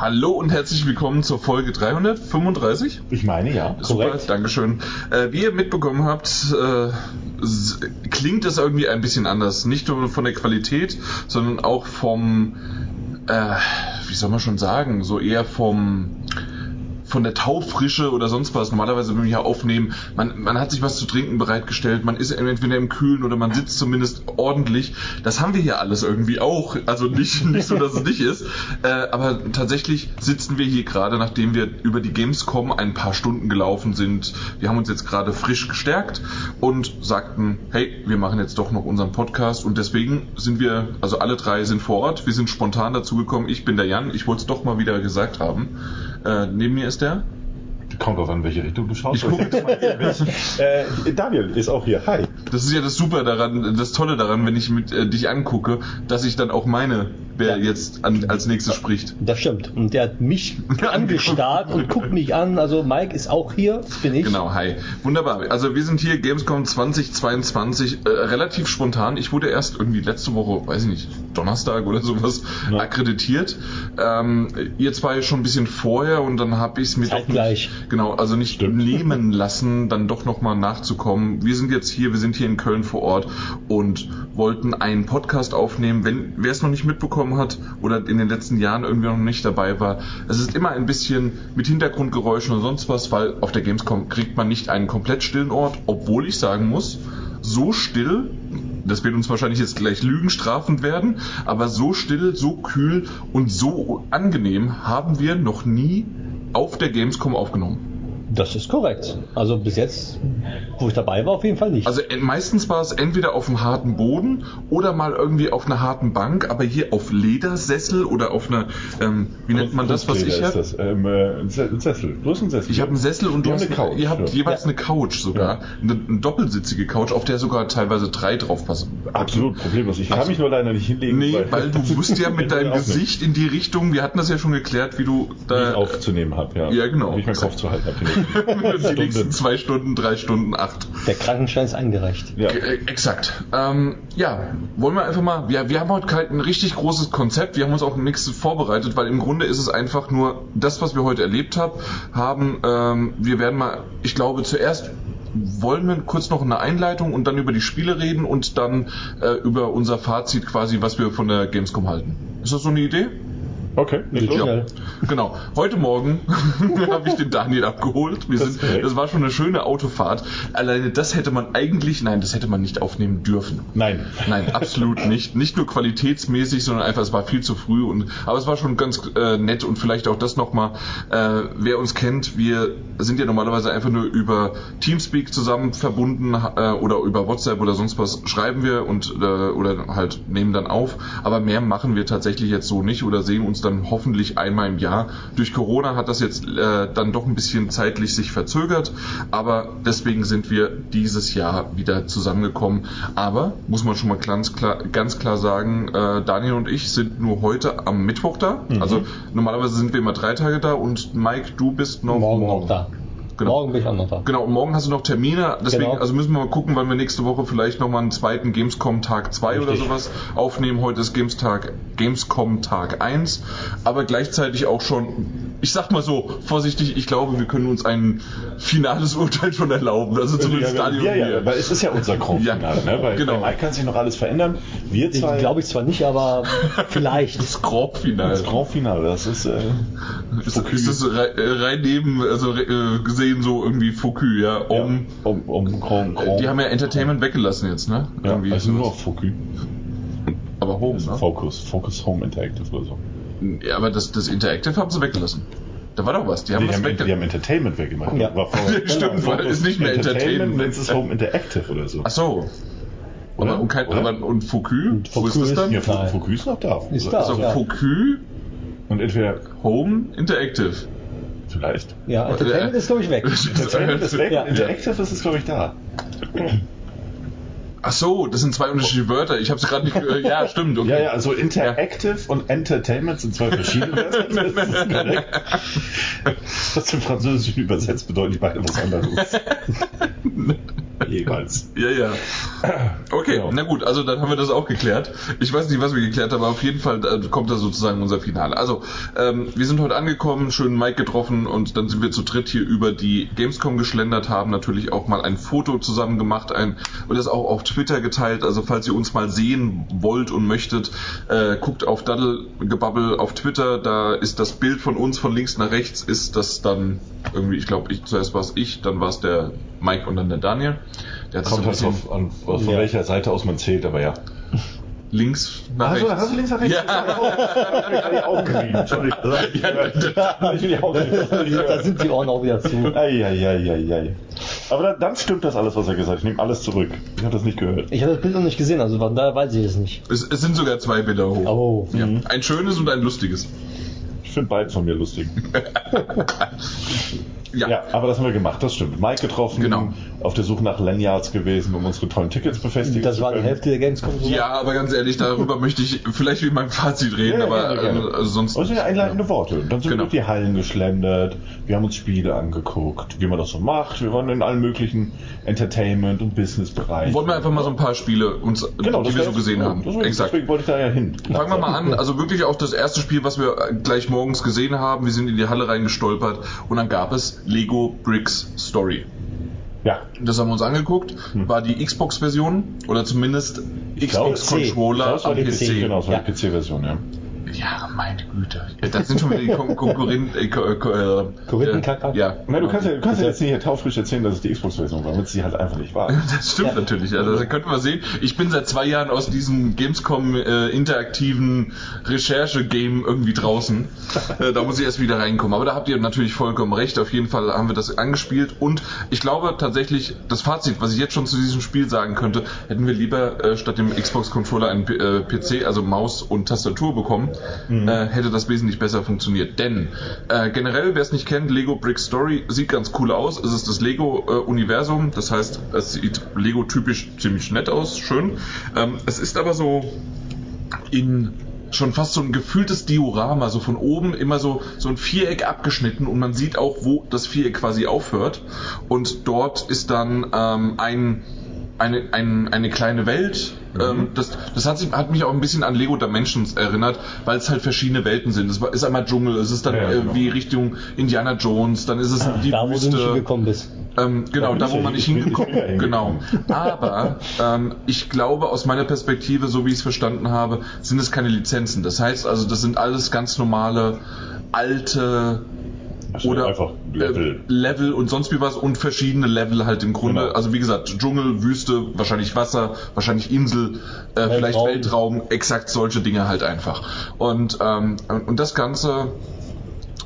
Hallo und herzlich willkommen zur Folge 335. Ich meine, ja. Super, korrekt. Dankeschön. Äh, wie ihr mitbekommen habt, äh, klingt es irgendwie ein bisschen anders. Nicht nur von der Qualität, sondern auch vom, äh, wie soll man schon sagen, so eher vom von der Taufrische oder sonst was. Normalerweise, wenn wir hier aufnehmen, man, man hat sich was zu trinken bereitgestellt, man ist entweder im Kühlen oder man sitzt zumindest ordentlich. Das haben wir hier alles irgendwie auch. Also nicht, nicht so, dass es nicht ist. Äh, aber tatsächlich sitzen wir hier gerade, nachdem wir über die Gamescom ein paar Stunden gelaufen sind. Wir haben uns jetzt gerade frisch gestärkt und sagten, hey, wir machen jetzt doch noch unseren Podcast und deswegen sind wir, also alle drei sind vor Ort. Wir sind spontan dazugekommen. Ich bin der Jan. Ich wollte es doch mal wieder gesagt haben. Äh, neben mir ist der. Kommt drauf an, welche Richtung du schaust. Ich gucke jetzt mal hier. äh, Daniel ist auch hier. Hi. Das ist ja das Super daran, das Tolle daran, wenn ich mit äh, dich angucke, dass ich dann auch meine, wer Ja. jetzt an, als nächstes spricht. Das stimmt. Und der hat mich angestarrt und guckt mich an. Also Mike ist auch hier, das bin ich. Genau, hi. Wunderbar. Also wir sind hier Gamescom 2022 äh, relativ spontan. Ich wurde erst irgendwie letzte Woche, weiß ich nicht, Donnerstag oder sowas Ja. akkreditiert. Ähm, ihr zwei schon ein bisschen vorher und dann habe ich es mir doch nicht, genau, also nicht Stimmt. nehmen lassen, dann doch nochmal nachzukommen. Wir sind jetzt hier, wir sind hier in Köln vor Ort und wollten einen Podcast aufnehmen. Wenn wer es noch nicht mitbekommen hat oder in den letzten Jahren irgendwie noch nicht dabei war, es ist immer ein bisschen mit Hintergrundgeräuschen und sonst was, weil auf der Gamescom kriegt man nicht einen komplett stillen Ort, obwohl ich sagen muss, so still, das wird uns wahrscheinlich jetzt gleich lügenstrafend werden, aber so still, so kühl und so angenehm haben wir noch nie auf der Gamescom aufgenommen. Das ist korrekt. Also bis jetzt, wo ich dabei war, auf jeden Fall nicht. Also äh, meistens war es entweder auf einem harten Boden oder mal irgendwie auf einer harten Bank, aber hier auf Ledersessel oder auf einer, ähm, wie nennt man das, was ich habe? das? Ähm, äh, ein Se- ein Sessel. Sessel. Ich habe einen Sessel und du hast eine Couch. ihr habt ja. jeweils eine Couch sogar, eine, eine doppelsitzige Couch, auf der sogar teilweise drei drauf passen. Absolut problemlos. Ich kann mich nur leider nicht hinlegen. Nee, weil du musst ja mit deinem. Gesicht in die Richtung, wir hatten das ja schon geklärt, wie du Wie ich da aufzunehmen habe, ja. Ja, genau. Wie ich meinen Kopf zu halten habe. die nächsten zwei Stunden, drei Stunden, acht. der Krankenschein ist eingereicht. Ja. Äh, Exakt. Ähm, ja, wollen wir einfach mal. Wir, wir haben heute kein ein richtig großes Konzept. Wir haben uns auch nichts vorbereitet, weil im Grunde ist es einfach nur das, was wir heute erlebt hab, haben. Ähm, wir werden mal, ich glaube, zuerst wollen wir kurz noch eine Einleitung und dann über die Spiele reden und dann äh, über unser Fazit quasi, was wir von der Gamescom halten. Ist das so eine Idee? Okay, nicht Ja. Schnell. Genau. Heute Morgen habe ich den Daniel abgeholt. Wir Das sind, das war schon eine schöne Autofahrt. Alleine das hätte man eigentlich, nein, das hätte man nicht aufnehmen dürfen. Nein. Nein, absolut nicht. Nicht nur qualitätsmäßig, sondern einfach, es war viel zu früh. Und, aber es war schon ganz äh, nett und vielleicht auch das nochmal. Äh, wer uns kennt, wir sind ja normalerweise einfach nur über Teamspeak zusammen verbunden äh, oder über WhatsApp oder sonst was schreiben wir und äh, oder halt nehmen dann auf. Aber mehr machen wir tatsächlich jetzt so nicht oder sehen uns dann hoffentlich einmal im Jahr. Durch Corona hat das jetzt äh, dann doch ein bisschen zeitlich sich verzögert, aber deswegen sind wir dieses Jahr wieder zusammengekommen. Aber muss man schon mal ganz klar, ganz klar sagen, äh, Daniel und ich sind nur heute am Mittwoch da. Also normalerweise sind wir immer drei Tage da und Mike, du bist noch Morgen auch da. Genau. Morgen bin ich auch noch da. Genau, und morgen hast du noch Termine, deswegen, Genau. also müssen wir mal gucken, wann wir nächste Woche vielleicht nochmal einen zweiten Gamescom Tag 2 oder sowas aufnehmen. Heute ist Gamestag, Gamescom Tag 1, aber gleichzeitig auch schon, ich sag mal so, vorsichtig, ich glaube, wir können uns ein finales Urteil schon erlauben. Also zumindest ja, Daniel ja, ja, mir. weil es ist ja unser Grand Ja, ne? Weil genau. bei Mike kann sich noch alles verändern. Wir zwei. glaube ich zwar nicht, aber vielleicht. Das Grobfinale. das Grand Finale, das ist. Äh, Ist, ist das rein, äh, rein neben, also äh, gesehen so irgendwie Focus, ja, um, um, um Grand, Grand. die haben ja Entertainment weggelassen jetzt, ne? ja, Irgendwie also nur auf Focus. aber Home, ne? Focus, Focus Home Interactive oder so. Ja, aber das, das Interactive haben sie weggelassen. Da war doch was. Die haben Die haben, die weggelassen. haben Entertainment weggemacht. Ja. War Stimmt, weil Focus ist nicht mehr Entertainment. Nennt es Home Interactive oder so. Ach so. Oder? Aber, und, kein, Oder? aber und Focus? Wo ist das dann? Ja. Focus ist noch da. Ist da. Also ja. Focus Und entweder, Home Interactive. Vielleicht. Ja, Entertainment ist glaube ich weg. Entertainment ist weg Ja. Interactive ist es, glaube ich, da. Ach so, das sind zwei unterschiedliche Wörter. Ich habe es gerade nicht. Äh, ja, stimmt. Okay. Ja, ja, also Interactive und Entertainment sind zwei verschiedene Wörter. Das ist korrekt. Das im Französischen übersetzt bedeutet beide was anderes. jeweils. Ja, ja. Okay, Genau. na gut, also dann haben wir das auch geklärt. Ich weiß nicht, was wir geklärt haben, aber auf jeden Fall äh, kommt da sozusagen unser Finale. Also, ähm, wir sind heute angekommen, schön Mike getroffen und dann sind wir zu dritt hier über die Gamescom geschlendert, haben natürlich auch mal ein Foto zusammen gemacht ein, und das auch auf Twitter geteilt. Also, falls ihr uns mal sehen wollt und möchtet, äh, guckt auf Daddelgebabbel auf Twitter, da ist das Bild von uns von links nach rechts, ist das dann irgendwie, ich glaube, ich, zuerst war es ich, dann war es der Mike und dann der Daniel. Der hat das so Kommt halt bisschen auf, an, von Ja. welcher Seite aus man zählt, aber ja. Links nach rechts. hast du links nach rechts? Ja. Augen da sind die Ohren auch wieder zu. Eieieiei. Aber dann, dann stimmt das alles, was er gesagt hat. Ich nehme alles zurück. Ich habe das nicht gehört. Ich habe das Bild noch nicht gesehen, also von daher weiß ich es nicht. Es, es sind sogar zwei Bilder hoch. Oh. Ja. Ein schönes und ein lustiges. Ich finde beide von mir lustig. Ja. Ja, aber das haben wir gemacht, das stimmt. Mike getroffen, Genau. auf der Suche nach Lanyards gewesen, um unsere tollen Tickets befestigen Das zu war die. Hälfte der Gamescom. so. Ja, aber ganz ehrlich, darüber möchte ich vielleicht wie mein Fazit reden, Ja, aber gerne, gerne. äh, also sonst. Das sind ja einleitende Worte. Und dann sind Genau. wir durch die Hallen geschlendert, wir haben uns Spiele angeguckt, wie man das so macht. Wir waren in allen möglichen Entertainment- und Business-Bereichen. Wollen wir einfach mal so ein paar Spiele uns, genau, die wir so gesehen haben. Deswegen, Exakt. deswegen wollte ich da ja hin. Fangen wir mal an. Also wirklich auch das erste Spiel, was wir gleich morgens gesehen haben. Wir sind in die Halle reingestolpert und dann gab es Lego Bricks Story. Ja, Das haben wir uns angeguckt. Hm. War die Xbox-Version oder zumindest Xbox-Controller am PC. PC. Genau, das war Ja. die PC-Version, ja. Ja, meine Güte. Das sind schon wieder die Kon Konkurrenten. Äh, Ko- Ko- äh, Korinthenkacker? Ja. Na, du kannst ja, du kannst ja jetzt nicht hier taufrisch erzählen, dass es die Xbox-Version war, damit sie halt einfach nicht war. Das stimmt Ja. natürlich. Also, das könnten wir sehen. Ich bin seit zwei Jahren aus diesem Gamescom äh, interaktiven Recherche-Game irgendwie draußen. äh, da muss ich erst wieder reinkommen. Aber da habt ihr natürlich vollkommen recht. Auf jeden Fall haben wir das angespielt. Und ich glaube tatsächlich, das Fazit, was ich jetzt schon zu diesem Spiel sagen könnte, hätten wir lieber äh, statt dem Xbox-Controller einen P äh, PC, also Maus und Tastatur bekommen, äh, hätte das wesentlich besser funktioniert. Denn äh, generell, wer es nicht kennt, Lego Brick Story sieht ganz cool aus. Es ist das Lego-Universum. das heißt, es sieht Lego-typisch ziemlich nett aus, schön. Ähm, es ist aber so in schon fast so ein gefühltes Diorama, so von oben immer so, so ein Viereck abgeschnitten und man sieht auch, wo das Viereck quasi aufhört. Und dort ist dann ähm, ein, eine, ein, eine kleine Welt. Ähm, das das hat, sich, hat mich auch ein bisschen an Lego Dimensions erinnert, weil es halt verschiedene Welten sind. Es ist einmal Dschungel, es ist dann Ja, äh, genau. wie Richtung Indiana Jones, dann ist es die Da, wo du nicht Wüste. hingekommen bist. Ähm, genau, da ich wo ja man nicht hingekommen ja Genau. Aber ähm, ich glaube, aus meiner Perspektive, so wie ich es verstanden habe, sind es keine Lizenzen. Das heißt also, das sind alles ganz normale, alte Oder einfach Level. Level und sonst wie was und verschiedene Level halt im Grunde. Genau. Also wie gesagt, Dschungel, Wüste, wahrscheinlich Wasser, wahrscheinlich Insel, äh, vielleicht Weltraum, exakt solche Dinge halt einfach. Und, ähm, und das Ganze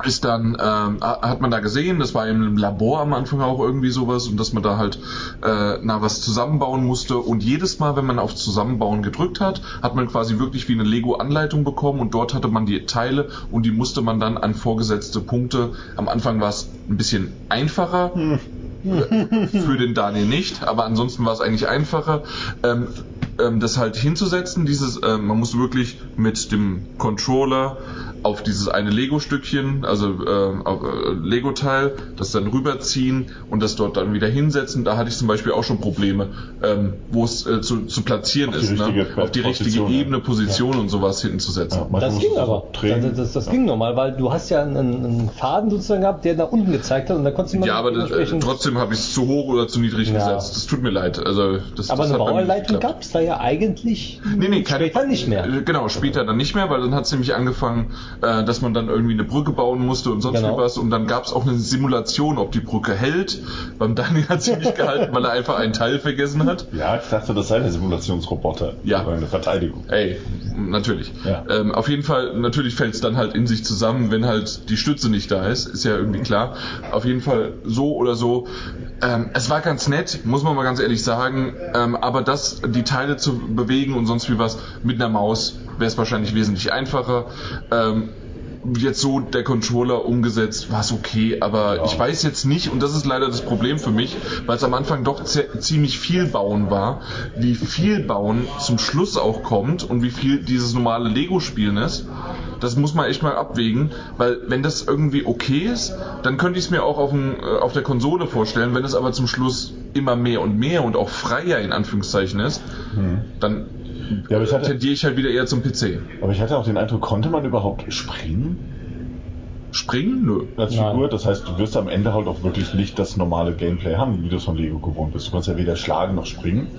ist dann, ähm, ha- hat man da gesehen, das war im Labor am Anfang auch irgendwie sowas und dass man da halt äh, na was zusammenbauen musste und jedes Mal, wenn man auf Zusammenbauen gedrückt hat, hat man quasi wirklich wie eine Lego-Anleitung bekommen und dort hatte man die Teile und die musste man dann an vorgesetzte Punkte. Am Anfang war es ein bisschen einfacher, für den Daniel nicht, aber ansonsten war es eigentlich einfacher, ähm, ähm, das halt hinzusetzen. Dieses, ähm, man muss wirklich mit dem Controller auf dieses eine Lego-Stückchen, also ähm, auf, äh, Lego-Teil, das dann rüberziehen und das dort dann wieder hinsetzen. Da hatte ich zum Beispiel auch schon Probleme, ähm, wo es äh, zu, zu platzieren Auf ist, ne? auf die richtige Position, ja. Ebene, Position und sowas hinzusetzen. Ja, Das ging aber. drehen. Das, das, das ging normal, weil du hast ja einen, einen Faden sozusagen gehabt, der nach unten gezeigt hat und da konntest du immer Ja, aber das, äh, trotzdem habe ich es zu hoch oder zu niedrig Ja. gesetzt. Das tut mir leid. Also das, aber das eine Bauanleitung gab es da ja eigentlich Nee, nee, keine, später nicht mehr. Genau, später dann nicht mehr, weil dann hat es nämlich angefangen, äh, dass man dann irgendwie eine Brücke bauen musste und sonst Genau. wie was. Und dann gab es auch eine Simulation, ob die Brücke hält. Beim Daniel hat sie nicht gehalten, weil er einfach einen Teil vergessen hat. Ja, ich dachte, das sei der Simulationsroboter. Ja. Oder eine Verteidigung. Ey, natürlich. Ja. Ähm, auf jeden Fall, natürlich fällt es dann halt in sich zusammen, wenn halt die Stütze nicht da ist. Ist ja irgendwie klar. Auf jeden Fall so oder so. Ähm, es war ganz nett, muss man mal ganz ehrlich sagen. Ähm, aber das, die Teile zu bewegen und sonst wie was mit einer Maus, wäre es wahrscheinlich wesentlich einfacher. Ähm, jetzt so der Controller umgesetzt, war es okay, aber Ja. ich weiß jetzt nicht, und das ist leider das Problem für mich, weil es am Anfang doch ziemlich viel Bauen war, wie viel Bauen zum Schluss auch kommt und wie viel dieses normale Lego-Spielen ist. Das muss man echt mal abwägen, weil wenn das irgendwie okay ist, dann könnte ich es mir auch auf, dem, äh, auf der Konsole vorstellen. Wenn es aber zum Schluss immer mehr und mehr und auch freier in Anführungszeichen ist, dann Ja, aber ich hatte, tendiere ich halt wieder eher zum PC. aber ich hatte auch den Eindruck, konnte man überhaupt springen Springen? Nö. als Nein. Figur? Das heißt, du wirst am Ende halt auch wirklich nicht das normale Gameplay haben, wie du es von Lego gewohnt bist. Du kannst ja weder schlagen noch springen.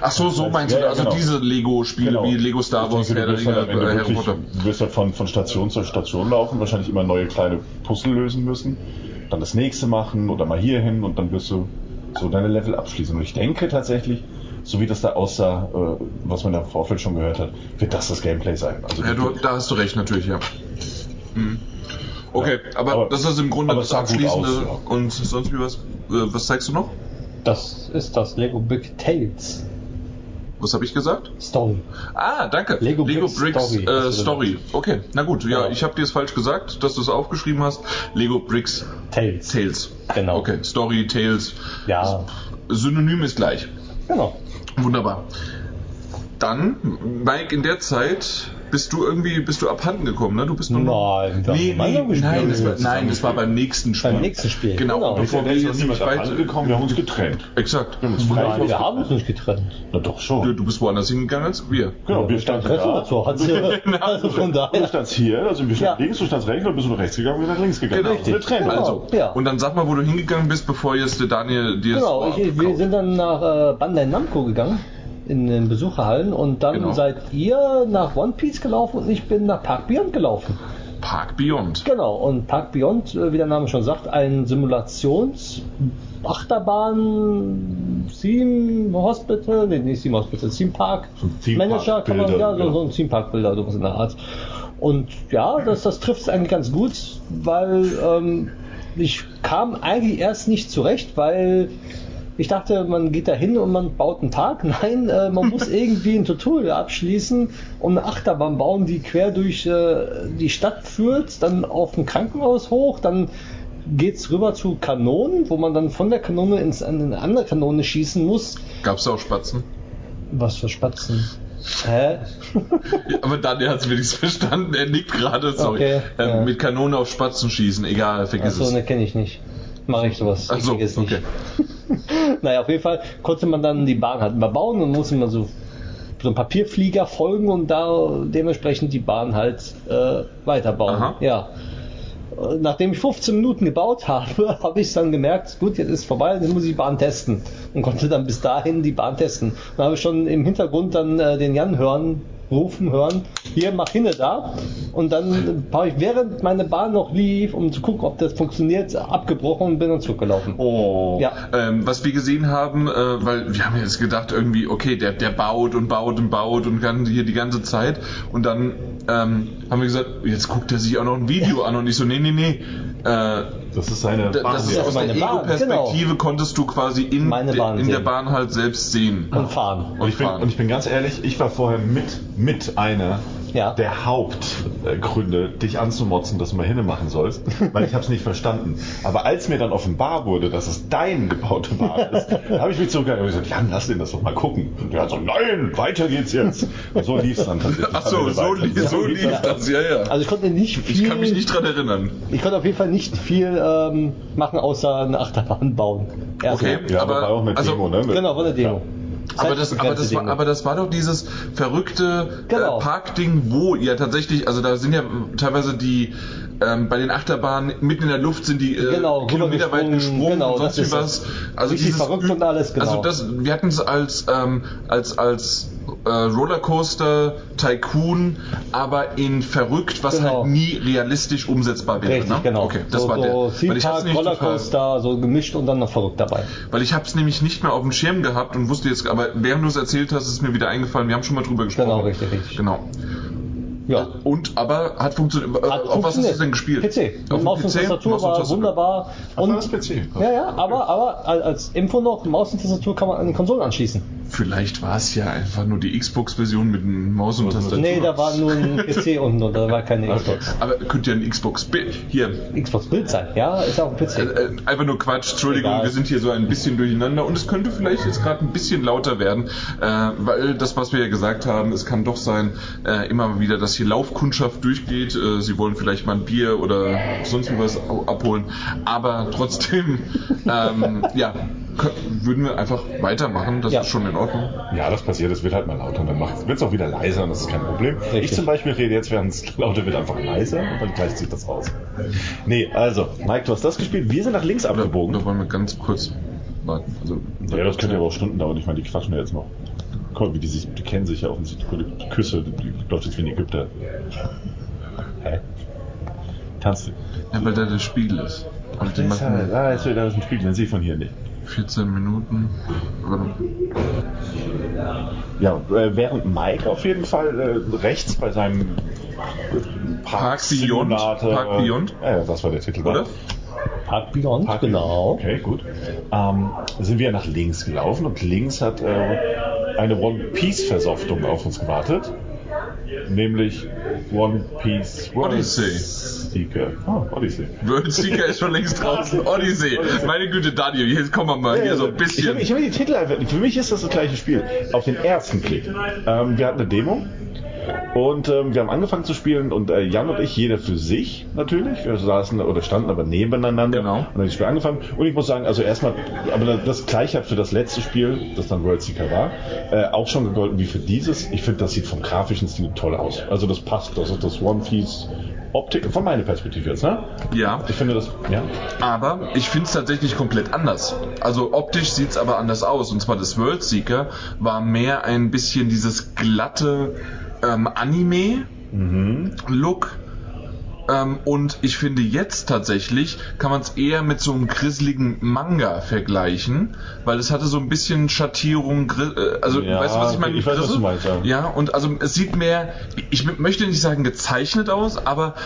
Ach so, so meinst du, Ja, ja, also genau. diese Lego-Spiele Genau. wie Lego Star Wars, denke, du wirst halt Ringe, wirklich, du wirst halt von, von Station zu Station laufen, wahrscheinlich immer neue kleine Puzzle lösen müssen, dann das nächste machen oder mal hier hin und dann wirst du so deine Level abschließen. Und ich denke tatsächlich, so wie das da aussah, äh, was man ja im Vorfeld schon gehört hat, wird das das Gameplay sein. Also Ja, du, da hast du recht, natürlich, ja. Mhm. Okay, aber, Aber- das ist im Grunde das Abschließende. aus, ja. Und sonst wie was? Äh, was zeigst du noch? Das ist das Lego Brick Tales Was habe ich gesagt? Story. Ah, danke. Lego Bricks, Bricks Story, äh, Story. Okay, na gut. Ja, Genau. ich habe dir es falsch gesagt, dass du es aufgeschrieben hast. Lego Bricks Tales. Tales. Genau. Okay, Story, Tales. Ja, Synonym ist gleich. genau. Wunderbar. Dann, Mike, in der Zeit bist du irgendwie, bist du abhanden gekommen, ne? Du bist nur noch- Nein, wir nee, nee, gespielt. nein, das war, nein, das war beim nächsten Spiel. Beim nächsten Spiel, Genau, genau. bevor wir ja jetzt nämlich weiter. gekommen, wir haben uns getrennt. Exakt. Wir haben uns Nein, wir haben uns nicht getrennt. Na doch Du, schon. du bist woanders hingegangen als wir. Genau, wir kein standen da. dazu. Hat sie, also von Du daher. standst hier, also wir standen Ja. links, du standst rechts, dann bist du nach rechts gegangen und wir nach links gegangen. Genau. Das ist eine Trennung. Also, Ja. und dann sag mal, wo du hingegangen bist, bevor jetzt der Daniel dir Genau, ich, wir sind dann nach äh, Bandai Namco gegangen in den Besucherhallen und dann Genau. seid ihr nach One Piece gelaufen und ich bin nach Park Beyond gelaufen. Park Beyond. Genau, und Park Beyond, äh, wie der Name schon sagt, ein Simulations Achterbahn Theme Hospital, nee, nicht Theme Hospital, Theme Park Theme Park Manager kann man ja, so, so ein Theme Park Bilder, sowas in der Art. Und ja, das, das trifft es eigentlich ganz gut, weil ähm, ich kam eigentlich erst nicht zurecht, weil ich dachte, man geht da hin und man baut einen Tag. Nein, äh, man muss irgendwie ein Tutorial abschließen und eine Achterbahn bauen, die quer durch äh, die Stadt führt, dann auf ein Krankenhaus hoch, dann geht's rüber zu Kanonen, wo man dann von der Kanone ins, in eine andere Kanone schießen muss. Gab's da auch Spatzen? Was für Spatzen. Hä? Aber Daniel hat es wenigstens verstanden. Er nickt gerade, sorry. Okay, ähm, ja. Mit Kanone auf Spatzen schießen. Egal, vergiss Achso, es. ne, kenne ich nicht. Mache ich sowas. Ach so, ich es nicht. okay. naja, auf jeden Fall konnte man dann die Bahn halt mal bauen und musste man so so einen Papierflieger folgen und da dementsprechend die Bahn halt äh, weiterbauen. Aha. Ja. Nachdem ich 15 Minuten gebaut habe, habe ich dann gemerkt, gut, jetzt ist vorbei, jetzt muss ich die Bahn testen. Und konnte dann bis dahin die Bahn testen. Dann habe ich schon im Hintergrund dann äh, den Jan hören, rufen, hören, hier, mach hinne da. Und dann habe ich, während meine Bahn noch lief, um zu gucken, ob das funktioniert, abgebrochen und bin dann zurückgelaufen. Oh. Ja. Ähm, was wir gesehen haben, äh, weil wir haben jetzt gedacht, irgendwie, okay, der, der baut und baut und baut und kann hier die ganze Zeit. Und dann ähm, haben wir gesagt, jetzt guckt er sich auch noch ein Video an und ich so, nee, nee, nee. Äh, Das ist seine da- das ist ja aus der meine Bahn, Ego-Perspektive konntest du quasi in, Meine Bahn in der. Bahn halt selbst sehen. Und fahren. Und ich, bin, fahren. und ich bin ganz ehrlich, ich war vorher mit, mit einer Ja. der Hauptgründe, dich anzumotzen, dass du mal hinne machen sollst, weil ich habe es nicht verstanden. Aber als mir dann offenbar wurde, dass es dein gebaute Bahn ist, habe ich mich zurückgegangen und gesagt, Jan, lass den das doch mal gucken. Und der hat so, nein, weiter geht's jetzt. Und so lief es dann tatsächlich. Ach so, so, lief, so lief das, ja, ja. Also ich konnte nicht viel. Ich kann mich nicht dran erinnern. Ich konnte auf jeden Fall nicht viel ähm, machen, außer eine Achterbahn bauen. Erstmal. Okay. Ja, aber, Aber- war auch eine also- Demo, ne? Genau, von der Demo. Aber das, aber, das war, aber das war doch dieses verrückte Genau. äh, Parkding, wo ja tatsächlich, also da sind ja teilweise die ähm, bei den Achterbahnen mitten in der Luft sind die äh, Genau, Kilometer weit gesprungen genau, und sonst wie was. Also dieses verrückt und alles, genau. Also das, wir hatten es als ähm, als als äh, Rollercoaster Tycoon, aber in verrückt, was Genau. halt nie realistisch umsetzbar wäre. Richtig, ne? genau. Okay, das so, war der. so Theme Weil ich hab's Park, nämlich total- Rollercoaster, so gemischt und dann noch verrückt dabei. weil ich habe es nämlich nicht mehr auf dem Schirm gehabt und wusste jetzt, aber während du es erzählt hast, ist es mir wieder eingefallen. Wir haben schon mal drüber gesprochen. Genau, richtig, richtig. Genau. Ja. Und aber hat funktioniert. Äh, Hat auf was hast du denn gespielt? PC. Auf Maus und? Tastatur Maus und war Tastatur. wunderbar. Und das PC? ja, ja, aber, aber als Info noch, Maus und Tastatur kann man an die Konsolen anschließen. Vielleicht war es ja einfach nur die Xbox-Version mit Maus und Tastatur. Nee, da war nur ein PC unten und da war keine Xbox. Aber könnte ja ein Xbox Bild hier. Xbox Bild sein, ja, ist auch ein Äh, PC. äh, einfach nur Quatsch, Entschuldigung, Egal. wir sind hier so ein bisschen durcheinander und es könnte vielleicht jetzt gerade ein bisschen lauter werden, äh, weil das, was wir ja gesagt haben, es kann doch sein, äh, immer wieder, dass hier Laufkundschaft durchgeht. Äh, Sie wollen vielleicht mal ein Bier oder sonst was abholen, aber trotzdem, ähm, ja, würden wir einfach weitermachen. Das Ja. ist schon in Ordnung. Ja, das passiert, es wird halt mal lauter und dann wird es auch wieder leiser und das ist kein Problem. Richtig. Ich zum Beispiel rede jetzt, während es lauter wird, einfach leiser und dann gleicht sich das aus. Nee, also, Mike, du hast das gespielt, wir sind nach links abgebogen. oder wollen wir ganz kurz warten? Also, Ja, das könnte aber auch Stunden dauern. Ich meine, die quatschen ja jetzt noch. Guck wie die sich, die kennen sich ja offensichtlich. Die Küsse, die die läuft jetzt wie ein Ägypter. Hä? Tanzt du? Ja, weil da der Spiegel ist. Und die Deshalb, machen ah, jetzt da ist ein Spiegel, den sehe ich von hier nicht. 14 Minuten. Ja, äh, während Mike auf jeden Fall äh, rechts bei seinem Park Beyond? Park Beyond? Ja, das war der Titel. Oder? Park Beyond, Park genau. Okay, gut. Ähm, sind wir nach links gelaufen und links hat äh, eine One Piece Versoftung auf uns gewartet. Nämlich One Piece Odyssey. Seeker. Ah, Odyssey. World Seeker ist schon längst draußen. Odyssey. Meine Güte, Daniel, jetzt kommen wir mal hier so ein Ich bisschen. habe ich hab die Titel einfach. Für mich ist das das gleiche Spiel. Auf den ersten Klick. Ähm, wir hatten eine Demo. Und ähm, wir haben angefangen zu spielen und äh, Jan und ich, jeder für sich natürlich. Wir saßen oder standen aber nebeneinander Genau. und haben das Spiel angefangen. Und ich muss sagen, also erstmal, aber das gleiche hat für das letzte Spiel, das dann World Seeker war, äh, auch schon gegolten wie für dieses. Ich finde, das sieht vom grafischen Stil toll aus. Also das passt, das ist das One Piece Optik, von meiner Perspektive jetzt, ne? Ja, Ich finde das, ja. aber ich finde es tatsächlich komplett anders. Also optisch sieht es aber anders aus. Und zwar das World Seeker war mehr ein bisschen dieses glatte ähm, Anime-Look. Ähm, und ich finde jetzt tatsächlich kann man es eher mit so einem grisseligen Manga vergleichen, weil es hatte so ein bisschen Schattierung, äh, also Ja, weißt du, was ich meine? ich weiß, was du meinst, ja. ja, und also es sieht mehr, ich möchte nicht sagen gezeichnet aus, aber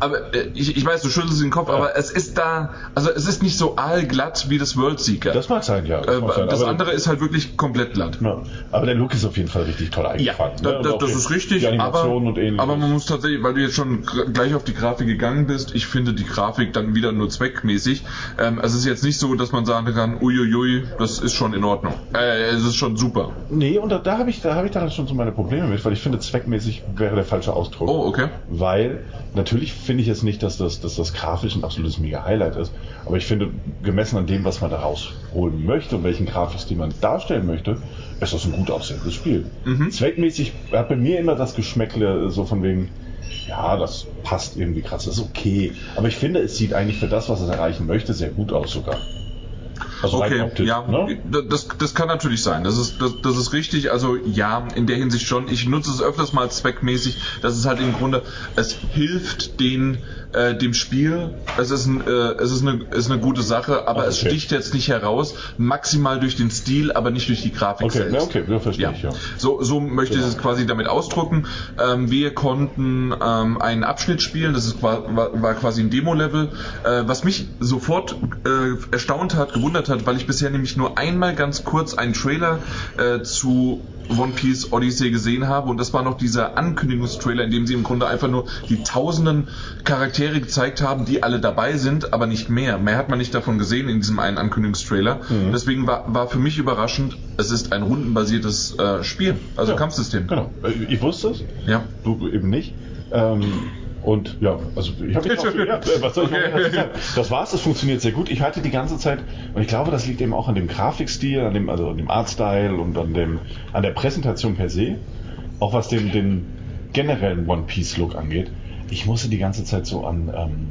aber äh, ich, ich weiß, du schüttelst den Kopf, aber es ist da, also es ist nicht so aalglatt wie das World Seeker. Das mag sein, ja. äh, mag sein, das andere ist halt wirklich komplett glatt. Ja, aber der Look ist auf jeden Fall richtig toll Ja, eingefangen. da, ne? Da, auch das ist richtig, aber, aber man muss tatsächlich, weil du jetzt schon gleich auf die Grafik gegangen bist, ich finde die Grafik dann wieder nur zweckmäßig. Ähm, es ist jetzt nicht so, dass man sagen kann, uiuiui, das ist schon in Ordnung. Äh, es ist schon super. Nee, und da, da habe ich, da habe ich dann schon so meine Probleme mit, weil ich finde, zweckmäßig wäre der falsche Ausdruck. Oh, okay. Weil natürlich finde ich jetzt nicht, dass das, dass das grafisch ein absolutes Mega-Highlight ist. Aber ich finde, gemessen an dem, was man da rausholen möchte und welchen Grafikstil man darstellen möchte, ist das ein gut aussehendes Spiel. Mhm. Zweckmäßig hat bei mir immer das Geschmäckle so von wegen, ja, das passt irgendwie krass, das ist okay. Aber ich finde, es sieht eigentlich für das, was es erreichen möchte, sehr gut aus sogar. Also Okay, optisch, ja, ne? das, das kann natürlich sein. Das ist, das, das ist richtig. Also ja, in der Hinsicht schon. Ich nutze es öfters mal zweckmäßig. Das ist halt im Grunde, es hilft den, äh, dem Spiel. Es ist, ein, äh, es ist eine, ist eine gute Sache, aber es okay. sticht jetzt nicht heraus. Maximal durch den Stil, aber nicht durch die Grafik Okay, selbst. okay, ja, verstehe Ja. ich, ja. So, so möchte ich Genau. es quasi damit ausdrücken. Ähm, wir konnten ähm, einen Abschnitt spielen, das ist, war, war quasi ein Demo-Level, äh, was mich sofort äh, erstaunt hat, gewundert hat, weil ich bisher nämlich nur einmal ganz kurz einen Trailer äh, zu One Piece Odyssey gesehen habe und das war noch dieser Ankündigungstrailer, in dem sie im Grunde einfach nur die tausenden Charaktere gezeigt haben, die alle dabei sind, aber nicht mehr. Mehr hat man nicht davon gesehen in diesem einen Ankündigungstrailer. Mhm. Deswegen war, war für mich überraschend, es ist ein rundenbasiertes äh, Spiel, also Ja, Kampfsystem. Genau. Äh, Ich wusste es, Ja. du eben nicht. Ähm, und ja, also ich habe mich auch, ja, was soll ich noch Okay. dazu sagen? Das war's, das funktioniert sehr gut. Ich hatte die ganze Zeit, und ich glaube, das liegt eben auch an dem Grafikstil, an dem, also an dem Artstyle und an dem, an der Präsentation per se, auch was den, den generellen One Piece Look angeht. Ich musste die ganze Zeit so an, ähm,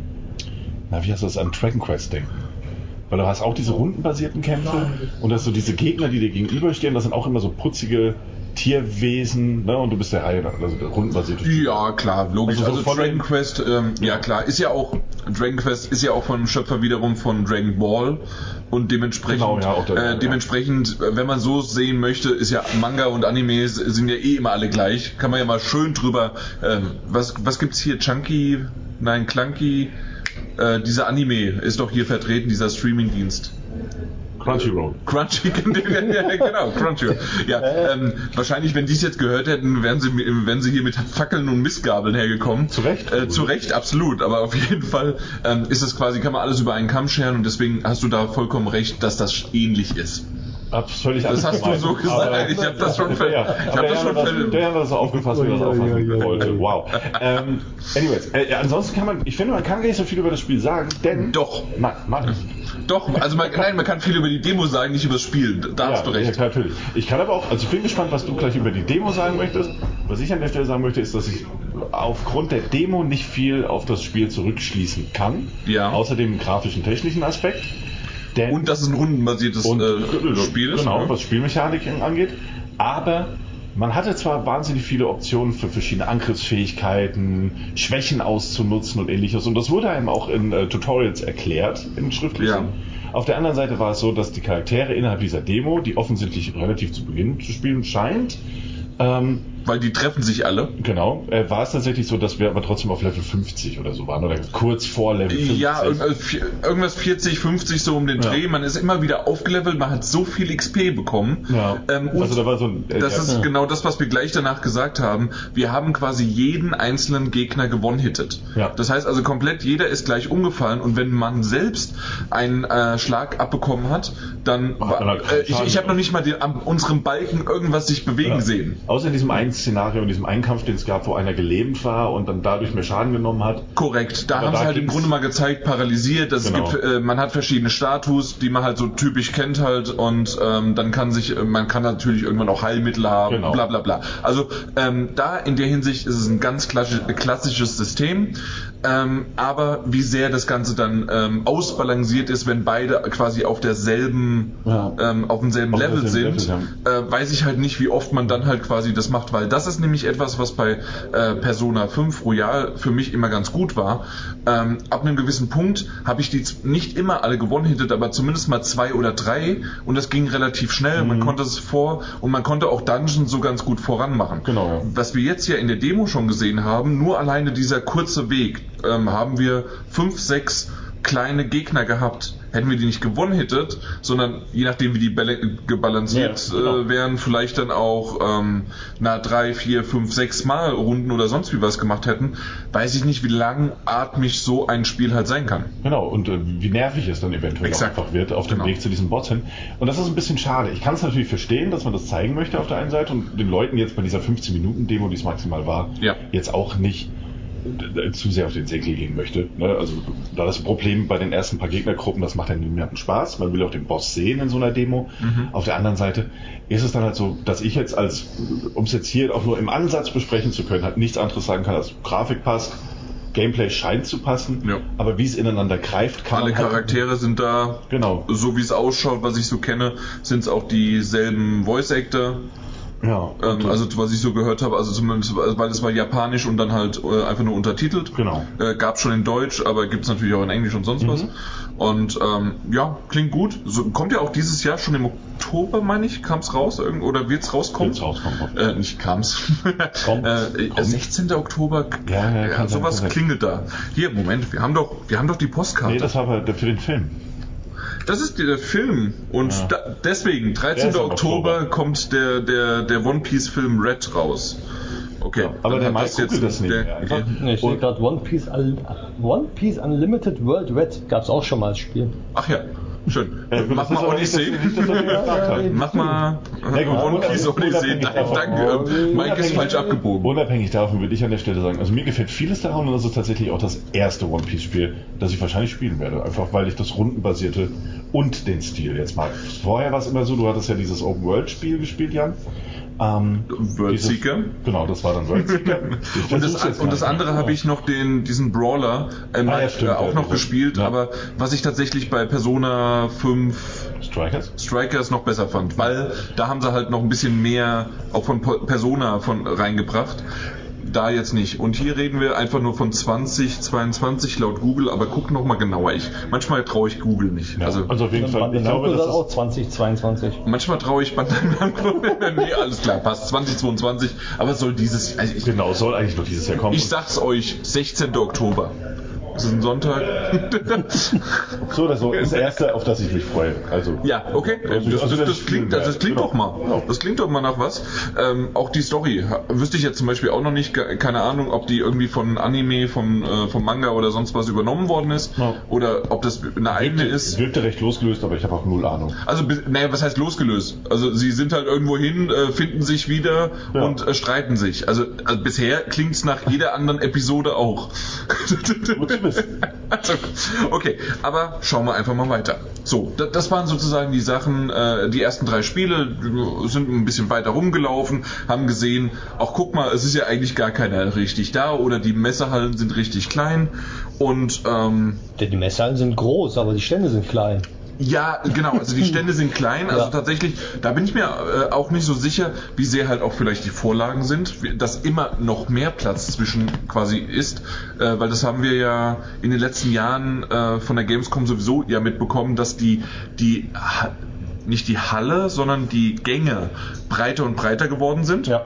na wie heißt das, an Dragon Quest denken. Weil du hast auch diese rundenbasierten Kämpfe und das so diese Gegner, die dir gegenüberstehen, das sind auch immer so putzige Tierwesen, ne? Und du bist der Reihe, nach, also der rundenbasierte. Ja, klar, logisch. Also Also, so von Dragon Quest, ähm, ja klar, ist ja auch, Dragon Quest ist ja auch vom Schöpfer wiederum von Dragon Ball und dementsprechend, Genau, ja, auch der- äh, ja. dementsprechend, äh, wenn man so sehen möchte, ist ja Manga und Animes sind ja eh immer alle gleich. Kann man ja mal schön drüber, äh, was, was gibt's hier? Chunky, nein, Clunky, äh, dieser Anime ist doch hier vertreten, dieser Streamingdienst. Crunchyroll. Crunchy, ja, genau, Crunchyroll. Ja, ähm, wahrscheinlich, wenn die es jetzt gehört hätten, wären sie, wären sie hier mit Fackeln und Mistgabeln hergekommen. Zu Recht. Äh, zu Recht, absolut. Aber auf jeden Fall ähm, ist es quasi, kann man alles über einen Kamm scheren und deswegen hast du da vollkommen recht, dass das ähnlich ist. Völlig Das hast du so gemeint. gesagt. Aber- ich habe das schon ver Ja, ich hab der das schon hat das, der hat das so aufgefasst, wie er das auffassen wollte. Wow. Ähm, anyways, äh, ansonsten kann man, ich finde, man kann gar nicht so viel über das Spiel sagen, denn... Doch. Nein, mach ich. Doch, also man, nein, man kann viel über die Demo sagen, nicht über das Spiel. Da hast du Ja, recht. ja, natürlich. Ich kann aber auch, also ich bin gespannt, was du gleich über die Demo sagen möchtest. Was ich an der Stelle sagen möchte, ist, dass ich aufgrund der Demo nicht viel auf das Spiel zurückschließen kann. Ja. Außer dem grafischen, technischen Aspekt. Denn Und dass es ein rundenbasiertes und äh, Spiel ist. Genau, ne? was Spielmechanik angeht. Aber man hatte zwar wahnsinnig viele Optionen für verschiedene Angriffsfähigkeiten, Schwächen auszunutzen und ähnliches. Und das wurde einem auch in äh, Tutorials erklärt, in schriftlichen. Ja. Auf der anderen Seite war es so, dass die Charaktere innerhalb dieser Demo, die offensichtlich relativ zu Beginn zu spielen scheint, ähm, Weil die treffen sich alle. genau, äh, war es tatsächlich so, dass wir aber trotzdem auf Level 50 oder so waren oder kurz vor Level 50. Ja, äh, irgendwas 40, 50 so um den Ja. Dreh. Man ist immer wieder aufgelevelt, man hat so viel XP bekommen. Ja. Ähm, also da war so ein, äh, das ja, ist genau das, was wir gleich danach gesagt haben. Wir haben quasi jeden einzelnen Gegner gewonnhittet. Ja. Das heißt also komplett jeder ist gleich umgefallen und wenn man selbst einen äh, Schlag abbekommen hat, dann war, man halt äh, ich, ich habe noch nicht mal den, an unserem Balken irgendwas sich bewegen sehen. Außer in diesem einen Szenario, in diesem einen Kampf, den es gab, wo einer gelähmt war und dann dadurch mehr Schaden genommen hat. Korrekt. Da haben da sie halt im Grunde mal gezeigt, paralysiert. Dass Genau. es gibt, äh, man hat verschiedene Status, die man halt so typisch kennt halt und ähm, dann kann sich, äh, man kann natürlich irgendwann auch Heilmittel haben, Genau. bla bla bla. Also ähm, da in der Hinsicht ist es ein ganz klassi- klassisches System. Ähm, aber wie sehr das Ganze dann ähm, ausbalanciert ist, wenn beide quasi auf derselben, Ja. ähm, auf demselben Auf Level sind, Level, äh, weiß ich halt nicht, wie oft man dann halt quasi das macht, weil das ist nämlich etwas, was bei äh, Persona 5 Royal für mich immer ganz gut war. Ähm, ab einem gewissen Punkt habe ich die nicht immer alle gewonnen hittet, aber zumindest mal zwei oder drei und das ging relativ schnell. Man Mhm. konnte es vor und man konnte auch Dungeons so ganz gut voranmachen. Genau, ja. Was wir jetzt ja in der Demo schon gesehen haben, nur alleine dieser kurze Weg, ähm, haben wir fünf, sechs kleine Gegner gehabt. Hätten wir die nicht gewonnen hittet, sondern je nachdem wie die Bälle gebalanciert Ja, genau. äh, wären, vielleicht dann auch ähm, na drei, vier, fünf, sechs Mal Runden oder sonst wie was gemacht hätten, weiß ich nicht, wie langatmig so ein Spiel halt sein kann. Genau, und äh, wie nervig es dann eventuell einfach wird auf dem Genau. Weg zu diesem Boss hin. Und das ist ein bisschen schade. Ich kann es natürlich verstehen, dass man das zeigen möchte auf der einen Seite und den Leuten jetzt bei dieser 15-Minuten-Demo, die es maximal war, Ja. jetzt auch nicht zu sehr auf den Senkel gehen möchte. Ne? Also da das Problem bei den ersten paar Gegnergruppen, das macht ja niemandem Spaß. Man will auch den Boss sehen in so einer Demo. Mhm. Auf der anderen Seite ist es dann halt so, dass ich jetzt als, um es jetzt hier auch nur im Ansatz besprechen zu können, halt nichts anderes sagen kann, als Grafik passt, Gameplay scheint zu passen, Ja. aber wie es ineinander greift, kann Alle man halt, Charaktere sind da, Genau. so wie es ausschaut, was ich so kenne, sind es auch dieselben Voice Actor. Ja. Ähm, also was ich so gehört habe, also zumindest, weil es war japanisch und dann halt äh, einfach nur untertitelt. Genau. Äh, Gab schon in Deutsch, aber gibt es natürlich auch in Englisch und sonst was. Und ähm, ja, klingt gut. So, kommt ja auch dieses Jahr schon im Oktober, meine ich, kam es raus irgend oder wird es rauskommen? Wird's rauskommen, hoffentlich. Äh, nicht kam's. Kommt. äh, Kommt. 16. Oktober. Ja, ja, kann sein, sowas sein. klingelt da. Hier, Moment, wir haben doch, wir haben doch die Postkarte. Nee, das war aber für den Film. Das ist der Film und Ja. da, deswegen, 13. Der ist im Oktober, Oktober. kommt der, der, der One Piece Film Red raus. Okay. Aber dann der Mike googelt das nicht der-. Nee, ich sehe gerade One Piece, One Piece Unlimited World Red. Gab es auch schon mal als Spiel. Ach ja, schön. Äh, Mach mal haben. Mach mal One Piece davon- danke. Mike ist falsch abgebogen. Unabhängig davon würde ich an der Stelle sagen, also mir gefällt vieles daran und das ist tatsächlich auch das erste One Piece Spiel, das ich wahrscheinlich spielen werde. Einfach weil ich das Rundenbasierte und den Stil jetzt mag. Vorher war es immer so, du hattest ja dieses Open World Spiel gespielt, Jan. Ähm, Seeker. Genau, das war dann. Ich Und das, und das andere habe ich noch den, diesen Brawler ähm, Ah, ja, stimmt, äh, auch ja, noch gespielt, ja. aber was ich tatsächlich bei Persona 5 Strikers? Strikers noch besser fand, weil da haben sie halt noch ein bisschen mehr auch von Persona von reingebracht. Da jetzt nicht. Und hier reden wir einfach nur von 2022 laut Google, aber guck noch mal genauer. Ich, manchmal traue ich Google nicht. Ja, Also, also auf jeden Fall. Ich glaube, das sagt auch ist, 2022. manchmal traue ich Bandai Namco. nee, alles klar, passt. 2022, aber soll dieses. Also ich, genau, soll eigentlich noch dieses Jahr kommen. ich sag's euch, 16. Oktober. Es ist ein Sonntag. So oder so, das erste, auf das ich mich freue. Also, Ja, okay. Also, Das, also das, das klingt, das, das klingt genau. doch mal. Ja. Das klingt doch mal nach was. Ähm, auch die Story wüsste ich jetzt zum Beispiel auch noch nicht. Keine Ahnung, ob die irgendwie von Anime, von äh, vom Manga oder sonst was übernommen worden ist Ja. oder ob das eine eigene ist. wirkte recht losgelöst, aber ich habe auch null Ahnung. Also, naja, was heißt losgelöst? Also, sie sind halt irgendwo hin, äh, finden sich wieder Ja. und äh, streiten sich. Also, also bisher klingt's nach jeder anderen Episode auch. Wissen. Also, okay, aber schauen wir einfach mal weiter. So, da- das waren sozusagen die Sachen, äh, die ersten drei Spiele sind ein bisschen weiter rumgelaufen, haben gesehen, auch guck mal, es ist ja eigentlich gar keiner richtig da oder die Messehallen sind richtig klein und ähm, Denn die Messhallen sind groß, aber die Stände sind klein. Ja, genau, also die Stände sind klein, also Ja. tatsächlich, da bin ich mir äh, auch nicht so sicher, wie sehr halt auch vielleicht die Vorlagen sind, dass immer noch mehr Platz zwischen quasi ist, äh, weil das haben wir ja in den letzten Jahren äh, von der Gamescom sowieso ja mitbekommen, dass die, die nicht die Halle, sondern die Gänge breiter und breiter geworden sind Ja.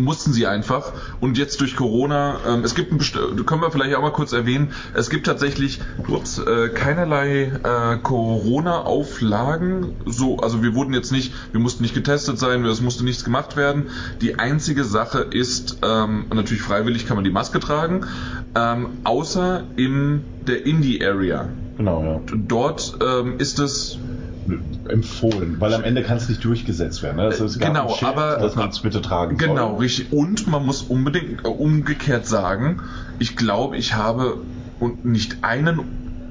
Mussten sie einfach. Und jetzt durch Corona, ähm, es gibt ein best können wir vielleicht auch mal kurz erwähnen, es gibt tatsächlich ups, äh, keinerlei äh, Corona-Auflagen. So, also wir wurden jetzt nicht, wir mussten nicht getestet sein, es musste nichts gemacht werden. Die einzige Sache ist, ähm, natürlich freiwillig kann man die Maske tragen, ähm, außer in der Indie-Area. Genau, ja. Dort ähm, ist es Empfohlen, weil am Ende kann es nicht durchgesetzt werden. Ne? Das ist gar Genau, Schild, aber- dass man es bitte tragen Genau, soll. richtig. Und man muss unbedingt äh, umgekehrt sagen, ich glaube, ich habe und nicht einen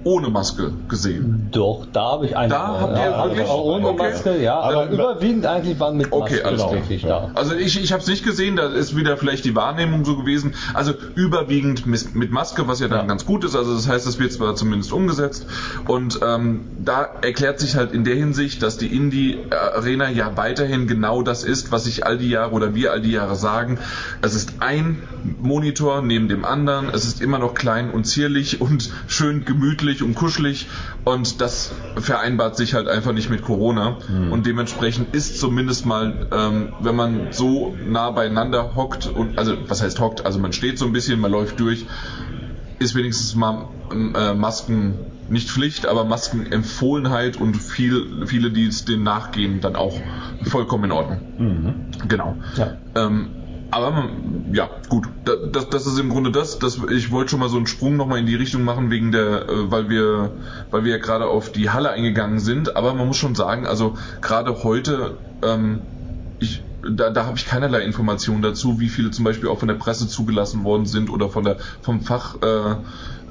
ohne Maske gesehen. Doch, da habe ich eine. Da habt ihr ja, wirklich? auch ohne Okay. Maske, ja, aber, Aber- überwiegend eigentlich waren mit Maske Okay, alles tatsächlich da. Also ich, ich habe es nicht gesehen, da ist wieder vielleicht die Wahrnehmung so gewesen. Also überwiegend mit Maske, was ja dann Ja. ganz gut ist. Also das heißt, das wird zwar zumindest umgesetzt. Und ähm, da erklärt sich halt in der Hinsicht, dass die Indie-Arena ja weiterhin genau das ist, was ich all die Jahre oder wir all die Jahre sagen. Es ist ein Monitor neben dem anderen. Es ist immer noch klein und zierlich und schön gemütlich und kuschelig. Und das vereinbart sich halt einfach nicht mit Corona. Und dementsprechend ist zumindest mal, ähm, wenn man so nah beieinander hockt und also was heißt hockt, also man steht so ein bisschen, man läuft durch, ist wenigstens mal ähm, äh, Masken nicht Pflicht, aber Maskenempfohlenheit und viel, viele, die es denen nachgehen, dann auch vollkommen in Ordnung. Mhm. Genau. Ja. Ähm, aber ja, gut. Da, das, das ist im Grunde das. das ich wollte schon mal so einen Sprung nochmal in die Richtung machen, wegen der, äh, weil wir, weil wir ja gerade auf die Halle eingegangen sind. Aber man muss schon sagen, also gerade heute, ähm, da, da habe ich keinerlei Informationen dazu, wie viele zum Beispiel auch von der Presse zugelassen worden sind oder von der vom Fach äh,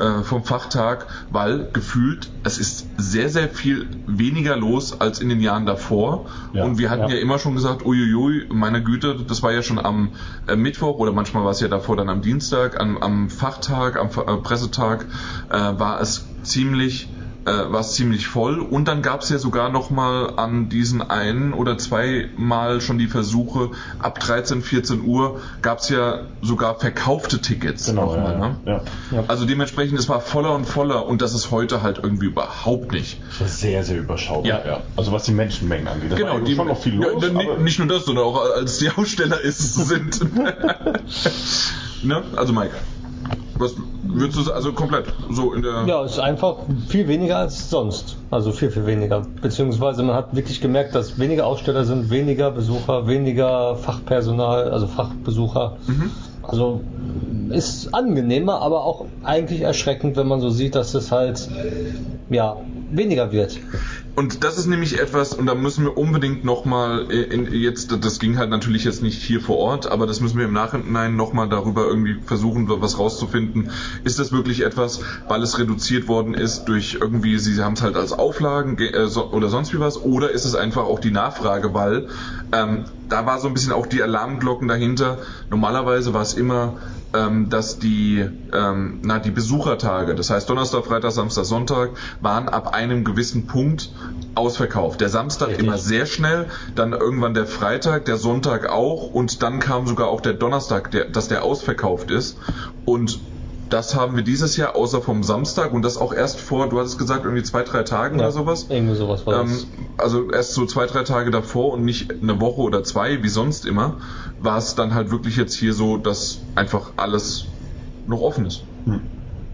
äh, vom Fachtag, weil gefühlt es ist sehr sehr viel weniger los als in den Jahren davor Ja, und wir hatten ja. ja. immer schon gesagt, uiuiui, meine Güte, das war ja schon am äh, Mittwoch oder manchmal war es ja davor dann am Dienstag, am, am Fachtag, am äh, Pressetag äh, war es ziemlich äh, war es ziemlich voll und dann gab es ja sogar noch mal an diesen einen oder zwei Mal schon die Versuche ab 13 14 Uhr gab es ja sogar verkaufte Tickets Genau, noch mal, ja, ne? ja. Ja. also dementsprechend es war voller und voller und das ist heute halt irgendwie überhaupt nicht Das war sehr, sehr überschaubar. Ja. Also was die Menschenmengen angeht. Das genau, war die, schon noch viel los. ni- nicht nur das, sondern auch als die Aussteller ist, sind. ne? Also Mike, was würdest du also komplett so in der Ja, es ist einfach viel weniger als sonst. Also viel, viel weniger. Beziehungsweise man hat wirklich gemerkt, dass weniger Aussteller sind, weniger Besucher, weniger Fachpersonal, also Fachbesucher. Also ist angenehmer, aber auch eigentlich erschreckend, wenn man so sieht, dass es halt ja weniger wird. Und das ist nämlich etwas, und da müssen wir unbedingt nochmal, jetzt, das ging halt natürlich jetzt nicht hier vor Ort, aber das müssen wir im Nachhinein nochmal darüber irgendwie versuchen, was rauszufinden. Ist das wirklich etwas, weil es reduziert worden ist durch irgendwie, sie haben es halt als Auflagen ge- äh, so, oder sonst wie was, oder ist es einfach auch die Nachfrage, weil ähm, da war so ein bisschen auch die Alarmglocken dahinter. Normalerweise war es immer ähm, dass die, ähm, na, die Besuchertage, das heißt Donnerstag, Freitag, Samstag, Sonntag, waren ab einem gewissen Punkt ausverkauft. Der Samstag Richtig. immer sehr schnell, dann irgendwann der Freitag, der Sonntag auch und dann kam sogar auch der Donnerstag, der, dass der ausverkauft ist. Und das haben wir dieses Jahr, außer vom Samstag und das auch erst vor, du hattest gesagt, irgendwie zwei, drei Tagen oder sowas. Irgendwie sowas war Ähm, das. also erst so zwei, drei Tage davor und nicht eine Woche oder zwei, wie sonst immer, war es dann halt wirklich jetzt hier so, dass einfach alles noch offen ist. Hm.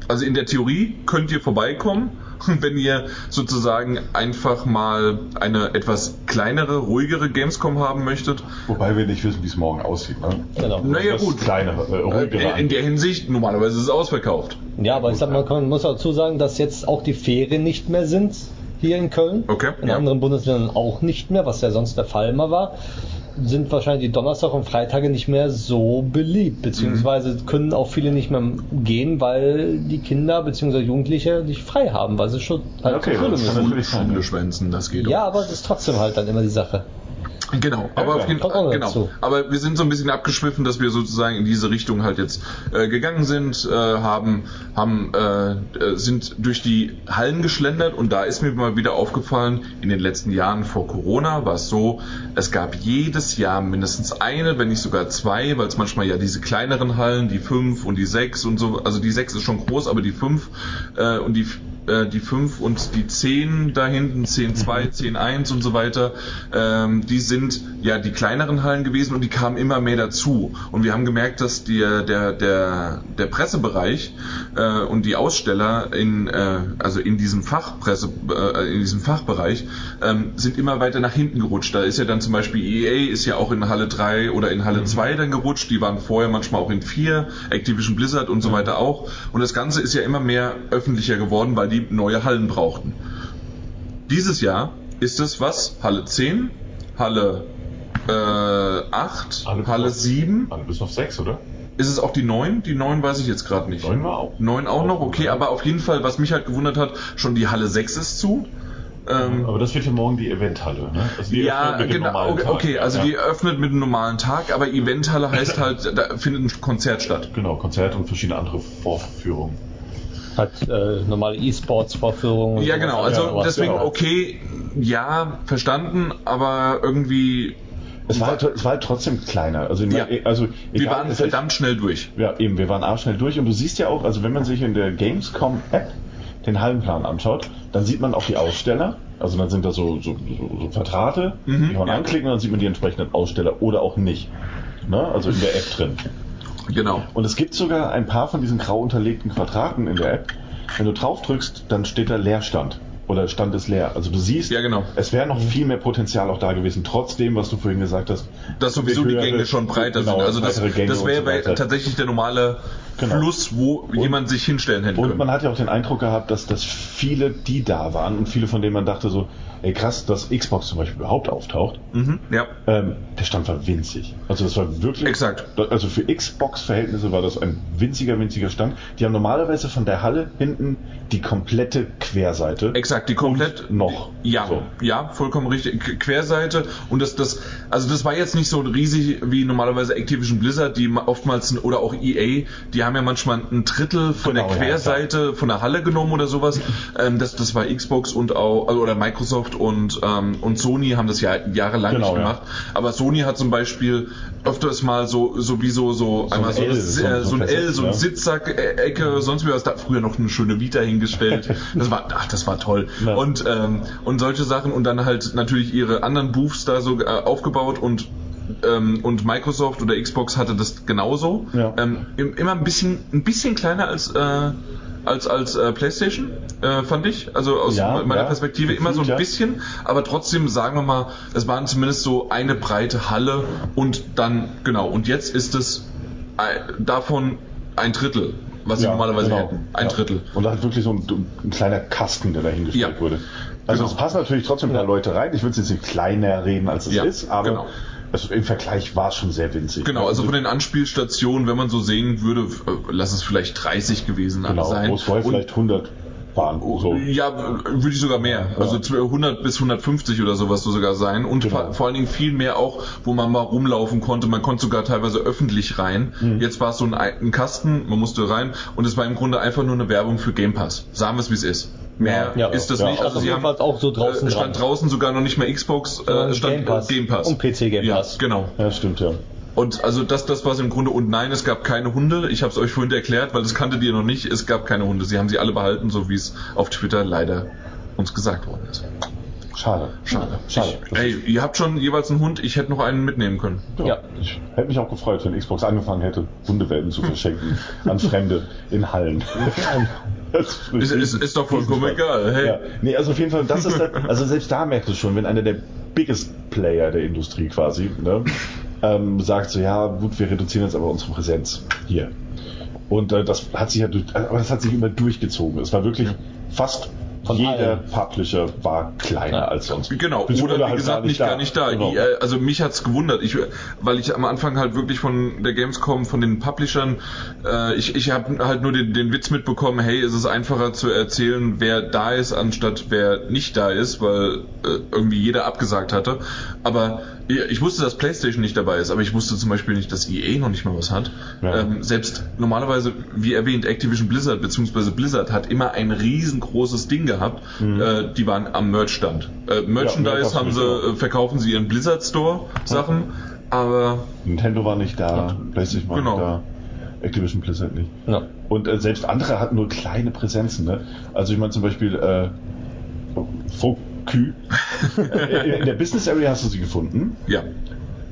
also in der Theorie könnt ihr vorbeikommen, wenn ihr sozusagen einfach mal eine etwas kleinere, ruhigere Gamescom haben möchtet. Wobei wir nicht wissen, wie es morgen aussieht. Ne? Genau. Naja, gut. Kleinere, äh, ruhigere. Äh, In der Hinsicht, normalerweise ist es ausverkauft. Ja, aber ich sag mal, man muss dazu sagen, dass jetzt auch die Ferien nicht mehr sind hier in Köln. Okay, In ja. anderen Bundesländern auch nicht mehr, was ja sonst der Fall immer war. Sind wahrscheinlich die Donnerstag und Freitage nicht mehr so beliebt, beziehungsweise Mhm. können auch viele nicht mehr gehen, weil die Kinder bzw. Jugendliche nicht frei haben, weil sie schon halt Okay, zur Schule das kann müssen. Schule schwänzen, das geht Ja, aber das ist trotzdem halt dann immer die Sache. Genau, aber Ja, auf jeden noch genau. dazu. Aber wir sind so ein bisschen abgeschwiffen, dass wir sozusagen in diese Richtung halt jetzt äh, gegangen sind, äh, haben, haben, äh, äh, sind durch die Hallen geschlendert und da ist mir mal wieder aufgefallen, in den letzten Jahren vor Corona war es so, es gab jedes Jahr mindestens eine, wenn nicht sogar zwei, weil es manchmal ja diese kleineren Hallen, die fünf und die sechs und so, also die sechs ist schon groß, aber die fünf äh, und die äh, die 5 und die 10 da hinten, 10 2, 10 1 und so weiter, ähm, die sind ja die kleineren Hallen gewesen und die kamen immer mehr dazu. Und wir haben gemerkt, dass die, der, der, der Pressebereich äh, und die Aussteller in, äh, also in diesem Fachpresse, äh, in diesem Fachbereich ähm, sind immer weiter nach hinten gerutscht. Da ist ja dann zum Beispiel EA ist ja auch in Halle 3 oder in Halle 2 dann gerutscht. Die waren vorher manchmal auch in 4, Activision Blizzard und so weiter auch. Und das Ganze ist ja immer mehr öffentlicher geworden, weil die neue Hallen brauchten. Dieses Jahr ist es was? Halle 10, Halle äh, 8, Halle- Halle 7. Alle bis auf sechs, oder? Ist es auch die 9? Die 9 weiß ich jetzt gerade nicht. Neun war auch. 9 auch noch, okay, aber auf jeden Fall, was mich halt gewundert hat, schon die Halle 6 ist zu. Ähm, Aber das wird ja morgen die Eventhalle, ne? Also die ja, genau, okay, okay, also ja. die öffnet mit einem normalen Tag, aber Eventhalle heißt halt, da findet ein Konzert statt. Genau, Konzerte und verschiedene andere Vorführungen. Hat äh, normale E-Sports-Vorführungen. und Ja, genau, also Ja, deswegen, ja. okay, ja, verstanden, aber irgendwie, Es war, halt, es war halt trotzdem kleiner. Also, Ja. also wir egal, waren es- verdammt schnell durch. Ja, eben, wir waren arg schnell durch und du siehst ja auch, also wenn man sich in der Gamescom-App den Hallenplan anschaut, dann sieht man auch die Aussteller. Also dann sind da so, so, so, so Quadrate, Mhm, die kann man ja. anklicken und dann sieht man die entsprechenden Aussteller oder auch nicht. Ne? Also in der App drin. Genau. Und es gibt sogar ein paar von diesen grau unterlegten Quadraten in der App. Wenn du drauf drückst, dann steht da Leerstand. Oder Stand ist leer. Also du siehst, Ja, genau. es wäre noch viel mehr Potenzial auch da gewesen, trotzdem, was du vorhin gesagt hast. Dass sowieso die Gänge schon breiter genau, sind. Also das, das und wäre so tatsächlich der normale Genau. Fluss, wo jemand sich hinstellen hätte Und können. man hat ja auch den Eindruck gehabt, dass, dass viele, die da waren und viele von denen man dachte so, ey krass, dass Xbox zum Beispiel überhaupt auftaucht, mhm, ja. ähm, der Stand war winzig. Also das war wirklich... Exakt. Also für Xbox-Verhältnisse war das ein winziger, winziger Stand. Die haben normalerweise von der Halle hinten die komplette Querseite. Exakt, die komplett noch. Ja, So. ja, vollkommen richtig. Querseite und das, das, also das war jetzt nicht so riesig wie normalerweise Activision Blizzard, die ma- oftmals oder auch EA, die haben ja manchmal ein Drittel von Genau, der ja, Querseite von der Halle genommen oder sowas. Ähm, das, das war Xbox und auch also, oder Microsoft und ähm, und Sony haben das ja jahrelang Genau, nicht ja. gemacht. Aber Sony hat zum Beispiel öfters mal so sowieso so, einmal so, ein L, äh, so ein- so ein L, so ein ja. Sitzsack-Ecke, sonst wie was. Da früher noch eine schöne Vita hingestellt. Das war, ach, das war toll. Ja. Und ähm, und solche Sachen und dann halt natürlich ihre anderen Booths da so äh, aufgebaut und ähm, und Microsoft oder Xbox hatte das genauso. Ja. Ähm, im- immer ein bisschen ein bisschen kleiner als äh, als als äh, PlayStation äh, fand ich. Also aus Ja, meiner ja, Perspektive immer so ein bisschen, aber trotzdem sagen wir mal, es waren zumindest so eine breite Halle und dann genau und jetzt ist es äh, davon ein Drittel, was sie Ja, normalerweise genau. hätten. Ein Ja. Drittel. Und da hat wirklich so ein, ein kleiner Kasten, der dahingestellt Ja. wurde. Also Genau. es passen natürlich trotzdem ein paar Leute rein. Ich würde es jetzt nicht kleiner reden, als es ist, aber genau. also im Vergleich war es schon sehr winzig. Genau, also von den Anspielstationen, wenn man so sehen würde, äh, lass es vielleicht 30 gewesen genau, sein. Und- vielleicht 100 waren. So. Ja, würde ich sogar mehr. Also 100 bis 150 oder sowas so sogar sein. Und Genau. vor, allen Dingen viel mehr auch, wo man mal rumlaufen konnte. Man konnte sogar teilweise öffentlich rein. Mhm. Jetzt war es so ein, ein Kasten, man musste rein. Und es war im Grunde einfach nur eine Werbung für Game Pass. Sagen wir es, wie es ist. Mehr Ja, ist das ja. nicht. Also Also sie haben auch so draußen äh, stand dran. draußen sogar noch nicht mehr Xbox, äh, stand Game Pass. Game Pass. Und PC Game ja, Pass. Genau. Ja, stimmt, ja. Und also das, das war es im Grunde. Und nein, es gab keine Hunde. Ich habe es euch vorhin erklärt, weil das kanntet ihr noch nicht. Es gab keine Hunde. Sie haben sie alle behalten, so wie es auf Twitter leider uns gesagt worden ist. Schade. Schade. Schade. Ich, ey, ihr habt schon jeweils einen Hund, ich hätte noch einen mitnehmen können. Ja. Ich hätte mich auch gefreut, wenn Xbox angefangen hätte, Hundewelpen zu verschenken an Fremde in Hallen. Das Ist, ist, ist doch vollkommen egal. Hey. Ja. Nee, also auf jeden Fall, das ist der, also selbst da merkst du schon, wenn einer der biggest Player der Industrie quasi, ne, ähm, sagt so, ja, gut, wir reduzieren jetzt aber unsere Präsenz hier. Und äh, das hat sich ja durch, aber das hat sich immer durchgezogen. Es war wirklich fast Von jeder. Publisher war kleiner Ja. als sonst. Genau, Bis- oder, wie halt gesagt, nicht gar nicht da. Genau. Äh, also mich hat's gewundert, ich, weil ich am Anfang halt wirklich von der Gamescom, von den Publishern, äh, ich, ich habe halt nur den, den Witz mitbekommen, hey, es ist einfacher zu erzählen, wer da ist, anstatt wer nicht da ist, weil äh, irgendwie jeder abgesagt hatte. Aber ich, ich wusste, dass PlayStation nicht dabei ist, aber ich wusste zum Beispiel nicht, dass EA noch nicht mal was hat. Ja. Ähm, selbst normalerweise, wie erwähnt, Activision Blizzard bzw. Blizzard hat immer ein riesengroßes Ding gehabt. Äh, die waren am Merch-Stand. Äh, Merchandise Merch- haben sie, äh, verkaufen sie ihren Blizzard Store Sachen, aber Nintendo war nicht da, PlayStation war Genau. nicht da, Activision Blizzard nicht. Ja. Und äh, selbst andere hatten nur kleine Präsenzen. Ne? Also ich meine zum Beispiel äh, Fokü. in, in der Business Area hast du sie gefunden. ja,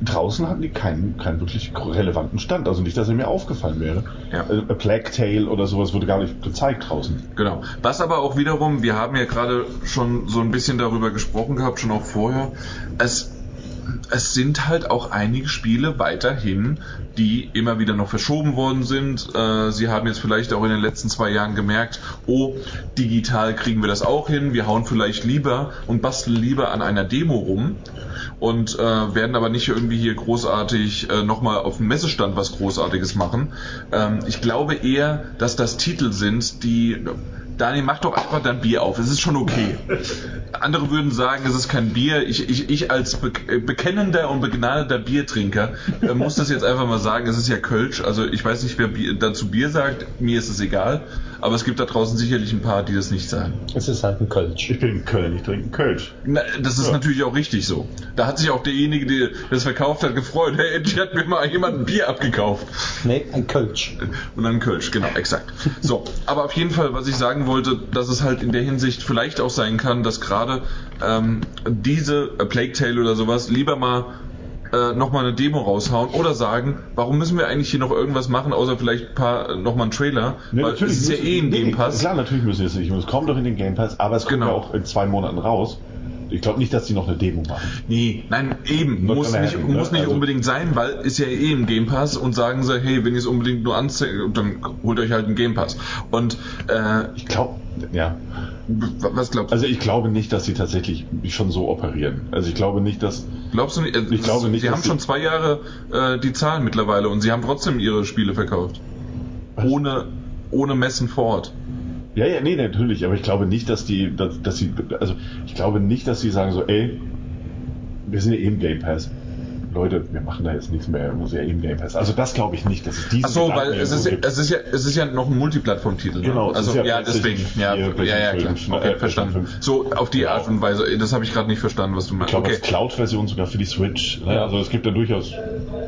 Draußen hatten die keinen, keinen wirklich relevanten Stand. Also nicht, dass er mir aufgefallen wäre. Ja. Äh, A Plague Tale oder sowas wurde gar nicht gezeigt draußen. genau. Was aber auch wiederum, wir haben ja gerade schon so ein bisschen darüber gesprochen gehabt, schon auch vorher, es es sind halt auch einige Spiele weiterhin, die immer wieder noch verschoben worden sind. Äh, Sie haben jetzt vielleicht auch in den letzten zwei Jahren gemerkt, oh, digital kriegen wir das auch hin. Wir hauen vielleicht lieber und basteln lieber an einer Demo rum und äh, werden aber nicht irgendwie hier großartig äh, nochmal auf dem Messestand was Großartiges machen. Ähm, ich glaube eher, dass das Titel sind, die Daniel, mach doch einfach dein Bier auf. Es ist schon okay. Andere würden sagen, es ist kein Bier. Ich, ich, ich als be äh, bekennender und begnadeter Biertrinker äh, muss das jetzt einfach mal sagen, es ist ja Kölsch. Also ich weiß nicht, wer Bier, dazu Bier sagt. Mir ist es egal. Aber es gibt da draußen sicherlich ein paar, die das nicht sagen. Es ist halt ein Kölsch. Ich bin in Köln, ich trinke Kölsch. Na, das ist Ja. natürlich auch richtig so. Da hat sich auch derjenige, der das verkauft hat, gefreut. Hey, endlich hat mir mal jemand ein Bier abgekauft. Nee, ein Kölsch. Und dann Kölsch, genau, exakt. So, aber auf jeden Fall, was ich sagen wollte, dass es halt in der Hinsicht vielleicht auch sein kann, dass gerade ähm, diese A Plague Tale oder sowas lieber mal äh, nochmal eine Demo raushauen oder sagen, warum müssen wir eigentlich hier noch irgendwas machen, außer vielleicht ein paar nochmal einen Trailer, weil es ist ja eh nee, Game Pass. Klar, natürlich müssen wir es nicht. Es kommt doch in den Game Pass, aber es kommt Genau. ja auch in zwei Monaten raus. Ich glaube nicht, dass die noch eine Demo machen. Nee, nein, eben. Not Muss nicht, happen, muss ne? nicht Also- unbedingt sein, weil ist ja eh im Game Pass und sagen sie, hey, wenn ihr es unbedingt nur anzeigt, dann holt euch halt einen Game Pass. Und äh, Ich glaube, ja. was glaubst du? Also ich glaube nicht, dass sie tatsächlich schon so operieren. Also ich glaube nicht, dass Glaubst du nicht? äh, Ich glaube nicht, Sie haben schon zwei Jahre äh, die Zahlen mittlerweile und sie haben trotzdem ihre Spiele verkauft. Was? Ohne, ohne Messen vor Ort. Ja, ja, nee, natürlich, aber ich glaube nicht, dass die, dass, dass sie, also ich glaube nicht, dass sie sagen so, ey, wir sind ja eh im Game Pass. Leute, wir machen da jetzt nichts mehr, sind ja im Game Pass. Also das glaube ich nicht, dass es diesen Ach so, weil es ist, es ist ja, es ist ja noch ein Multiplattform-Titel. Ne? Genau, also ist ja ja, deswegen. Ja, 4, ja, ja, klar. 5, Okay, äh, verstanden. PlayStation 5. So auf die Genau. Art und Weise. Das habe ich gerade nicht verstanden, was du ich meinst. glaube, Okay. Cloud-Version sogar für die Switch. Ne? Also es gibt da durchaus,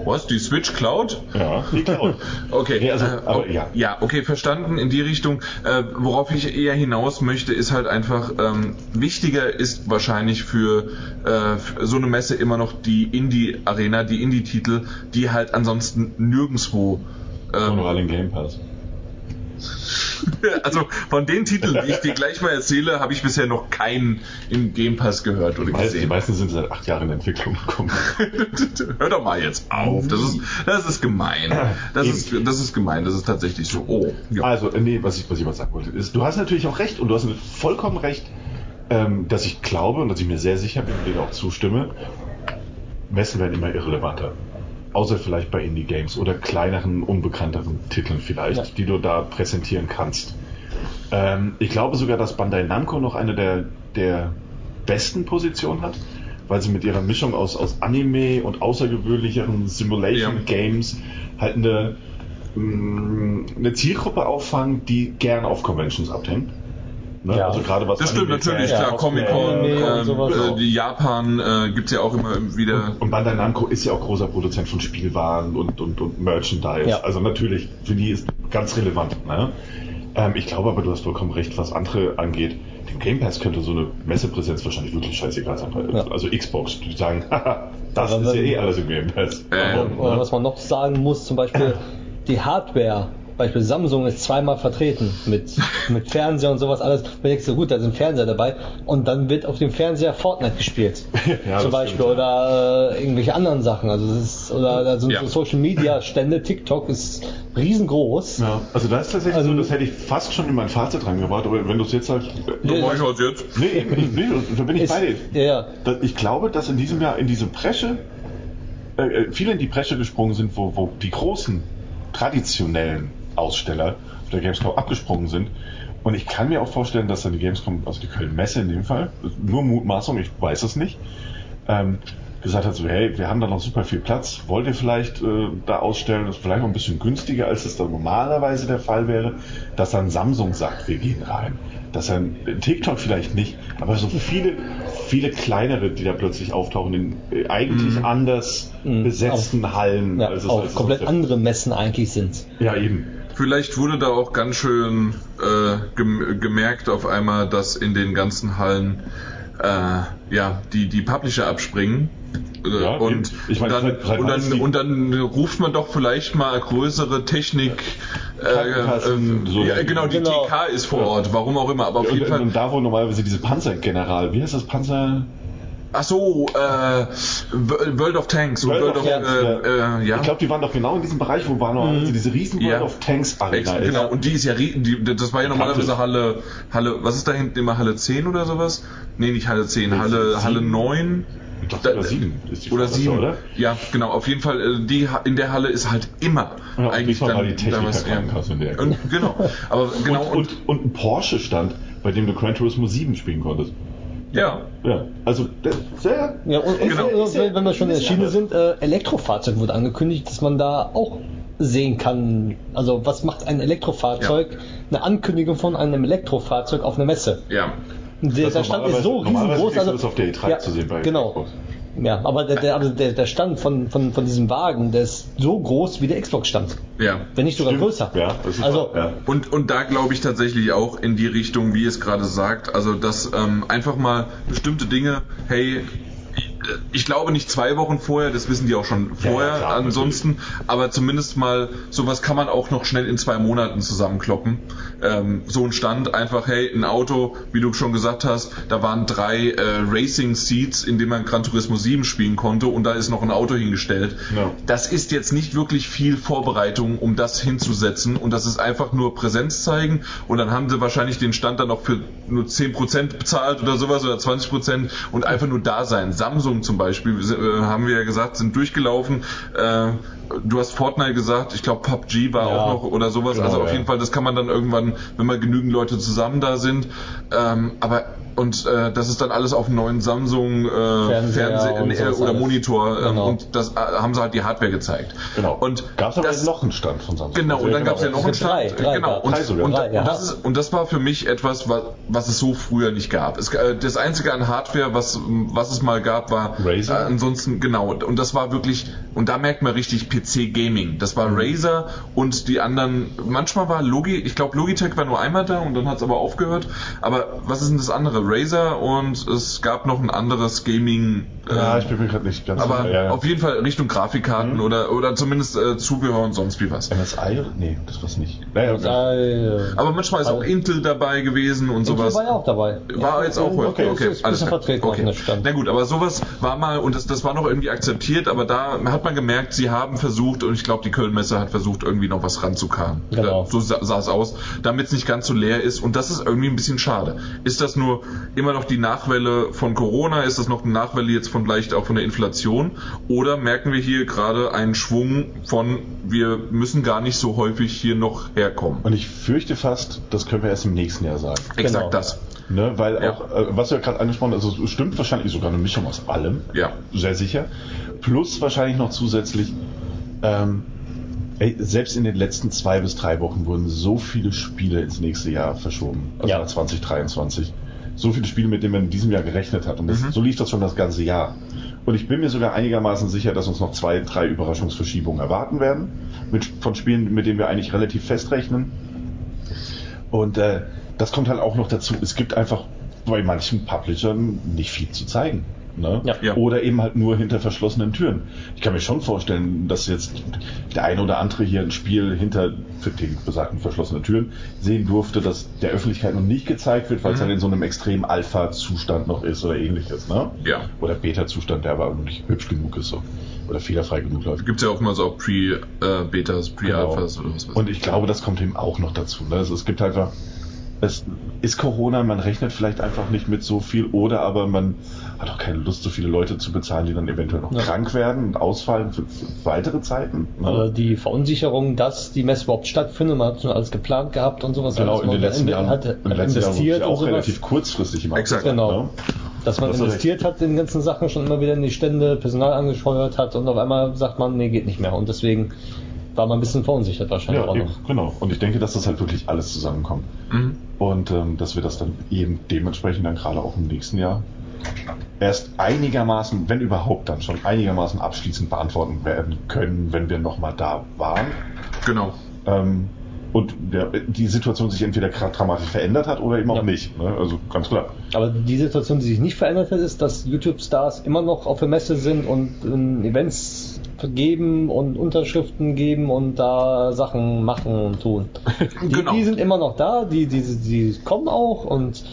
Was? Die Switch Cloud? ja, die Cloud. Okay, Nee, also, äh, aber oh, ja. ja, okay, verstanden in die Richtung. Äh, worauf ich eher hinaus möchte, ist halt einfach, ähm, wichtiger ist wahrscheinlich für, äh, für so eine Messe immer noch die Indie-Arena, die Indie-Titel, die halt ansonsten nirgendwo ähm, alle im Game Pass. also von den Titeln, die ich dir gleich mal erzähle, habe ich bisher noch keinen im Game Pass gehört oder Die meisten, die gesehen. meisten sind seit acht Jahren in Entwicklung gekommen. Hör doch mal jetzt auf. Das ist, das ist gemein. Das ist, das ist gemein. Das ist tatsächlich so. Oh. Ja. Also, äh, nee, was ich, was ich mal sagen wollte, ist, du hast natürlich auch recht und du hast vollkommen recht, ähm, dass ich glaube und dass ich mir sehr sicher bin und dir auch zustimme, Messen werden immer irrelevanter. Außer vielleicht bei Indie-Games oder kleineren, unbekannteren Titeln vielleicht, Ja. die du da präsentieren kannst. Ähm, ich glaube sogar, dass Bandai Namco noch eine der, der besten Positionen hat, weil sie mit ihrer Mischung aus, aus Anime und außergewöhnlicheren Simulation-Games halt eine, mh, eine Zielgruppe auffangen, die gern auf Conventions abhängt. Ne? Ja. Also gerade was Das stimmt Anime natürlich, betrifft, klar. Comic-Con, und ähm, sowas äh, die Japan äh, gibt's ja auch immer wieder. Und Bandai Namco ist ja auch großer Produzent von Spielwaren und, und, und Merchandise. Ja. Also natürlich, für die ist ganz relevant. Ne? Ähm, ich glaube aber, du hast vollkommen recht, was andere angeht. dem Game Pass könnte so eine Messepräsenz wahrscheinlich wirklich scheißegal sein. Ja. Also Xbox, die sagen, das ist ja eh alles im Game Pass. Äh, Warum, Oder ne? was man noch sagen muss, zum Beispiel die Hardware. Beispiel Samsung ist zweimal vertreten mit, mit Fernseher und sowas alles. Man denkt so gut, da sind Fernseher dabei und dann wird auf dem Fernseher Fortnite gespielt. Ja, zum Beispiel stimmt, oder äh, irgendwelche anderen Sachen. Also das ist, oder also Ja. so Social Media Stände, TikTok ist riesengroß. Ja, also da ist tatsächlich Also- so, das hätte ich fast schon in mein Fazit reingebracht, aber wenn du es jetzt sagst, so Ja, mach ich halt jetzt. nee, ich, nee, da bin ich Ist, bei dir. ja, ja. Da- Ich glaube, dass in diesem Jahr in diese Bresche, äh, äh, viele in die Bresche gesprungen sind, wo, wo die großen, traditionellen Aussteller auf der Gamescom abgesprungen sind. Und ich kann mir auch vorstellen, dass dann die Gamescom, also die Köln-Messe in dem Fall, nur Mutmaßung, ich weiß es nicht, ähm, gesagt hat so, hey, wir haben da noch super viel Platz, wollt ihr vielleicht äh, da ausstellen, das ist vielleicht noch ein bisschen günstiger, als es dann normalerweise der Fall wäre, dass dann Samsung sagt, wir gehen rein. Dass dann TikTok vielleicht nicht, aber so viele, viele kleinere, die da plötzlich auftauchen in äh, eigentlich anders Mhm. besetzten Hallen. ja als es- auch als komplett der- andere Messen eigentlich sind. Ja, eben. Vielleicht wurde da auch ganz schön äh, gem gemerkt auf einmal, dass in den ganzen Hallen äh, ja die die Publisher abspringen. Äh, Ja, und. Ich und, meine, dann, seit und, dann, und dann ruft man doch vielleicht mal größere Technik. Äh, Krankenkassen, äh, so- ja, genau, die Genau. TK ist vor Ja. Ort, warum auch immer. Aber auf Und, jeden Fall. und da, wo normalerweise diese Panzergeneral, wie heißt das Panzer? Ach so, äh, World of Tanks und World, of, Tanks, äh, äh, ja. Ich glaube, die waren doch genau in diesem Bereich, wo war normalerweise diese riesen World Ja. of Tanks Arena Ex genau, und die ist ja, die, das war ja normalerweise. Halle, Halle, was ist da hinten immer Halle 10 oder sowas? Nee, nicht Halle 10, Nee, Halle, sieben. Halle 9. Ich glaube, oder sieben ist die Oder 7. oder? Ja, genau, auf jeden Fall, äh, die, in der Halle ist halt immer Ja, und eigentlich dann die Techniker damals, Krankenkasse in der. Und, genau, aber genau, und, und, und ein Porsche stand, bei dem du Gran Turismo 7 spielen konntest. Ja, Ja, also sehr. Ja, und, und Genau. und wenn wir schon in der ja Schiene sind, äh, Elektrofahrzeug wurde angekündigt, dass man da auch sehen kann. Also was macht ein Elektrofahrzeug? Eine Ankündigung von einem Elektrofahrzeug auf einer Messe. ja. Der, Das der Stand ist so riesengroß. Also, das auf der E3 zu sehen bei Genau. Xbox. Ja, aber der, der, aber der, der Stand von, von, von diesem Wagen, der ist so groß wie der Xbox-Stand. Ja. Wenn nicht sogar Stimmt. größer. Ja, das ist also, ja. Und, und da glaube ich tatsächlich auch in die Richtung, wie es gerade sagt, also dass ähm, einfach mal bestimmte Dinge, hey, ich glaube nicht zwei Wochen vorher, das wissen die auch schon vorher, klar, ansonsten, aber zumindest mal, sowas kann man auch noch schnell in zwei Monaten zusammenkloppen. Ähm, so ein Stand, einfach, hey, ein Auto, wie du schon gesagt hast, da waren drei äh, Racing Seats, in denen man Gran Turismo 7 spielen konnte und da ist noch ein Auto hingestellt. Ja. Das ist jetzt nicht wirklich viel Vorbereitung, um das hinzusetzen und das ist einfach nur Präsenz zeigen und dann haben sie wahrscheinlich den Stand dann noch für nur 10% bezahlt oder sowas oder 20% und einfach nur da sein. Samsung zum Beispiel, äh, haben wir ja gesagt, sind durchgelaufen. Äh, du hast Fortnite gesagt, ich glaube PUBG war Ja. auch noch oder sowas. Genau, also auf ja. jeden Fall, das kann man dann irgendwann, wenn mal genügend Leute zusammen da sind. Ähm, aber und äh, das ist dann alles auf einem neuen Samsung äh, Fernseher sowas oder alles. Monitor ähm, Genau. und das äh, haben sie halt die Hardware gezeigt. Genau. Und gab es aber das, noch einen Stand von Samsung. Genau, und dann gab es ja noch einen Drei, Stand. drei genau. gab's. Und, Drei und, Drei, ja. und, das ist, und das war für mich etwas, was, was es so früher nicht gab. Es, äh, das einzige an Hardware, was, was es mal gab, war Razer? Äh, ansonsten, genau. Und das war wirklich, und da merkt man richtig PC Gaming. Das war Razer und die anderen, manchmal war Logi, ich glaube Logitech war nur einmal da und dann hat es aber aufgehört. Aber was ist denn das andere? Razer und es gab noch ein anderes Gaming. äh, Ja, ich bin mir gerade nicht ganz aber sicher. Ja, ja. auf jeden Fall Richtung Grafikkarten oder, oder zumindest äh, Zubehör und sonst wie was. MSI? Nee, das war's nicht. Naja, okay. äh, Aber manchmal ist auch Intel dabei gewesen und Intel sowas. war ja auch dabei. War jetzt auch okay, okay, okay, ist, ist ein alles vertreten okay. Na gut, aber sowas war mal und das, das war noch irgendwie akzeptiert, aber da hat man gemerkt, sie haben versucht und ich glaube, die Kölnmesse hat versucht, irgendwie noch was ranzukarren. Genau. So sah sah es aus, damit es nicht ganz so leer ist und das ist irgendwie ein bisschen schade. Ist das nur immer noch die Nachwelle von Corona? Ist das noch eine Nachwelle jetzt von vielleicht auch von der Inflation? Oder merken wir hier gerade einen Schwung von, wir müssen gar nicht so häufig hier noch herkommen? Und ich fürchte fast, das können wir erst im nächsten Jahr sagen. Exakt Genau. das. Ne, weil Ja. auch, äh, was du ja gerade angesprochen hast, also es stimmt wahrscheinlich sogar eine Mischung aus allem. Ja. Sehr sicher. Plus wahrscheinlich noch zusätzlich, ähm, selbst in den letzten zwei bis drei Wochen wurden so viele Spiele ins nächste Jahr verschoben. Also Ja. nach 2023. So viele Spiele, mit denen man in diesem Jahr gerechnet hat. Und das, Mhm. so lief das schon das ganze Jahr. Und ich bin mir sogar einigermaßen sicher, dass uns noch zwei, drei Überraschungsverschiebungen erwarten werden. Mit, von Spielen, mit denen wir eigentlich relativ festrechnen. Und äh, das kommt halt auch noch dazu. Es gibt einfach bei manchen Publishern nicht viel zu zeigen. Ne? Ja. Ja. Oder eben halt nur hinter verschlossenen Türen. Ich kann mir schon vorstellen, dass jetzt der eine oder andere hier ein Spiel hinter für den besagten verschlossenen Türen sehen durfte, das der Öffentlichkeit noch nicht gezeigt wird, weil es Mhm. halt in so einem extremen Alpha-Zustand noch ist oder ähnliches. Ne? Ja. Oder Beta-Zustand, der aber noch nicht hübsch genug ist so. oder fehlerfrei genug läuft. Gibt es ja oftmals auch Pre-Betas, Pre-Alphas oder was weiß Genau. Und ich glaube, das kommt eben auch noch dazu. Ne? Also es gibt einfach, es ist Corona, man rechnet vielleicht einfach nicht mit so viel oder aber man hat auch keine Lust, so viele Leute zu bezahlen, die dann eventuell noch Ja. krank werden und ausfallen für, weitere Zeiten. Ne? Oder die Verunsicherung, dass die Messe überhaupt stattfindet, man hat schon alles geplant gehabt und sowas. Genau, in den letzten Jahren, hat in den letzten investiert ja und auch sowas. relativ kurzfristig im Exakt. Abschluss, Genau. ne? Dass man du investiert hat in ganzen Sachen, schon immer wieder in die Stände, Personal angesteuert hat und auf einmal sagt man, nee, geht nicht mehr. Und deswegen war man ein bisschen verunsichert wahrscheinlich Ja, auch eben, noch. genau. Und ich denke, dass das halt wirklich alles zusammenkommt. Mhm. Und ähm, dass wir das dann eben dementsprechend dann gerade auch im nächsten Jahr erst einigermaßen, wenn überhaupt dann schon einigermaßen abschließend beantworten werden können, wenn wir nochmal da waren. Genau. Ähm, und der, die Situation sich entweder dramatisch verändert hat oder eben auch Ja. nicht. Ne? Also ganz klar. Aber die Situation, die sich nicht verändert hat, ist, dass YouTube-Stars immer noch auf der Messe sind und ähm, Events geben und Unterschriften geben und da Sachen machen und tun. Die, Genau. die sind immer noch da, die, die, die kommen auch und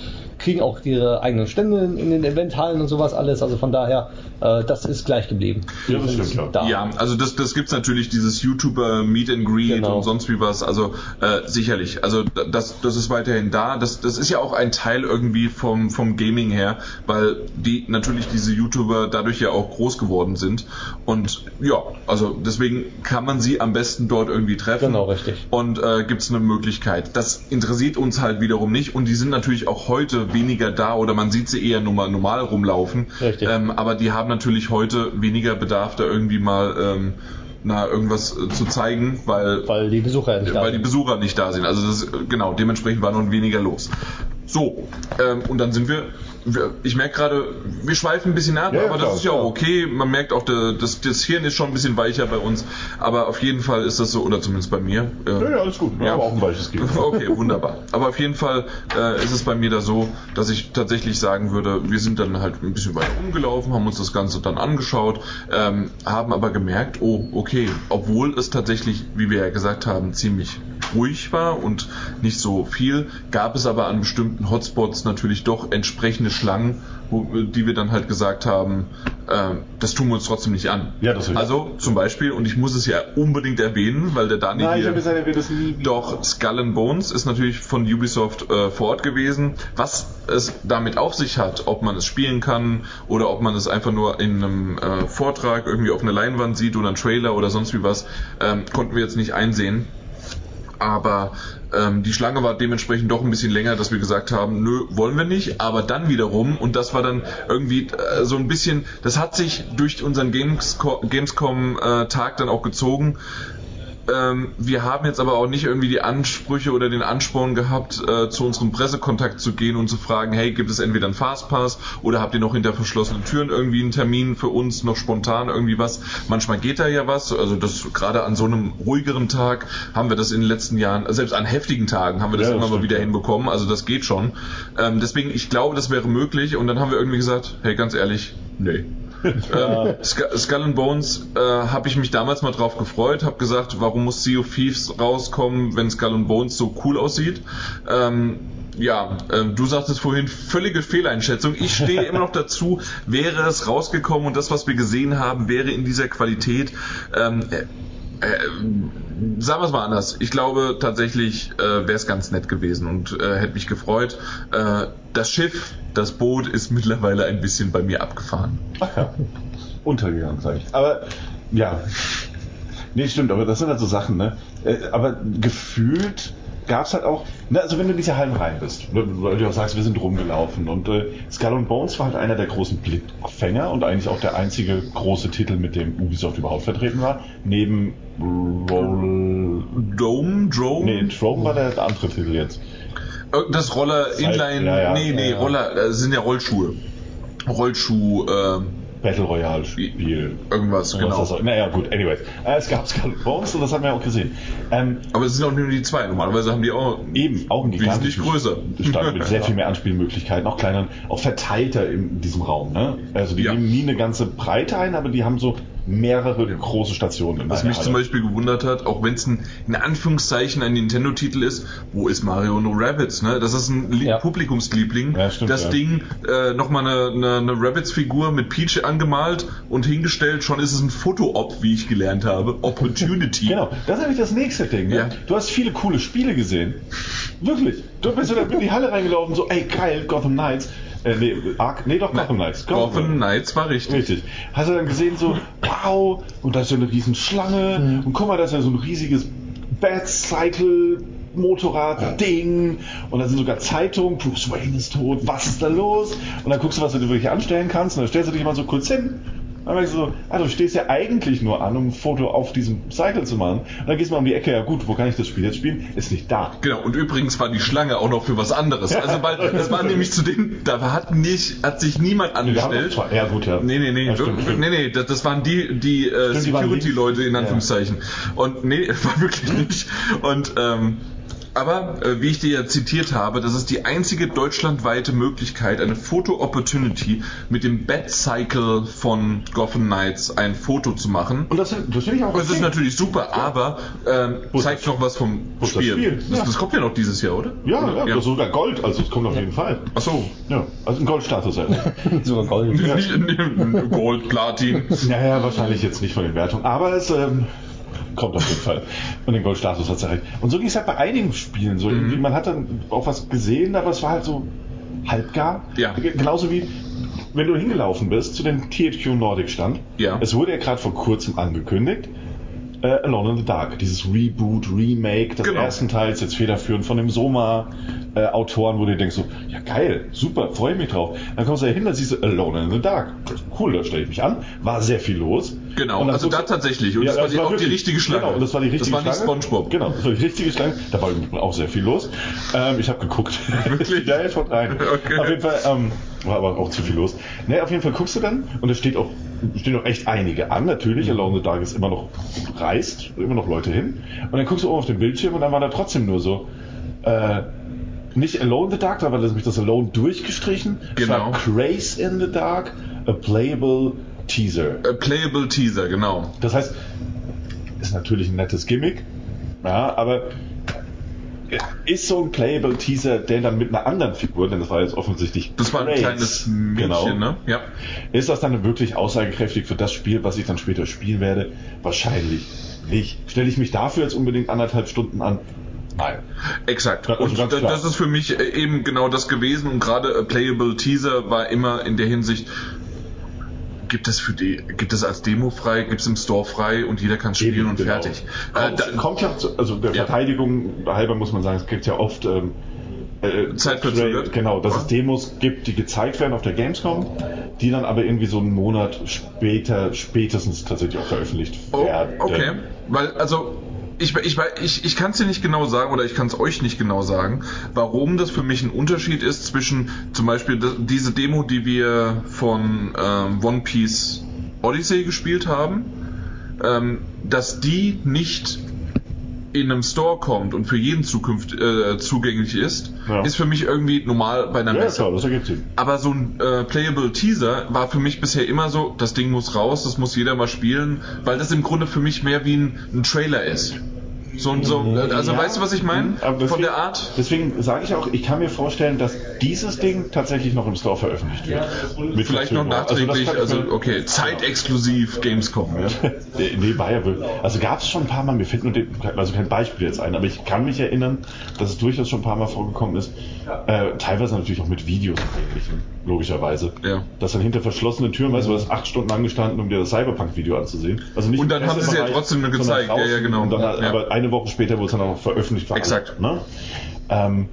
kriegen auch ihre eigenen Stände in, den Eventhallen und sowas alles. Also von daher, äh, das ist gleich geblieben. Ja, das stimmt, ja. Da. Ja, also das, das gibt's natürlich, dieses YouTuber Meet and Greet Genau. und sonst wie was, also äh, sicherlich. Also das, das ist weiterhin da. Das, das ist ja auch ein Teil irgendwie vom, vom Gaming her, weil die natürlich diese YouTuber dadurch ja auch groß geworden sind. Und ja, also deswegen kann man sie am besten dort irgendwie treffen. Genau, richtig. Und äh, gibt's eine Möglichkeit. Das interessiert uns halt wiederum nicht und die sind natürlich auch heute weniger da oder man sieht sie eher normal, normal rumlaufen. Ähm, aber die haben natürlich heute weniger Bedarf, da irgendwie mal ähm, na, irgendwas äh, zu zeigen, weil, Weil die Besucher nicht da weil die sind. Besucher nicht da sind. Also das, genau, dementsprechend war noch weniger los. So, ähm, und dann sind wir ich merke gerade, wir schweifen ein bisschen ab, Ja, aber klar, das ist ja auch okay. Man merkt auch, das, das Hirn ist schon ein bisschen weicher bei uns, aber auf jeden Fall ist das so, oder zumindest bei mir. äh, Ja, ja, alles gut. Wir Ja. haben auch ein weiches Geben. Okay, wunderbar. Aber auf jeden Fall äh, ist es bei mir da so, dass ich tatsächlich sagen würde, wir sind dann halt ein bisschen weiter umgelaufen, haben uns das Ganze dann angeschaut, ähm, haben aber gemerkt, oh, okay, obwohl es tatsächlich, wie wir ja gesagt haben, ziemlich ruhig war und nicht so viel, gab es aber an bestimmten Hotspots natürlich doch entsprechende Schlangen, wo, die wir dann halt gesagt haben, äh, das tun wir uns trotzdem nicht an. Ja, das ich. Also zum Beispiel, und ich muss es ja unbedingt erwähnen, weil der Daniel Nein, ich hier... habe gesagt, er es nie. Doch, Skull and Bones ist natürlich von Ubisoft äh, vor Ort gewesen. Was es damit auf sich hat, ob man es spielen kann oder ob man es einfach nur in einem äh, Vortrag irgendwie auf einer Leinwand sieht oder einen Trailer oder sonst wie was, ähm, konnten wir jetzt nicht einsehen. Aber ähm, die Schlange war dementsprechend doch ein bisschen länger, dass wir gesagt haben, nö, wollen wir nicht. Aber dann wiederum, und das war dann irgendwie äh, so ein bisschen, das hat sich durch unseren Gamesco- Gamescom-Tag dann auch gezogen. Ähm, wir haben jetzt aber auch nicht irgendwie die Ansprüche oder den Ansporn gehabt, äh, zu unserem Pressekontakt zu gehen und zu fragen, hey, gibt es entweder einen Fastpass oder habt ihr noch hinter verschlossenen Türen irgendwie einen Termin für uns, noch spontan irgendwie was? Manchmal geht da ja was, also das gerade an so einem ruhigeren Tag haben wir das in den letzten Jahren, selbst an heftigen Tagen haben wir das Ja, das immer mal stimmt, wieder hinbekommen, also das geht schon. Ähm, deswegen, ich glaube, das wäre möglich und dann haben wir irgendwie gesagt, hey, ganz ehrlich, nee. ähm, Sk- Skull and Bones äh, habe ich mich damals mal drauf gefreut, habe gesagt, warum muss Sea of Thieves rauskommen, wenn Skull and Bones so cool aussieht. Ähm, ja, ähm, du sagtest vorhin völlige Fehleinschätzung. Ich stehe immer noch dazu, wäre es rausgekommen und das, was wir gesehen haben, wäre in dieser Qualität. Ähm, äh, äh, sagen wir es mal anders. Ich glaube tatsächlich äh, wäre es ganz nett gewesen und äh, hätte mich gefreut. Äh, das Schiff, das Boot ist mittlerweile ein bisschen bei mir abgefahren. Ach ja. Untergegangen, ich. Aber ja. Nee, stimmt, aber das sind halt so Sachen, ne? Äh, Aber gefühlt gab es halt auch, ne, also wenn du in diese Hallen rein bist, ne, weil du auch sagst, wir sind rumgelaufen und äh, Skull and Bones war halt einer der großen Blickfänger und eigentlich auch der einzige große Titel, mit dem Ubisoft überhaupt vertreten war, neben Roll... Dome, Drone? Nee, Throne war der andere Titel jetzt. Äh, Das Roller Inline, ja, ja. nee, nee, Ja. Roller, das sind ja Rollschuhe. Rollschuh, äh, Battle Royale Spiel. Irgendwas, genau. Das naja, gut, anyways. Äh, es gab and Bones und das haben wir auch gesehen. Ähm, Aber es sind auch nur die zwei. Normalerweise haben die auch Eben, auch ein wesentlich größer. Stand mit sehr viel mehr Anspielmöglichkeiten, auch kleiner, auch verteilter in diesem Raum. Ne? Also die Ja. nehmen nie eine ganze Breite ein, aber die haben so mehrere große Stationen. Was mich zum Halle. Beispiel gewundert hat, auch wenn es ein, in Anführungszeichen ein Nintendo-Titel ist, wo ist Mario No Rabbits? Ne? Das ist ein Ja. Publikumsliebling. Ja, stimmt, das ja. Ding, äh, nochmal eine, eine, eine Rabbits-Figur mit Peach angemalt und hingestellt, schon ist es ein Foto-Op, wie ich gelernt habe. Opportunity. Genau, das ist nämlich das nächste Ding. Ne? Ja. Du hast viele coole Spiele gesehen. Wirklich. Du bist in die Halle reingelaufen, so, ey, geil, Gotham Knights. Äh, nee, Ark, nee, doch, Gotham Knights. Gotham Knights war richtig. Richtig. Hast du dann gesehen, so, wow, und da ist ja eine riesen Schlange, und guck mal, da ist ja so ein riesiges Bat-Cycle, Motorrad-Ding, und da sind sogar Zeitungen, Bruce Wayne ist tot, was ist da los? Und dann guckst du, was du dir wirklich anstellen kannst, und dann stellst du dich mal so kurz hin. Dann merkst du so, ah, du stehst ja eigentlich nur an, um ein Foto auf diesem Cycle zu machen. Und dann gehst du mal um die Ecke, ja gut, wo kann ich das Spiel jetzt spielen? Ist nicht da. Genau, und übrigens war die Schlange auch noch für was anderes. Also, weil das war nämlich zu dem, da hat nicht, hat sich niemand angestellt. zwei. Ja, gut, ja. Nee, nee, nee, Ja, stimmt, nee, nee, das, das waren die, die äh, Security-Leute in. Anführungszeichen. Und nee, war wirklich nicht. Und ähm, aber äh, wie ich dir ja zitiert habe, das ist die einzige deutschlandweite Möglichkeit, eine Foto-Opportunity mit dem Bat-Cycle von Gotham Knights ein Foto zu machen. Und das, das finde ich auch Das ist natürlich super, aber ähm, zeigt das- noch was vom ist das Spiel. Spiel? Das, Ja. das kommt ja noch dieses Jahr, oder? Ja, Oder? ja, das ist sogar Gold, also es kommt auf jeden Fall. Ach so. Ja, also ein Goldstatus. Also. Sogar Gold. Nicht in dem Gold, Platin. naja, wahrscheinlich jetzt nicht von den Wertungen, aber es ähm, kommt auf jeden Fall. Und den Goldstatus hat es erreicht. Und so ging es halt bei einigen Spielen. So irgendwie, man hat dann auch was gesehen, aber es war halt so halbgar. Ja. Genauso wie wenn du hingelaufen bist zu dem THQ Nordic Stand. Ja. Es wurde ja gerade vor kurzem angekündigt. Äh, Alone in the Dark, dieses Reboot, Remake des Genau. ersten Teils, jetzt federführend von dem Soma-Autoren, wo du denkst so, ja geil, super, freue ich mich drauf. Dann kommst du da hin, dann siehst du Alone in the Dark. Cool, da stelle ich mich an. War sehr viel los. Genau, also da tatsächlich. Und das war die- auch die richtige Schlange. Genau, und das war die richtige Das war Schlange. nicht SpongeBob. Genau, das war die richtige Schlange. Da war auch sehr viel los. Ähm, ich habe geguckt. Wirklich? ja, ich rein. Okay. Auf jeden Fall ähm, war aber auch zu viel los. Ne, auf jeden Fall guckst du dann und es steht auch stehen auch echt einige an. Natürlich, Alone in the Dark ist immer noch reist, immer noch Leute hin. Und dann guckst du oben auf den Bildschirm und dann war da trotzdem nur so äh, nicht Alone the Dark, da war nämlich das Alone durchgestrichen. Es Genau. war Craze in the Dark, a playable Teaser. A Playable Teaser, genau. Das heißt, ist natürlich ein nettes Gimmick, ja, aber ist so ein Playable Teaser, der dann mit einer anderen Figur, denn das war jetzt offensichtlich Das war ein Grace, kleines Mädchen, genau, ne? Ja. Ist das dann wirklich aussagekräftig für das Spiel, was ich dann später spielen werde? Wahrscheinlich nicht. Stelle ich mich dafür jetzt unbedingt anderthalb Stunden an? Nein. Exakt. Also und das ist für mich äh, eben genau das gewesen und gerade A Playable Teaser war immer in der Hinsicht, gibt es für die, gibt es als Demo frei, gibt es im Store frei und jeder kann spielen Eben, und genau. fertig. Äh, Kommt, da, kommt ja, zu, also der Ja. Verteidigung halber muss man sagen, es gibt ja oft ähm, äh, Zeitverzögert. Genau, dass es Demos gibt, die gezeigt werden auf der Gamescom, die dann aber irgendwie so einen Monat später, spätestens tatsächlich auch veröffentlicht Oh, werden. okay. Weil, also, ich, ich, ich, ich kann es dir nicht genau sagen oder ich kann es euch nicht genau sagen, warum das für mich ein Unterschied ist zwischen zum Beispiel diese Demo, die wir von ähm, One Piece Odyssey gespielt haben, ähm, dass die nicht in einem Store kommt und für jeden Zukunft äh, zugänglich ist, Ja. ist für mich irgendwie normal bei einer Ja, Messe. klar, das ergibt Sinn. Aber so ein äh, Playable Teaser war für mich bisher immer so, das Ding muss raus, das muss jeder mal spielen, weil das im Grunde für mich mehr wie ein, ein Trailer ist. So und so, äh, also Ja. weißt du, was ich meine? Deswegen- Von der Art? Deswegen sage ich auch, ich kann mir vorstellen, dass dieses Ding tatsächlich noch im Store veröffentlicht wird. Mit Vielleicht noch. Also nachträglich, also mir- okay, zeitexklusiv Gamescom. Ja? Nee, nee, war ja wohl. Also gab es schon ein paar Mal, mir fällt nur den, also kein Beispiel jetzt ein, aber ich kann mich erinnern, dass es durchaus schon ein paar Mal vorgekommen ist. Äh, teilweise natürlich auch mit Videos und ähnlichem, logischerweise. Ja. Dass dann hinter verschlossenen Türen, weißt du, du hast acht Stunden angestanden, um dir das Cyberpunk-Video anzusehen. Also nicht Und dann haben sie es ja trotzdem nur gezeigt. Ja, ja, genau. Und dann, Ja. Aber eine Woche später wurde es dann auch veröffentlicht. für alle, Exakt. Ne? Ähm,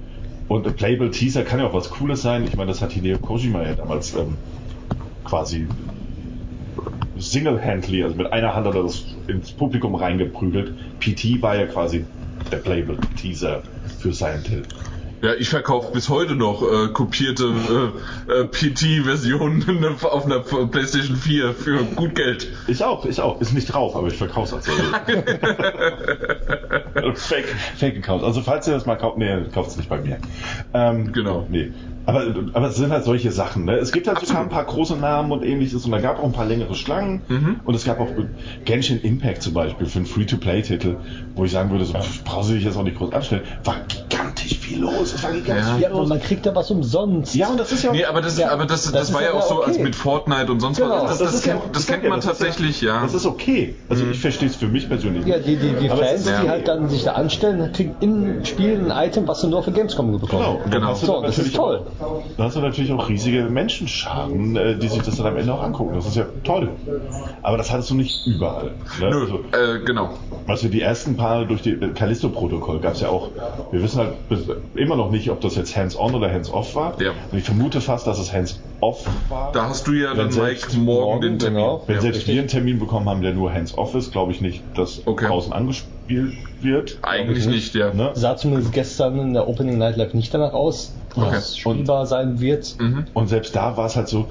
und ein Playable Teaser kann ja auch was Cooles sein. Ich meine, das hat Hideo Kojima ja damals ähm, quasi single-handedly, also mit einer Hand hat er das ins Publikum reingeprügelt. PT war ja quasi der Playable Teaser für Silent Hill. Ja, ich verkaufe bis heute noch äh, kopierte äh, äh, PT-Versionen auf einer PlayStation 4 für gut Geld. Ich auch, ich auch. Ist nicht drauf, aber ich verkaufe es als Fake, Fake Account. Also falls ihr das mal kauft, nee, kauft es nicht bei mir. Ähm, Genau. Nee. Aber, aber es sind halt solche Sachen. Ne? Es gibt halt sogar ein paar große Namen und ähnliches und da gab auch ein paar längere Schlangen und es gab auch Genshin Impact zum Beispiel für einen Free-to-Play-Titel, wo ich sagen würde, so, brauchst du dich jetzt auch nicht groß anstellen. War gigantisch viel los. Es war gigantisch Ja. viel Ja, aber los. man kriegt ja was umsonst. Ja, und das ist ja auch Nee, aber das, Ja, aber das, das, das war ja auch so okay. als mit Fortnite und sonst Genau. was. Das, das, ist ja- kennt, das kennt ja, man tatsächlich, ja. Das ist okay. Also ich verstehe es für mich persönlich. Ja, die, die, die Fans, die halt dann sich da anstellen, kriegen im Spiel ein Item, was sie nur für Gamescom bekommen. Genau. Genau. du So, das ist natürlich toll. Auch, dann hast du natürlich auch riesige Menschenscharen, äh, die sich das dann am Ende auch angucken. Das ist ja toll. Aber das hattest du nicht überall. Ne? Nö, Also, äh, genau. also die ersten paar durch die äh, Callisto-Protokoll gab es ja auch. Wir wissen halt immer noch nicht, ob das jetzt hands-on oder hands-off war. Ja. Und ich vermute fast, dass es hands-off war. Da hast du ja Wenn dann Mike morgen morgen, den Termin. genau. Wenn ja. selbst wir einen Termin bekommen haben, der nur hands-off ist, glaube ich nicht, dass Okay. draußen angespielt wird. Eigentlich nicht, ja. Ne? Sah zumindest gestern in der Opening Night Live nicht danach aus, dass Okay. es spielbar sein wird. Mhm. Und selbst da war es halt so,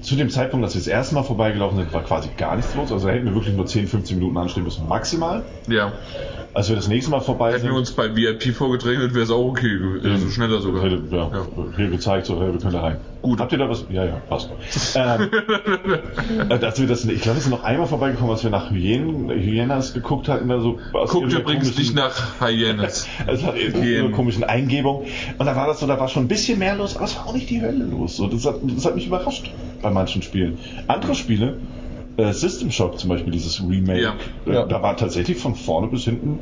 zu dem Zeitpunkt, als wir das erste Mal vorbeigelaufen sind, war quasi gar nichts los. Also da hätten wir wirklich nur 10, 15 Minuten anstehen müssen, maximal. Ja. Als wir das nächste Mal vorbei Hätten sind, wir uns bei VIP vorgedrängelt, wäre es auch okay gewesen. Also schneller sogar. hätte, ja, Ja. hier gezeigt, so, hey, wir können da rein. Gut. Habt ihr da was? Ja, ja, passt. ähm, äh, als wir das, ich glaube, wir sind noch einmal vorbeigekommen, als wir nach Hyänen, Hyenas geguckt hatten. Da so, Guckt übrigens nicht nach Hyenas. Es hat eben Hyänen. eine komischen Eingebung. Und da war das so, da war schon ein bisschen mehr los, aber es war auch nicht die Hölle los. So, das, hat, das hat mich überrascht bei manchen Spielen. Andere Spiele, äh, System Shock zum Beispiel, dieses Remake, Ja. äh, Ja. da war tatsächlich von vorne bis hinten,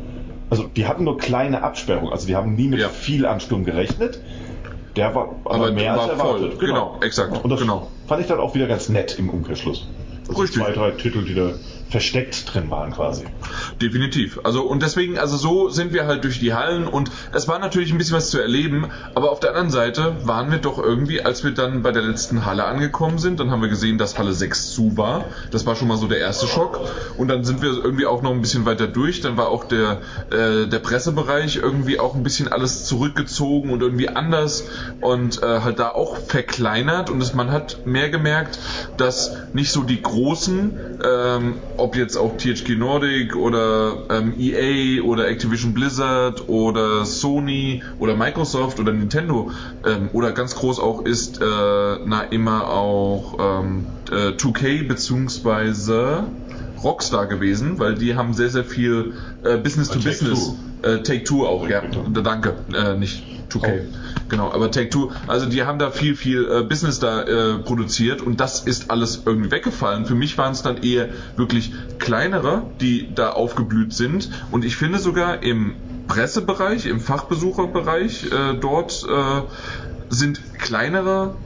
also die hatten nur kleine Absperrungen, also die haben nie mit Ja. viel Ansturm gerechnet. Der war aber, Aber mehr war als voll. erwartet. Genau, exakt, Und das genau. fand ich dann auch wieder ganz nett im Umkehrschluss. Also Richtig. Zwei, drei Titel, die da versteckt drin waren quasi. Definitiv. Also und deswegen, also so sind wir halt durch die Hallen und es war natürlich ein bisschen was zu erleben, aber auf der anderen Seite waren wir doch irgendwie, als wir dann bei der letzten Halle angekommen sind, dann haben wir gesehen, dass Halle 6 zu war. Das war schon mal so der erste Schock. Und dann sind wir irgendwie auch noch ein bisschen weiter durch. Dann war auch der, äh, der Pressebereich irgendwie auch ein bisschen alles zurückgezogen und irgendwie anders und äh, halt da auch verkleinert und es, man hat mehr gemerkt, dass nicht so die großen, ähm, ob jetzt auch THQ Nordic oder ähm, EA oder Activision Blizzard oder Sony oder Microsoft oder Nintendo ähm, oder ganz groß auch ist äh, na immer auch ähm, äh, 2K beziehungsweise Rockstar gewesen, weil die haben sehr, sehr viel äh, Business to Business. Äh, Take Two auch, ja. Danke, äh, nicht 2K. Genau, aber Take Two, also die haben da viel, viel äh, Business da äh, produziert und das ist alles irgendwie weggefallen. Für mich waren es dann eher wirklich kleinere, die da aufgeblüht sind und ich finde sogar im Pressebereich, im Fachbesucherbereich äh, dort äh, sind kleinere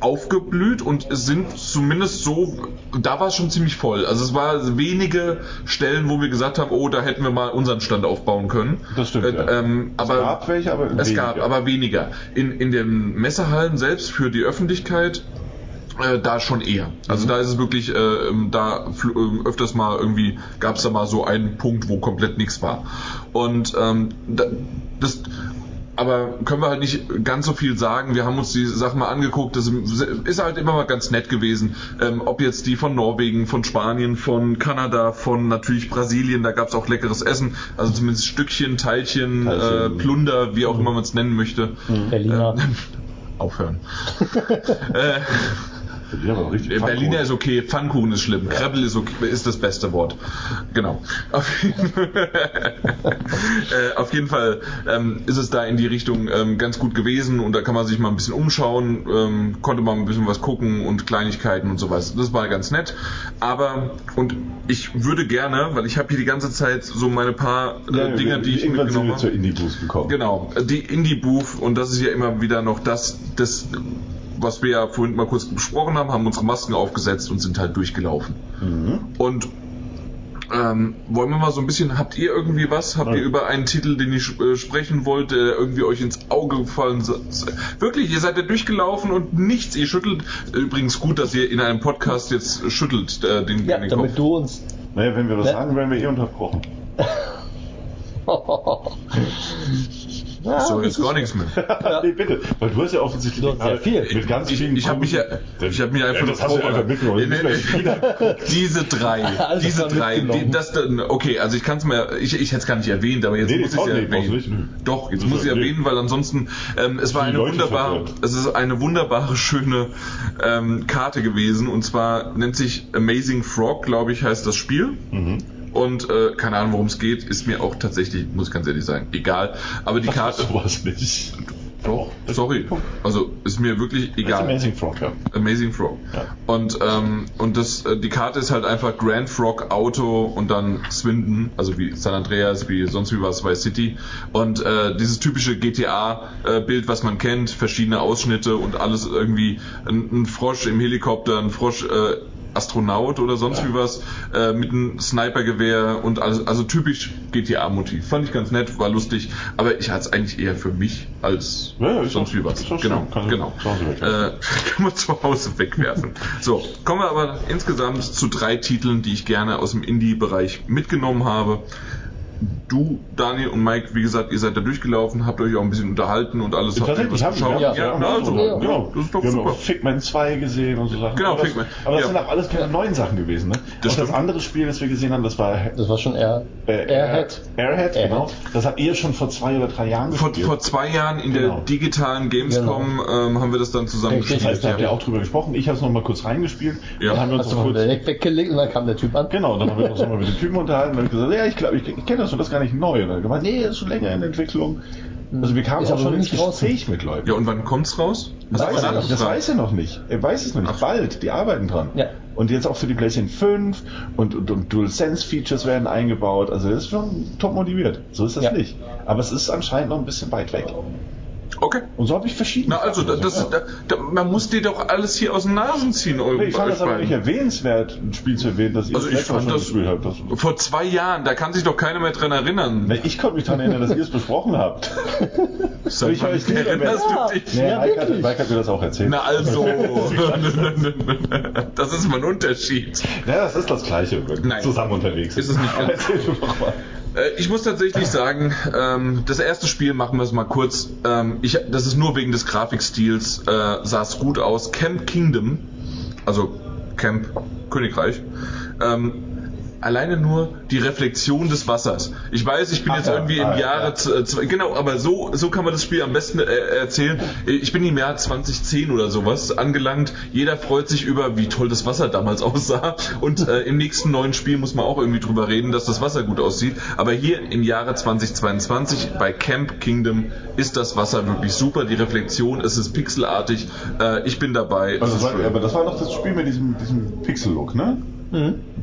aufgeblüht und es sind zumindest so, da war es schon ziemlich voll. Also es war wenige Stellen, wo wir gesagt haben, oh, da hätten wir mal unseren Stand aufbauen können. Das stimmt, Äh, ähm, Es aber gab welche, aber es weniger. gab aber weniger. In, in den Messehallen selbst für die Öffentlichkeit äh, da schon eher. Also da ist es wirklich, äh, ähm, da ähm, öfters mal irgendwie gab es da mal so einen Punkt, wo komplett nichts war. Und ähm, da, das aber können wir halt nicht ganz so viel sagen. Wir haben uns die Sachen mal angeguckt. Das ist halt immer mal ganz nett gewesen. Ähm, ob jetzt die von Norwegen, von Spanien, von Kanada, von natürlich Brasilien, da gab es auch leckeres Essen. Also zumindest Stückchen, Teilchen, Äh, Teilchen. Plunder, wie auch immer man es nennen möchte. Berliner. Aufhören. äh, Richtig Pfannkuchen. Berliner ist okay, Pfannkuchen ist schlimm, Krebbel ist, okay, ist das beste Wort. Genau. Auf jeden, äh, auf jeden Fall ähm, ist es da in die Richtung ähm, ganz gut gewesen und da kann man sich mal ein bisschen umschauen, ähm, konnte man ein bisschen was gucken und Kleinigkeiten und sowas. Das war ganz nett. Aber, und ich würde gerne, weil ich habe hier die ganze Zeit so meine paar äh, Ja, Dinger, die ich mitgenommen habe. zur Indie-Boost gekommen. Genau, die Indie-Booth und das ist ja immer wieder noch das, das, was wir ja vorhin mal kurz besprochen haben, haben unsere Masken aufgesetzt und sind halt durchgelaufen. Mhm. Und ähm, wollen wir mal so ein bisschen, habt ihr irgendwie was? Habt Ja. ihr über einen Titel, den ich äh, sprechen wollte, der irgendwie euch ins Auge gefallen? ist? Wirklich, ihr seid ja durchgelaufen und nichts, ihr schüttelt. Übrigens gut, dass ihr in einem Podcast jetzt schüttelt äh, den, Ja, den damit Kopf. du uns. Naja, wenn wir was Ja. sagen, werden wir eh unterbrochen. Ja, so jetzt gar nichts mehr. nee, bitte. Weil du hast ja offensichtlich hast sehr viel. mit ganz Ich, vielen ich habe mich ja, ich habe mir einfach ja, das hast du einfach mitgenommen. Nee, nee, nee. diese drei, Alles diese drei, die, das, dann- okay, also ich kann es mir, ich, ich hätte es gar nicht erwähnt, aber jetzt Nee, nee, muss ich es ja nee, erwähnen. nicht. Doch, jetzt Das muss ich ja- nee. erwähnen, weil ansonsten, ähm, es war eine Leute wunderbare, es ist eine wunderbare schöne ähm, Karte gewesen und zwar nennt sich Amazing Frog, glaube ich, heißt das Spiel. Mhm. Und äh, keine Ahnung, worum es geht, ist mir auch tatsächlich, muss ich ganz ehrlich sagen, egal. Aber die Karte, sowas nicht. doch, sorry, also ist mir wirklich egal. Amazing Frog, ja. Amazing Frog. Ja. Und, ähm, und das, äh, die Karte ist halt einfach Grand Frog Auto und dann Swindon, also wie San Andreas, wie sonst wie was Vice City. Und äh, dieses typische GTA-Bild, was man kennt, verschiedene Ausschnitte und alles irgendwie ein, ein Frosch im Helikopter, ein Frosch äh, Astronaut oder sonst wie was, äh, mit einem Snipergewehr und alles, also typisch GTA-Motiv. Fand ich ganz nett, war lustig, aber ich hatte es eigentlich eher für mich als Ja, ja, sonst auch- wie was. Genau. Kann genau. Äh, kann man zu Hause wegwerfen. So, kommen wir aber insgesamt zu drei Titeln, die ich gerne aus dem Indie-Bereich mitgenommen habe. Du, Daniel und Mike, wie gesagt, ihr seid da durchgelaufen, habt euch auch ein bisschen unterhalten und alles. habt ihr was haben geschaut? wir. Ja, Ja, na, also, ja, ja, genau. das ist doch wir haben super. auch Figment 2 gesehen und so Sachen. Genau, aber das, Figment. Aber das Ja. sind auch alles keine neuen Sachen gewesen, ne? Das und das andere Spiel, das wir gesehen haben, das war Das war schon eher äh, Airhead. Airhead, Airhead. genau. Das habt ihr schon vor zwei oder drei Jahren Vor, gespielt. vor zwei Jahren in Genau. der digitalen Gamescom ähm, haben wir das dann zusammen Richtig. das heißt, da gespielt. habt ihr auch drüber gesprochen. Ich habe es noch mal kurz reingespielt. Ja. Dann haben wir uns Hast du noch mal kurz, weggelegt und dann kam der Typ an. Genau, dann haben wir uns noch mal mit dem Typen unterhalten und gesagt, ja, ich glaube, ich, ich kenne das und das ist gar nicht neu. Und er hat gemeint, nee, das ist schon länger in Entwicklung. Also wir kamen Ist auch schon noch ins. Gespräch mit Leuten. Ja, und wann kommt's raus? Das, Weiß weiß er nicht. das weiß er noch nicht. Er weiß es noch nicht. Ach. Bald, die arbeiten dran. Ja. Und jetzt auch für die PlayStation 5 und, und, und DualSense-Features werden eingebaut. Also er ist schon top motiviert. So ist das Ja. nicht. Aber es ist anscheinend noch ein bisschen weit weg. Okay. Und so habe ich verschiedene. Na, also, Sachen das, gesehen. da, da, man muss dir doch alles hier aus den Nasen ziehen, eure Nee, ich fand euch das aber nicht erwähnenswert, ein Spiel zu erwähnen, das ihr Also ich vielleicht auch fand das gespielt habt. Das, vor zwei Jahren, da kann sich doch keiner mehr dran erinnern. Nee, ich konnte mich daran erinnern, dass ihr es besprochen habt. Seit ich weiß nicht, erinnerst du dich? Nee, Ja, Mike, hat. Mike hat mir das auch erzählt. Na also, das ist mal ein Unterschied. Ja, das ist das Gleiche, wenn Nein. zusammen unterwegs Ist es nicht ganz. erzähl doch mal. Äh, Ich muss tatsächlich sagen, ähm, das erste Spiel machen wir es mal kurz. Ähm, ich, das ist nur wegen des Grafikstils, äh, sah es gut aus. Camp Kingdom, also Camp Königreich. Ähm, alleine nur die Reflexion des Wassers. Ich weiß, ich bin Ach jetzt ja, irgendwie ah, im ja. Jahre z- zwei, genau, aber so so kann man das Spiel am besten äh, erzählen. Ich bin im Jahr 2010 oder sowas angelangt. Jeder freut sich über, wie toll das Wasser damals aussah. Und äh, im nächsten neuen Spiel muss man auch irgendwie drüber reden, dass das Wasser gut aussieht. Aber hier im Jahre 2022 bei Camp Kingdom ist das Wasser wirklich super. Die Reflexion, es ist pixelartig. Äh, ich bin dabei. Also, das aber das war doch das Spiel mit diesem, diesem Pixel-Look, ne?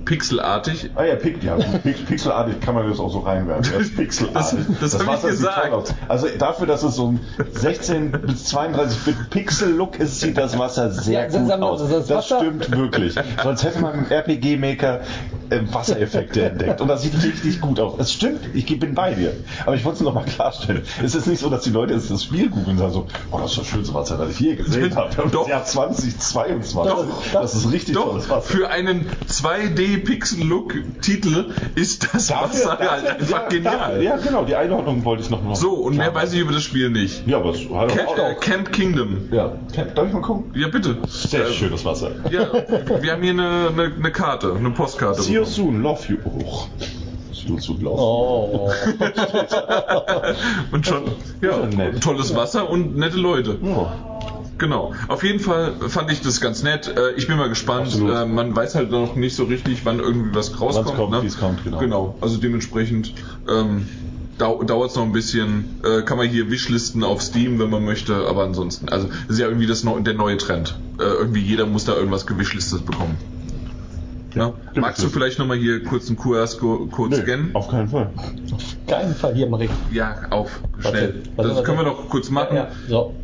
Pixelartig. Ah ja, Pix, ja Pix, pixelartig kann man das auch so reinwerfen. Das ist pixelartig. Das- das hab ich Wasser sieht gesagt. toll aus. Also dafür, dass es so ein 16 bis 32 Bit Pixel-Look ist, sieht das Wasser sehr Ja, das- gut wir, aus. das Das, stimmt wirklich. Sonst hätte man im RPG-Maker äh, Wassereffekte entdeckt. Und das sieht richtig gut aus. Es stimmt, ich bin bei dir. Aber ich wollte es noch mal klarstellen. Es ist nicht so, dass die Leute jetzt das Spiel googeln und sagen so, oh, das ist das schönste Wasser, das ich je gesehen habe. Doch. das Jahr 2022. Doch, das ist richtig Doch, tolles Wasser. für einen 2D-Pixel-Look-Titel ist das Wasser halt einfach ja, genial. Dafür, ja, genau, die Einordnung wollte ich noch mal. So, und mehr weiß ich über das Spiel nicht. Ja, aber es hat Camp, auch äh, Camp Kingdom. Ja, darf ich mal gucken? Ja, bitte. Sehr Äh, schönes Wasser. Ja, wir haben hier eine, eine, eine Karte, eine Postkarte. See you soon, love you. Oh. Oh. Und schon, ja, tolles Wasser und nette Leute. Ja. Genau. Auf jeden Fall fand ich das ganz nett. Äh, Ich bin mal gespannt. Absolut. Äh, Man weiß halt noch nicht so richtig, wann irgendwie was rauskommt. kommt, ne? wie es kommt, genau. Genau. Also dementsprechend ähm, dau dauert es noch ein bisschen. Äh, kann man hier Wishlisten auf Steam, wenn man möchte. Aber ansonsten, also das ist ja irgendwie das der neue Trend. Äh, irgendwie jeder muss da irgendwas gewishlistet bekommen. Ja. Magst du vielleicht nochmal hier kurz einen QR-Code scannen? auf keinen Fall. Keinen Fall hier, Marie. Ja, auf, schnell. Warte, das warte. können wir doch kurz machen. Ja, so.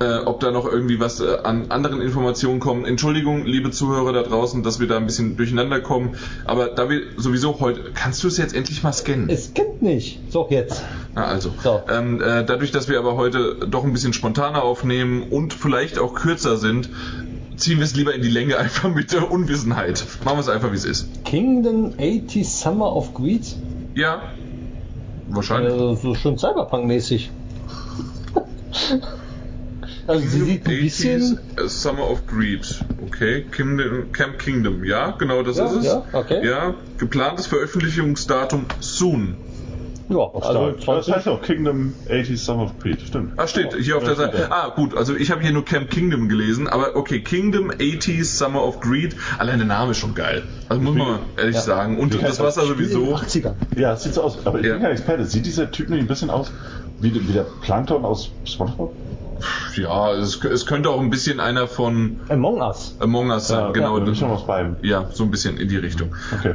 Äh, ob da noch irgendwie was äh, an anderen Informationen kommen. Entschuldigung, liebe Zuhörer da draußen, dass wir da ein bisschen durcheinander kommen. Aber da wir sowieso heute, kannst du es jetzt endlich mal scannen? Es kennt nicht. So, jetzt. Na also, So. ähm, äh, dadurch, dass wir aber heute doch ein bisschen spontaner aufnehmen und vielleicht auch kürzer sind, ziehen wir es lieber in die Länge einfach mit der Unwissenheit. Machen wir es einfach, wie es ist. Kingdom 80 Summer of Greed. Ja, wahrscheinlich. Äh, so schön Cyberpunk-mäßig. Also sie sieht ein bisschen. 80s, Summer of Greed. Okay. Kingdom, Camp Kingdom. Ja, genau das Ja, ist es. ja, okay. Ja, geplantes Veröffentlichungsdatum soon. Ja, also das 20. heißt auch Kingdom 80 Summer of Greed, stimmt. Ah, steht hier auf der Seite. Ah, gut, also ich habe hier nur Camp Kingdom gelesen, aber okay, Kingdom 80s Summer of Greed. Allein der Name ist schon geil. Also muss man ehrlich Ja. sagen. Und das Wasser In den sowieso. 80ern. Ja, sieht so aus. Aber ich Ja. bin kein Experte. Sieht dieser Typ nicht ein bisschen aus wie, wie der Plankton aus SpongeBob? Ja, es, es könnte auch ein bisschen einer von Among Us. Among Us sein. genau. Ja, schon aus beiden. Ja, so ein bisschen in die Richtung. Okay.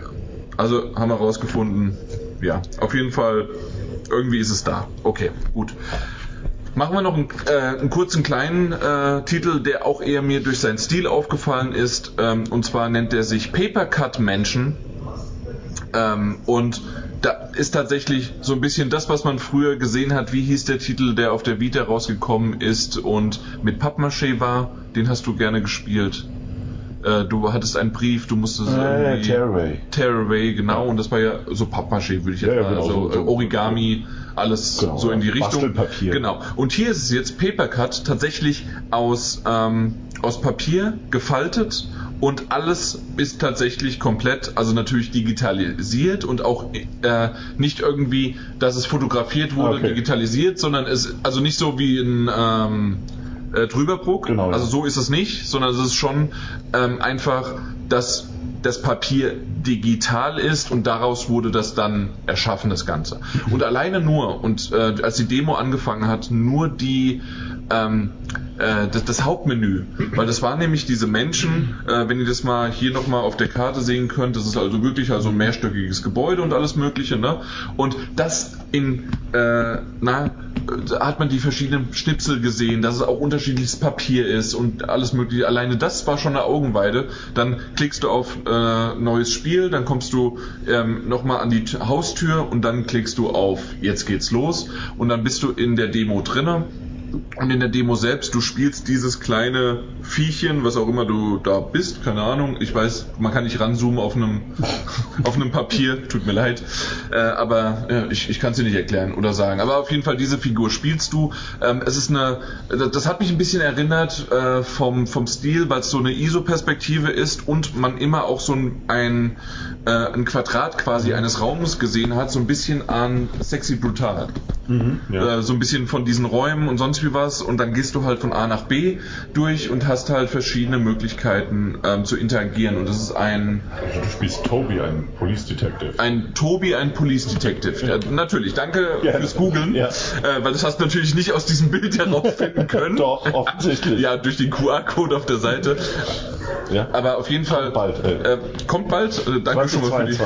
Also haben wir rausgefunden, ja, auf jeden Fall, irgendwie ist es da. Okay, gut. Machen wir noch einen, äh, einen kurzen kleinen äh, Titel, der auch eher mir durch seinen Stil aufgefallen ist. Ähm, und zwar nennt er sich Paper Cut Mansion. Ähm, und da ist tatsächlich so ein bisschen das, was man früher gesehen hat. Wie hieß der Titel, der auf der Vita rausgekommen ist und mit Pappmaché war? Den hast du gerne gespielt. Äh, du hattest einen Brief, du musstest Äh, irgendwie... Tearaway. Tearaway, genau, und das war ja so Pappmaché, würde ich jetzt Ja, mal, genau, so, so- so- äh, Origami, alles Genau, so in die. Richtung. Bastelpapier. Genau. Und hier ist es jetzt Papercut tatsächlich aus, ähm, aus Papier gefaltet und alles ist tatsächlich komplett, also natürlich digitalisiert und auch äh, nicht irgendwie, dass es fotografiert wurde, Okay. digitalisiert, sondern es, also nicht so wie in ähm, äh, Drüberbruck, Genau, also so ist es nicht, sondern es ist schon ähm, einfach, dass das Papier digital ist und daraus wurde das dann erschaffen, das Ganze. Und alleine nur, und äh, als die Demo angefangen hat, nur die ähm, äh, das, das Hauptmenü, weil das waren nämlich diese Menschen, äh, wenn ihr das mal hier nochmal auf der Karte sehen könnt, das ist also wirklich also ein mehrstöckiges Gebäude und alles mögliche, ne? Und das in, äh, na, hat man die verschiedenen Schnipsel gesehen, dass es auch unterschiedliches Papier ist und alles mögliche. Alleine das war schon eine Augenweide. Dann klickst du auf äh, neues Spiel, dann kommst du ähm, nochmal an die Haustür und dann klickst du auf jetzt geht's los und dann bist du in der Demo drinne. Und in der Demo selbst, du spielst dieses kleine Viechchen, was auch immer du da bist, keine Ahnung. Ich weiß, man kann nicht ranzoomen auf einem, auf einem Papier, tut mir leid. Äh, aber äh, ich, ich kann es dir nicht erklären oder sagen. Aber auf jeden Fall, diese Figur spielst du. Ähm, es ist eine, das hat mich ein bisschen erinnert äh, vom, vom Stil, weil es so eine ISO-Perspektive ist und man immer auch so ein, ein, äh, ein Quadrat quasi eines Raumes gesehen hat, so ein bisschen an Sexy Brutal Ja. äh, so ein bisschen von diesen Räumen und sonst wie was und dann gehst du halt von A nach B durch und hast halt verschiedene Möglichkeiten ähm, zu interagieren und das ist ein Also du spielst Toby, einen Police Detective. ein Tobi, ein Police Detective. Ja, natürlich, danke Gerne. fürs Googlen, Ja. äh, weil das hast du natürlich nicht aus diesem Bild herausfinden können. Doch, offensichtlich. Ja, durch den QR-Code auf der Seite. Ja. Aber auf jeden Fall bald, äh. kommt bald. Äh, danke schon mal für die.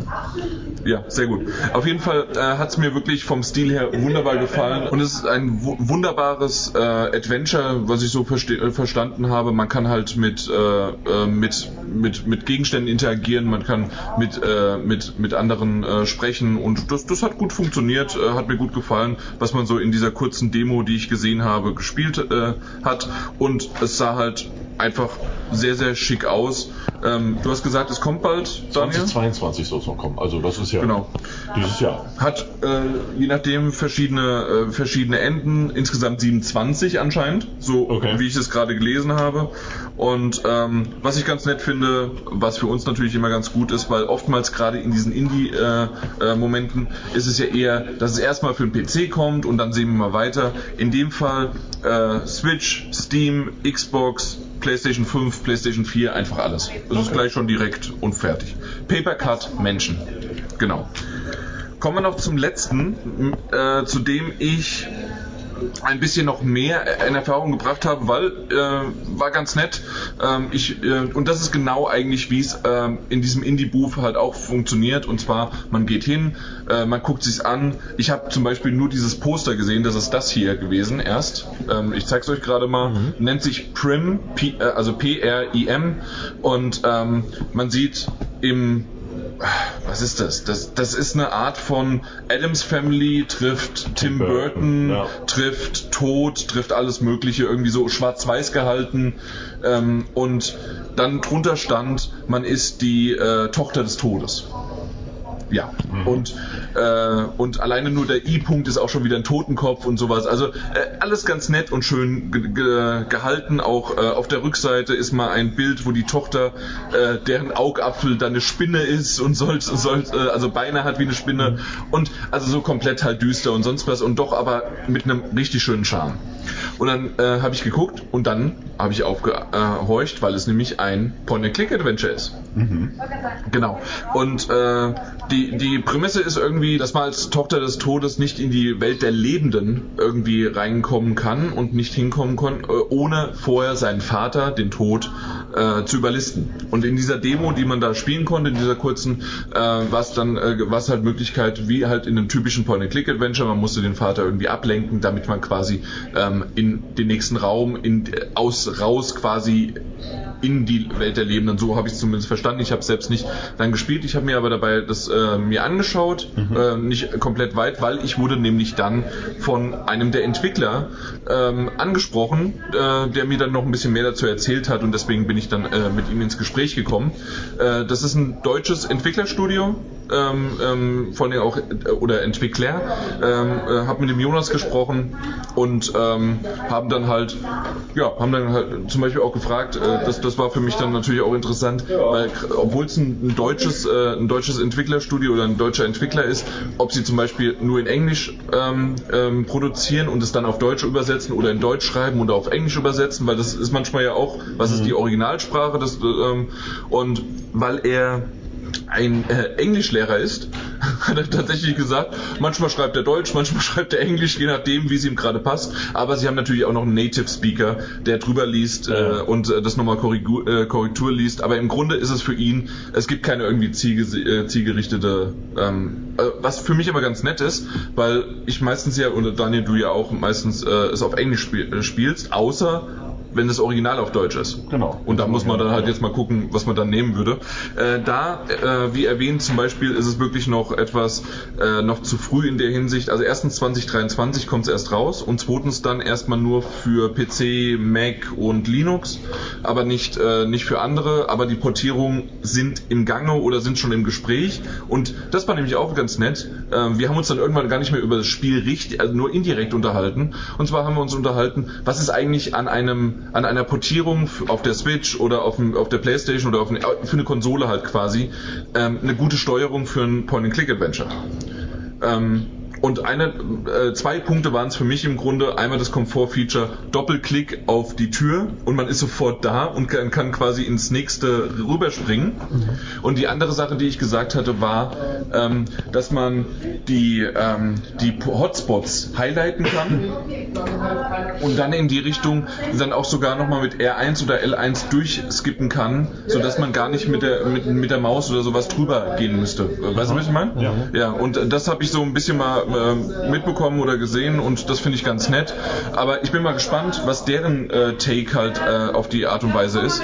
2022. Ja, sehr gut. Auf jeden Fall äh, hat es mir wirklich vom Stil her wunderbar gefallen und es ist ein wu wunderbares äh, Adventure, was ich so äh, verstanden habe. Man kann halt mit, äh, äh, mit, mit, mit Gegenständen interagieren, man kann mit, äh, mit, mit anderen äh, sprechen und das, das hat gut funktioniert, hat mir gut gefallen, was man so in dieser kurzen Demo, die ich gesehen habe, gespielt hat und es sah halt einfach sehr, sehr schick aus. Ähm, du hast gesagt, es kommt bald, Daniel? 2022 soll es noch kommen. Also das ist ja Genau. dieses Jahr. Hat äh, je nachdem verschiedene, äh, verschiedene Enden, insgesamt 27 anscheinend, so Okay. wie ich es gerade gelesen habe. Und ähm, was ich ganz nett finde, was für uns natürlich immer ganz gut ist, weil oftmals gerade in diesen Indie-Momenten ist es ja eher, dass es erstmal für den PC kommt und dann sehen wir mal weiter. In dem Fall äh, Switch, Steam, Xbox, PlayStation 5, PlayStation 4, einfach alles. Das ist gleich schon direkt und fertig. Paper Cut Menschen. Genau. Kommen wir noch zum letzten, äh, zu dem ich ein bisschen noch mehr in Erfahrung gebracht habe, weil äh, war ganz nett. Ähm, ich äh, und das ist genau eigentlich wie es ähm, in diesem Indie-Booth halt auch funktioniert. Und zwar man geht hin, äh, man guckt sich's an. Ich habe zum Beispiel nur dieses Poster gesehen, das ist das hier gewesen erst. Ähm, ich zeig's euch gerade mal. Nennt sich Prim, P, äh, also P-R-I-M und ähm, man sieht im was ist das? das? Das ist eine Art von Adams Family trifft Tim Burton, Burton, ja. trifft Tod, trifft alles Mögliche, irgendwie so schwarz-weiß gehalten. Ähm, und dann drunter stand, man ist die äh, Tochter des Todes. Ja. Und, äh, und alleine nur der I-Punkt ist auch schon wieder ein Totenkopf und sowas. Also äh, alles ganz nett und schön ge ge gehalten. Auch äh, auf der Rückseite ist mal ein Bild, wo die Tochter, äh, deren Augapfel dann eine Spinne ist und soll, soll äh, also Beine hat wie eine Spinne. Und also so komplett halt düster und sonst was und doch aber mit einem richtig schönen Charme. Und dann äh, habe ich geguckt und dann habe ich aufgehorcht, weil es nämlich ein Point-and-Click-Adventure ist. Genau. Und äh, die, die Prämisse ist irgendwie, dass man als Tochter des Todes nicht in die Welt der Lebenden irgendwie reinkommen kann und nicht hinkommen kann, äh, ohne vorher seinen Vater, den Tod, äh, zu überlisten. Und in dieser Demo, die man da spielen konnte, in dieser kurzen, äh, war es dann, äh, war es halt Möglichkeit, wie halt in einem typischen Point-and-Click-Adventure, man musste den Vater irgendwie ablenken, damit man quasi ähm, in den nächsten Raum, in, aus, raus quasi in die Welt der Lebenden. So habe ich es zumindest verstanden. Ich habe selbst nicht dann gespielt. Ich habe mir aber dabei das äh, mir angeschaut, äh, nicht komplett weit, weil ich wurde nämlich dann von einem der Entwickler ähm, angesprochen, äh, der mir dann noch ein bisschen mehr dazu erzählt hat und deswegen bin ich dann äh, mit ihm ins Gespräch gekommen. Äh, das ist ein deutsches Entwicklerstudio, ähm, ähm, von den auch äh, oder Entwickler, ähm, äh, habe mit dem Jonas gesprochen und ähm, haben dann halt, ja, haben dann halt zum Beispiel auch gefragt, äh, das, das war für mich dann natürlich auch interessant, weil obwohl es ein, ein deutsches, äh, ein deutsches Entwicklerstudio oder ein deutscher Entwickler ist, ob sie zum Beispiel nur in Englisch ähm, ähm, produzieren und es dann auf Deutsch übersetzen oder in Deutsch schreiben und auf Englisch übersetzen, weil das ist manchmal ja auch, was ist die Originalsprache, das, ähm, und weil er ein äh, Englischlehrer ist, hat er tatsächlich gesagt, manchmal schreibt er Deutsch, manchmal schreibt er Englisch, je nachdem, wie es ihm gerade passt. Aber sie haben natürlich auch noch einen Native Speaker, der drüber liest äh, und äh, das nochmal Korrigu- äh, Korrektur liest. Aber im Grunde ist es für ihn, es gibt keine irgendwie zielge äh, zielgerichtete, ähm, äh, was für mich immer ganz nett ist, weil ich meistens ja, und Daniel, du ja auch meistens äh, es auf Englisch spiel, äh, spielst, außer wenn das Original auf Deutsch ist. Genau. Und da muss man dann halt jetzt mal gucken, was man dann nehmen würde. Äh, da, äh, wie erwähnt, zum Beispiel ist es wirklich noch etwas äh, noch zu früh in der Hinsicht. Also erstens 2023 kommt es erst raus und zweitens dann erstmal nur für PC, Mac und Linux, aber nicht, äh, nicht für andere. Aber die Portierungen sind im Gange oder sind schon im Gespräch. Und das war nämlich auch ganz nett. Äh, wir haben uns dann irgendwann gar nicht mehr über das Spiel richtig, also nur indirekt unterhalten. Und zwar haben wir uns unterhalten, was ist eigentlich an einem an einer Portierung auf der Switch oder auf, dem, auf der Playstation oder auf eine, für eine Konsole halt quasi ähm, eine gute Steuerung für ein Point-and-Click-Adventure. Ähm, und eine, äh, zwei Punkte waren es für mich im Grunde. Einmal das Komfort-Feature, Doppelklick auf die Tür und man ist sofort da und kann, kann quasi ins nächste rüberspringen. Und die andere Sache, die ich gesagt hatte, war, ähm, dass man die, ähm, die Hotspots highlighten kann und dann in die Richtung dann auch sogar nochmal mit R1 oder L1 durchskippen kann, sodass man gar nicht mit der, mit, mit der Maus oder sowas drüber gehen müsste. Weißt du, was ich meine? Ja. ja, und das habe ich so ein bisschen mal äh, mitbekommen oder gesehen und das finde ich ganz nett. Aber ich bin mal gespannt, was deren äh, Take halt äh, auf die Art und Weise ist.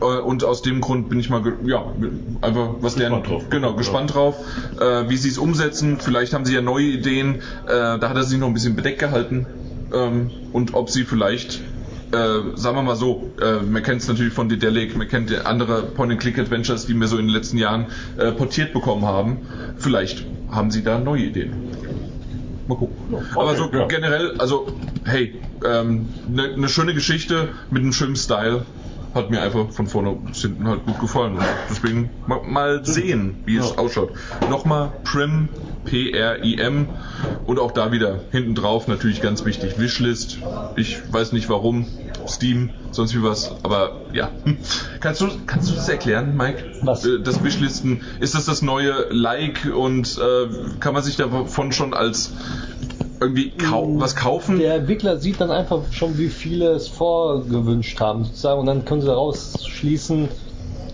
Äh, und aus dem Grund bin ich mal, ja, einfach was deren, drauf. genau, gespannt drauf, äh, wie sie es umsetzen. Vielleicht haben sie ja neue Ideen. Äh, da hat er sich noch ein bisschen bedeckt gehalten. Ähm, und ob sie vielleicht äh, sagen wir mal so, äh, man kennt es natürlich von Dedelic, man kennt andere Point-and-Click-Adventures, die wir so in den letzten Jahren äh, portiert bekommen haben. Vielleicht haben sie da neue Ideen. Mal gucken. Aber so ja. generell, also hey, eine ähm, ne, ne schöne Geschichte mit einem schönen Style. Hat mir einfach von vorne bis hinten halt gut gefallen. Und deswegen mal, mal sehen, wie es ausschaut. Nochmal Prim, P-R-I-M und auch da wieder hinten drauf natürlich ganz wichtig Wishlist. Ich weiß nicht warum, Steam, sonst wie was, aber ja. Kannst du, kannst du das erklären, Mike? Was? Äh, Das Wishlisten, ist das das neue Like und äh, kann man sich davon schon als irgendwie kau was kaufen? Der Entwickler sieht dann einfach schon, wie viele es vorgewünscht haben, sozusagen, und dann können sie rausschließen,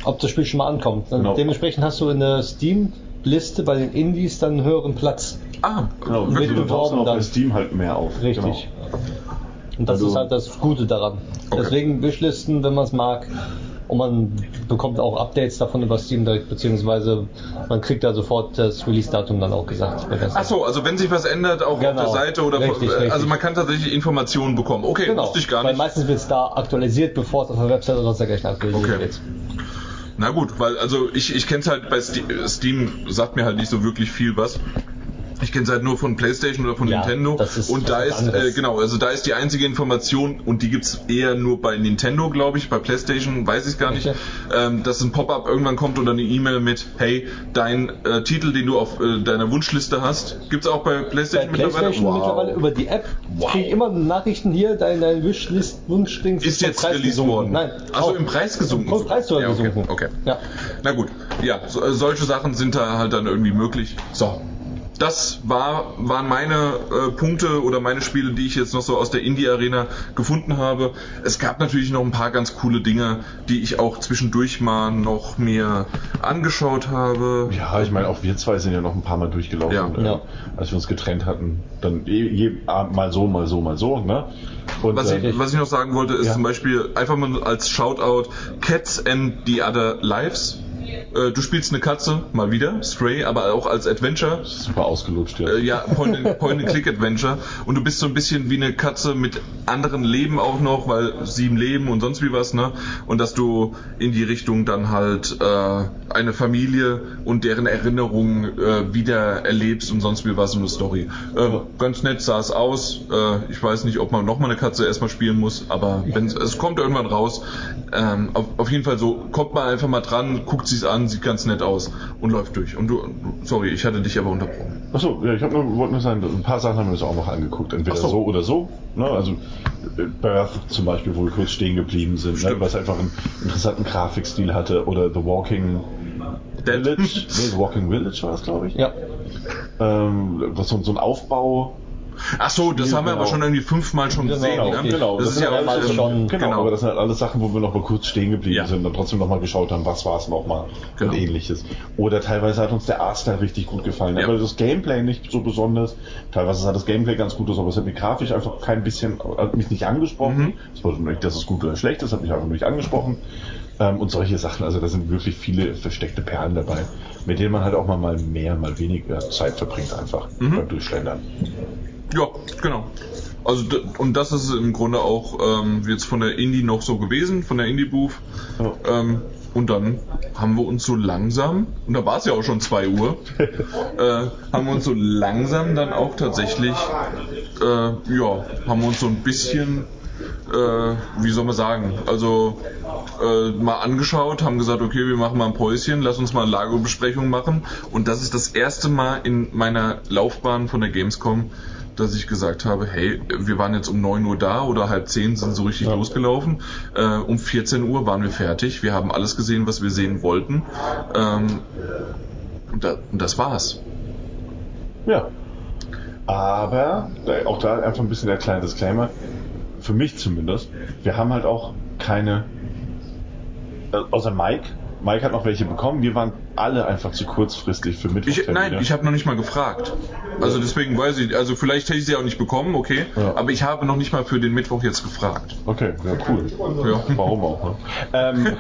ob das Spiel schon mal ankommt. Dann Genau. Dementsprechend hast du in der Steam-Liste bei den Indies dann einen höheren Platz. Ah, Genau, die tauchen beworben auch bei dann. Steam halt mehr auf. Richtig. Und das Also- ist halt das Gute daran. Okay. Deswegen Wishlisten, wenn man es mag. Und man bekommt auch Updates davon über Steam direkt, beziehungsweise man kriegt da sofort das Release-Datum dann auch gesagt. Ach so, also wenn sich was ändert, auch auf Genau. der Seite oder Richtig, äh, also richtig. man kann tatsächlich Informationen bekommen. Okay, Genau, wusste ich gar weil nicht. meistens wird es da aktualisiert, bevor es auf der Website oder sonst dergleichen aktualisiert Okay. wird. Na gut, weil also ich, ich kenne es halt bei Steam, Steam sagt mir halt nicht so wirklich viel was. Ich kenne es halt nur von PlayStation oder von Ja, Nintendo. das ist und da ist, äh, genau, also da ist die einzige Information und die gibt's eher nur bei Nintendo, glaube ich. Bei PlayStation weiß ich gar nicht. Okay. Ähm, dass ein Pop-up irgendwann kommt oder eine E-Mail mit, hey, dein äh, Titel, den du auf äh, deiner Wunschliste hast, gibt's auch bei Bei PlayStation, PlayStation Wow. mittlerweile über die App Wow. kriege ich immer Nachrichten hier, dein, dein Wishlist, Wunschding Ist jetzt Preis released gesunken. worden. Nein. Achso, auch. im Preis gesunken. Vom Preis ja, okay, gesunken. okay. Ja. Na gut, ja, so, äh, solche Sachen sind da halt dann irgendwie möglich. So. Das war, waren meine äh, Punkte oder meine Spiele, die ich jetzt noch so aus der Indie-Arena gefunden habe. Es gab natürlich noch ein paar ganz coole Dinge, die ich auch zwischendurch mal noch mir angeschaut habe. Ja, ich meine, auch wir zwei sind ja noch ein paar Mal durchgelaufen, Ja. äh, Ja. als wir uns getrennt hatten. Dann je, je, Abend mal so, mal so, mal so. Ne? Und, Was äh, ich, was ich noch sagen wollte, ist Ja. zum Beispiel einfach mal als Shoutout Cats and the Other Lives. Äh, Du spielst eine Katze, mal wieder, Stray, aber auch als Adventure. super ausgelutscht. Ja. Äh, ja, Point-and- Point-and-Click-Adventure. Und du bist so ein bisschen wie eine Katze mit anderen Leben auch noch, weil sieben Leben und sonst wie was, ne? Und dass du in die Richtung dann halt äh, eine Familie und deren Erinnerungen äh, wieder erlebst und sonst wie was und eine Story. Äh, ganz nett sah es aus. Äh, ich weiß nicht, ob man nochmal eine Katze erstmal spielen muss, aber wenn es kommt irgendwann raus. Ähm, auf, auf jeden Fall so, kommt man einfach mal dran, guckt sich's an, sieht ganz nett aus und läuft durch. Und du, sorry, ich hatte dich aber unterbrochen. Achso, ja, ich nur, wollte nur sagen, ein paar Sachen haben wir uns auch noch angeguckt. Entweder so. so. oder so. Ne? Also äh, Birth zum Beispiel, wo wir kurz stehen geblieben sind, ne? Was einfach einen interessanten Grafikstil hatte. Oder The Walking Dead. Village. nee, The Walking Village war es, glaube ich. Ja. Ähm, was so, so ein Aufbau. Ach so, das haben wir aber genau. schon irgendwie fünfmal schon Genau, gesehen. okay. ne? genau. Das, Das ist ja auch aber ähm, schon- Genau, genau. aber das sind halt alles Sachen, wo wir noch mal kurz stehen geblieben Ja. sind und trotzdem noch mal geschaut haben, was war es nochmal Genau. und ähnliches. Oder teilweise hat uns der Artstyle richtig gut gefallen, Ja. aber das Gameplay nicht so besonders. Teilweise sah das Gameplay ganz gut aus, aber es hat mich grafisch einfach kein bisschen, hat mich nicht angesprochen. Mhm. Das bedeutet nicht, dass es gut oder schlecht ist, hat mich einfach nicht angesprochen. Ähm, und solche Sachen, also da sind wirklich viele versteckte Perlen dabei, mit denen man halt auch mal, mal mehr, mal weniger Zeit verbringt einfach Mhm. beim Durchschlendern. Ja, genau. Also und das ist im Grunde auch ähm, jetzt von der Indie noch so gewesen, von der Indie Booth. Ja. Ähm, und dann haben wir uns so langsam, und da war es ja auch schon 2 Uhr, äh, haben wir uns so langsam dann auch tatsächlich, äh, ja, haben wir uns so ein bisschen, äh, wie soll man sagen, also äh, mal angeschaut, haben gesagt, okay, wir machen mal ein Päuschen, lass uns mal eine Lagerbesprechung machen. Und das ist das erste Mal in meiner Laufbahn von der Gamescom, dass ich gesagt habe, hey, wir waren jetzt um 9 Uhr da oder halb 10 sind so richtig Ja. losgelaufen. Äh, um 14 Uhr waren wir fertig. Wir haben alles gesehen, was wir sehen wollten. Ähm, und, da, und das war's. Ja. Aber, auch da einfach ein bisschen der kleine Disclaimer, für mich zumindest, wir haben halt auch keine, äh, außer Mike, Mike hat noch welche bekommen, wir waren alle einfach zu kurzfristig für Mittwoch. Nein, ich habe noch nicht mal gefragt. Also deswegen weiß ich, also vielleicht hätte ich sie auch nicht bekommen, okay. Ja. Aber ich habe noch nicht mal für den Mittwoch jetzt gefragt. Okay, ja, cool. Ja. Warum auch, ne? Ähm,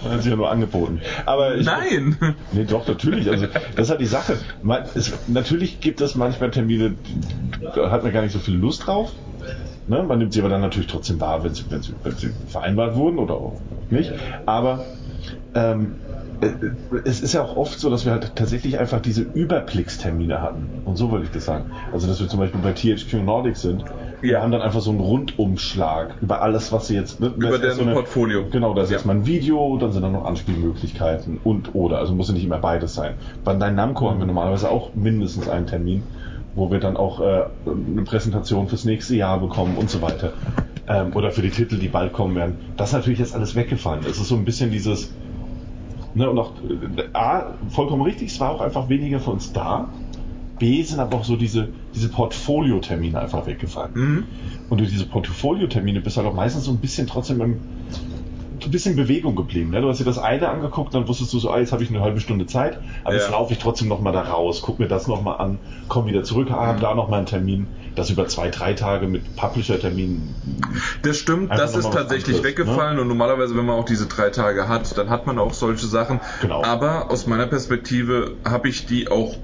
hat sich ja nur angeboten. Aber ich, Nein! Nee, doch, natürlich. Also, das ist halt die Sache. Man, es, natürlich gibt es manchmal Termine, da hat man gar nicht so viel Lust drauf. Ne? Man nimmt sie aber dann natürlich trotzdem wahr, wenn sie, wenn sie, wenn sie vereinbart wurden oder auch nicht. Aber ähm, äh, es ist ja auch oft so, dass wir halt tatsächlich einfach diese Überblickstermine hatten. Und so würde ich das sagen. Also, dass wir zum Beispiel bei THQ Nordic sind. Wir Ja. haben dann einfach so einen Rundumschlag über alles, was sie jetzt... Ne? Über deren so eine- Portfolio. Genau, da ist Ja. erstmal ein Video, dann sind da noch Anspielmöglichkeiten und oder. Also muss ja nicht immer beides sein. Bei Dein Namco haben wir normalerweise auch mindestens einen Termin, wo wir dann auch äh, eine Präsentation fürs nächste Jahr bekommen und so weiter. Ähm, oder für die Titel, die bald kommen werden. Das ist natürlich jetzt alles weggefallen. Es ist so ein bisschen dieses. Ne, und auch äh, A, vollkommen richtig, es war auch einfach weniger für uns da. B sind aber auch so diese, diese Portfolio-Termine einfach weggefallen. Mhm. Und durch diese Portfolio-Termine bist du halt auch meistens so ein bisschen trotzdem im, ein bisschen in Bewegung geblieben. Ne? Du hast dir das eine angeguckt, dann wusstest du so, ah, jetzt habe ich eine halbe Stunde Zeit, aber Ja. jetzt laufe ich trotzdem nochmal da raus, guck mir das nochmal an, komm wieder zurück, ah, Mhm. da nochmal einen Termin, das über zwei, drei Tage mit Publisher-Terminen. Das stimmt, das ist tatsächlich anderes, weggefallen und normalerweise, wenn man auch diese drei Tage hat, dann hat man auch solche Sachen. Genau. Aber aus meiner Perspektive habe ich die auch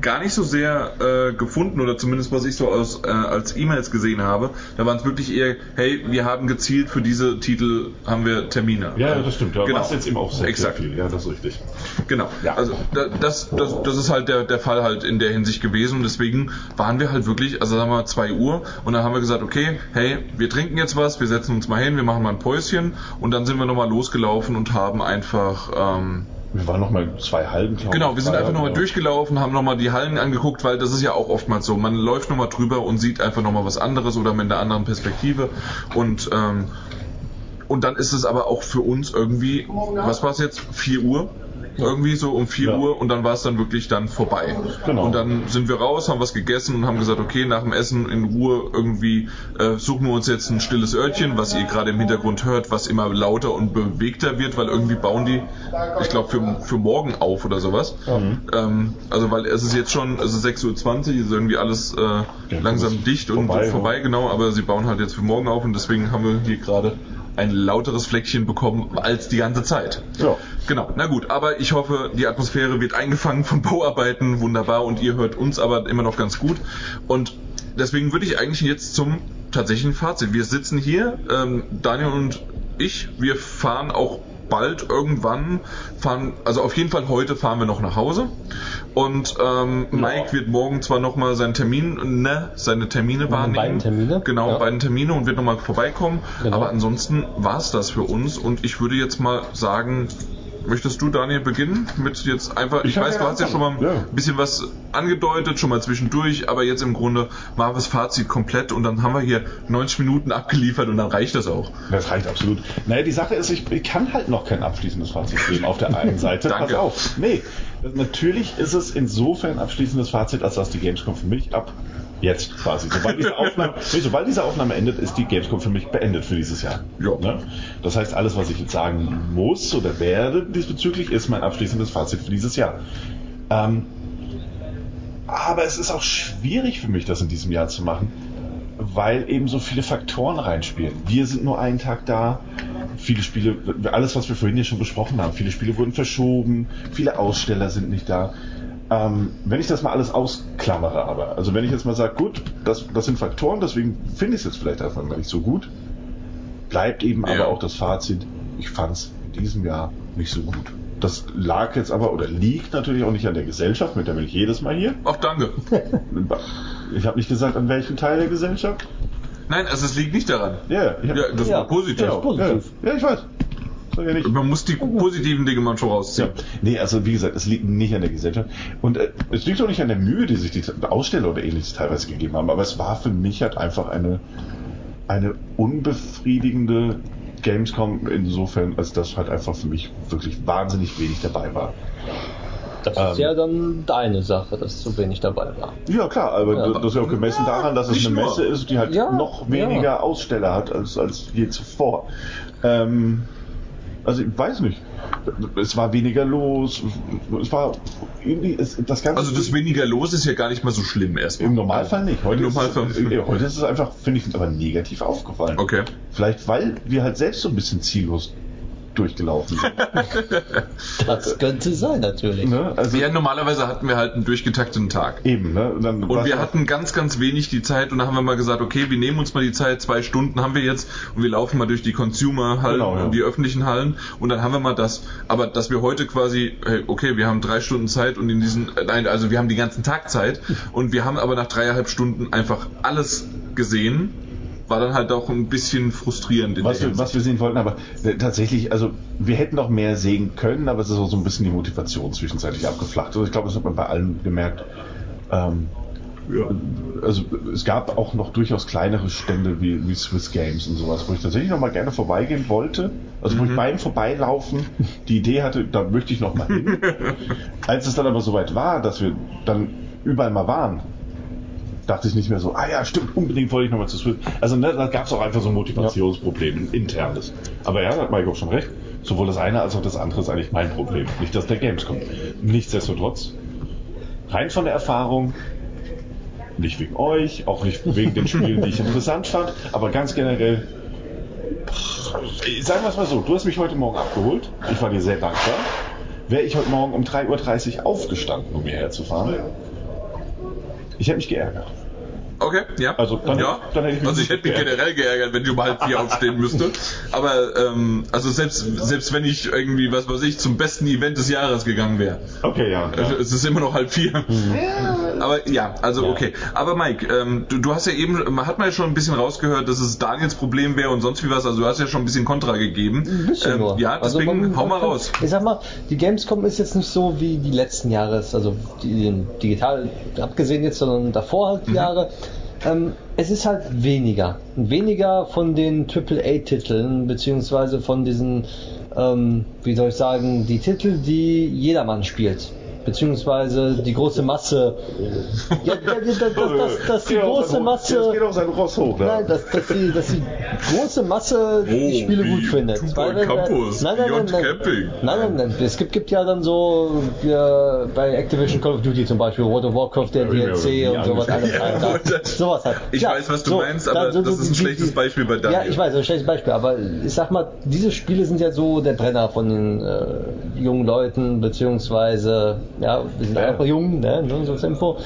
gar nicht so sehr äh, gefunden oder zumindest was ich so aus, äh, als E-Mails gesehen habe. Da waren es wirklich eher, hey, wir haben gezielt für diese Titel haben wir Termine. Ja, das stimmt. Da Genau. war jetzt eben auch sehr, Exakt. sehr viel. Ja, das ist richtig. Genau. Ja. Also da- das, das, das ist halt der, der Fall halt in der Hinsicht gewesen und deswegen waren wir halt wirklich, also sagen wir mal 2 Uhr und dann haben wir gesagt, okay, hey, wir trinken jetzt was, wir setzen uns mal hin, wir machen mal ein Päuschen und dann sind wir nochmal losgelaufen und haben einfach ähm, Wir waren noch mal zwei Halben, glaube Genau, wir sind einfach nochmal durchgelaufen, haben nochmal die Hallen angeguckt, weil das ist ja auch oftmals so. Man läuft nochmal drüber und sieht einfach nochmal was anderes oder mit einer anderen Perspektive. Und, ähm, und dann ist es aber auch für uns irgendwie, was war es jetzt? 4 Uhr? Irgendwie so um 4 Ja. Uhr und dann war es dann wirklich dann vorbei. Genau. Und dann sind wir raus, haben was gegessen und haben gesagt, okay, nach dem Essen in Ruhe irgendwie äh, suchen wir uns jetzt ein stilles Örtchen, was ihr gerade im Hintergrund hört, was immer lauter und bewegter wird, weil irgendwie bauen die, ich glaube, für, für morgen auf oder sowas. Ähm, also weil es ist jetzt schon, es ist 6.20 Uhr, ist irgendwie alles äh, langsam dicht und vorbei, vorbei, ja. genau, aber sie bauen halt jetzt für morgen auf und deswegen haben wir hier gerade ein lauteres Fleckchen bekommen als die ganze Zeit. Ja. Genau, na gut, aber ich hoffe, die Atmosphäre wird eingefangen von Bauarbeiten, wunderbar, und ihr hört uns aber immer noch ganz gut. Und deswegen würde ich eigentlich jetzt zum tatsächlichen Fazit. Wir sitzen hier, ähm, Daniel und ich, wir fahren auch bald irgendwann, fahren, also auf jeden Fall heute fahren wir noch nach Hause. Und ähm, Mike wird morgen zwar nochmal seinen Termin, ne, seine Termine wahrnehmen. beiden Termine, Genau, ja. beiden Termine und wird nochmal vorbeikommen. Genau. Aber ansonsten war es das für uns und ich würde jetzt mal sagen, möchtest du Daniel beginnen mit jetzt einfach, ich, Ich weiß, du hast ja schon mal ein ja. bisschen was angedeutet, schon mal zwischendurch, aber jetzt im Grunde machen wir das Fazit komplett und dann haben wir hier 90 Minuten abgeliefert und dann reicht das auch. Das reicht absolut. Naja, die Sache ist, ich, ich kann halt noch kein abschließendes Fazit geben auf der einen Seite. Pass Danke. auf. Nee, natürlich ist es insofern ein abschließendes Fazit, als dass die Gamescom für mich ab jetzt quasi, sobald diese Aufnahme, nee, sobald diese Aufnahme endet, ist die Gamescom für mich beendet für dieses Jahr. Ja. Ne? Das heißt, alles, was ich jetzt sagen muss oder werde diesbezüglich, ist mein abschließendes Fazit für dieses Jahr. Ähm, aber es ist auch schwierig für mich, das in diesem Jahr zu machen, weil eben so viele Faktoren reinspielen. Wir sind nur einen Tag da. Viele Spiele, alles, was wir vorhin hier schon besprochen haben, viele Spiele wurden verschoben, viele Aussteller sind nicht da. Ähm, wenn ich das mal alles ausklammere, aber, also wenn ich jetzt mal sage, gut, das, das sind Faktoren, deswegen finde ich es jetzt vielleicht einfach mal nicht so gut, bleibt eben Ja. aber auch das Fazit, ich fand es in diesem Jahr nicht so gut. Das lag jetzt aber, oder liegt natürlich auch nicht an der Gesellschaft, mit der bin ich jedes Mal hier. Ach, danke. Ich habe nicht gesagt, an welchem Teil der Gesellschaft. Nein, also es liegt nicht daran. Ja, ich hab, Ja, das Ja. war positiv. Ja. positiv. Ja, ja, ich weiß. Ja. Man muss die positiven Dinge manchmal Ja. rausziehen. Nee, also wie gesagt, es liegt nicht an der Gesellschaft. Und äh, es liegt auch nicht an der Mühe, die sich die Aussteller oder ähnliches teilweise gegeben haben. Aber es war für mich halt einfach eine, eine unbefriedigende Gamescom insofern, als dass halt einfach für mich wirklich wahnsinnig wenig dabei war. Das Ähm. ist ja dann deine Sache, dass zu wenig dabei war. Ja, klar, aber Ja. das ist ja auch gemessen daran, dass es eine nur. Messe ist, die halt Ja, noch weniger ja. Aussteller hat als, als je zuvor. Ähm, also ich weiß nicht. Es war weniger los. Es war irgendwie, es, das Ganze. Also das weniger los ist ja gar nicht mal so schlimm erstmal. Im Normalfall nicht. Heute, Im Normalfall. Ist, es- äh, heute ist es einfach, finde ich, aber negativ aufgefallen. Okay. Vielleicht, weil wir halt selbst so ein bisschen ziellos durchgelaufen sind. Das könnte sein, natürlich. ne? Also Ja, normalerweise hatten wir halt einen durchgetakteten Tag. eben, ne? Und, dann Und wir hatten ganz, ganz wenig die Zeit und dann haben wir mal gesagt, okay, wir nehmen uns mal die Zeit, zwei Stunden haben wir jetzt und wir laufen mal durch die Consumer-Hallen Genau, ja. und die öffentlichen Hallen und dann haben wir mal das. Aber dass wir heute quasi, hey, okay, wir haben drei Stunden Zeit und in diesen, äh, nein, also wir haben die ganzen Tag Zeit und wir haben aber nach dreieinhalb Stunden einfach alles gesehen, war dann halt auch ein bisschen frustrierend. In was der wir, was wir sehen wollten, aber äh, tatsächlich, also wir hätten noch mehr sehen können, aber es ist auch so ein bisschen die Motivation zwischenzeitlich abgeflacht. Also ich glaube, das hat man bei allen gemerkt. Ähm, also es gab auch noch durchaus kleinere Stände wie, wie Swiss Games und sowas, wo ich tatsächlich noch mal gerne vorbeigehen wollte. Also wo ich beim Vorbeilaufen die Idee hatte, da möchte ich noch mal hin. Als es dann aber soweit war, dass wir dann überall mal waren, dachte ich nicht mehr so, ah ja, stimmt, unbedingt wollte ich nochmal zu Swiss. Also ne, da gab es auch einfach so ein Motivationsproblem, ein internes. Aber ja, da hat Mike auch schon recht. Sowohl das eine als auch das andere ist eigentlich mein Problem. Nicht das der Gamescom. Nichtsdestotrotz, rein von der Erfahrung, nicht wegen euch, auch nicht wegen den Spielen, die ich interessant fand, aber ganz generell, sagen wir es mal so, du hast mich heute Morgen abgeholt, ich war dir sehr dankbar. Wäre ich heute Morgen um 3.30 Uhr aufgestanden, um hierher zu fahren, Ich habe mich geärgert. Okay, ja. Also, dann- ja. dann hätte ich mich also ich hätte mich geärgert. generell geärgert, wenn ich um halb vier aufstehen müsste. Aber ähm, also selbst selbst wenn ich irgendwie, was weiß ich, zum besten Event des Jahres gegangen wäre. Okay, ja. Also es ist immer noch halb vier. Aber ja, also Ja. okay. Aber Mike, ähm, du, du hast ja eben, man hat mal ja schon ein bisschen rausgehört, dass es Daniels Problem wäre und sonst wie was. Also du hast ja schon ein bisschen Kontra gegeben. Ein bisschen ähm, nur. Ja, Also deswegen man- hau mal raus. Ich sag mal, die Gamescom ist jetzt nicht so wie die letzten Jahre, also die, digital abgesehen jetzt, sondern davor halt die Jahre. Ähm, es ist halt weniger. Weniger von den AAA-Titeln, beziehungsweise von diesen, ähm, wie soll ich sagen, die Titel, die jedermann spielt. Beziehungsweise die große Masse. Ja, ja, das, das, das, das die große Masse. Das geht auf sein Ross hoch, ne? Nein, dass, dass, die, dass die große Masse die Oh, Spiele wie gut findet. Point wenn- Campus, nein, nein, nein, Beyond nein, Camping. nein, nein, nein. Es gibt, gibt ja dann so ja, bei Activision Call of Duty zum Beispiel, World of Warcraft, der Ja, DLC ja, und sowas ja, alles. ja, halt, sowas halt. Ich Ja, weiß, was du so, meinst, aber so- das ist ein die- schlechtes die- Beispiel bei Ja, Daniel. ich weiß, ein schlechtes Beispiel, aber ich sag mal, diese Spiele sind ja so der Brenner von den äh, jungen Leuten, beziehungsweise, ja, wir sind Ja. einfach jung, ne, nur so als Info,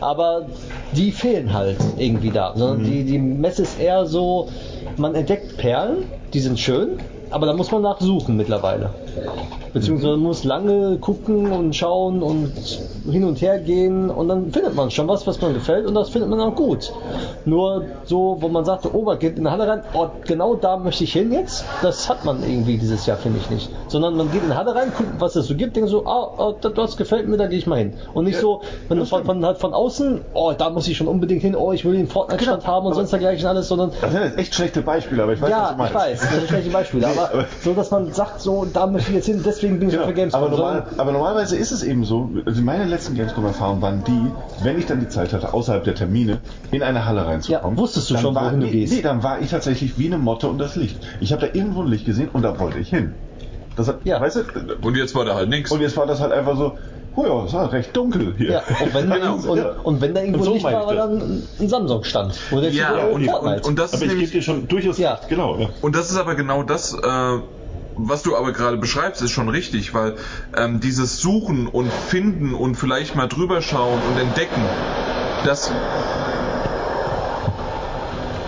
aber die fehlen halt irgendwie da, sondern Mhm. die, die Messe ist eher so, man entdeckt Perlen, die sind schön, aber da muss man nachsuchen mittlerweile. Beziehungsweise man muss lange gucken und schauen und hin und her gehen und dann findet man schon was, was man gefällt und das findet man auch gut. Nur so, wo man sagt, oh, man geht in eine Halle rein, oh, genau da möchte ich hin jetzt, das hat man irgendwie dieses Jahr, finde ich nicht. Sondern man geht in eine Halle rein, guckt, was es so gibt, denkt so, ah, oh, das, das gefällt mir, da gehe ich mal hin. Und nicht so, wenn du von, von, halt von außen, oh, da muss ich schon unbedingt hin, oh, ich will den Fortnite-Stand Genau, haben und sonst dergleichen alles, sondern Das sind jetzt echt schlechte Beispiele, aber ich weiß, was ja, du meinst. ich weiß, das sind schlechte Beispiele, aber aber- so, dass man sagt, so, da möchte ich jetzt hin, deswegen bin ich Genau, für Gamescom. aber, normal, aber normalerweise ist es eben so, also meine letzten Gamescom-Erfahrungen waren die, wenn ich dann die Zeit hatte, außerhalb der Termine, in eine Halle reinzukommen. Ja, wusstest du schon, war, wohin du nee, gehst? Nee, dann war ich tatsächlich wie eine Motte und das Licht. Ich habe da irgendwo ein Licht gesehen und da wollte ich hin. Das hat, Ja. weißt du, Und jetzt war da halt nichts. und jetzt war das halt einfach so, oh ja, es war recht dunkel hier. Ja, und wenn, Genau. da, und, und wenn da irgendwo Und so Licht war, war dann ein Samsung stand. Wo der Ja, und, und, und das ist Aber ich gebe nämlich dir schon durchaus Ja. genau. Ja. Und das ist aber genau das, äh, was du aber gerade beschreibst, ist schon richtig, weil ähm, dieses Suchen und Finden und vielleicht mal drüber schauen und entdecken, das.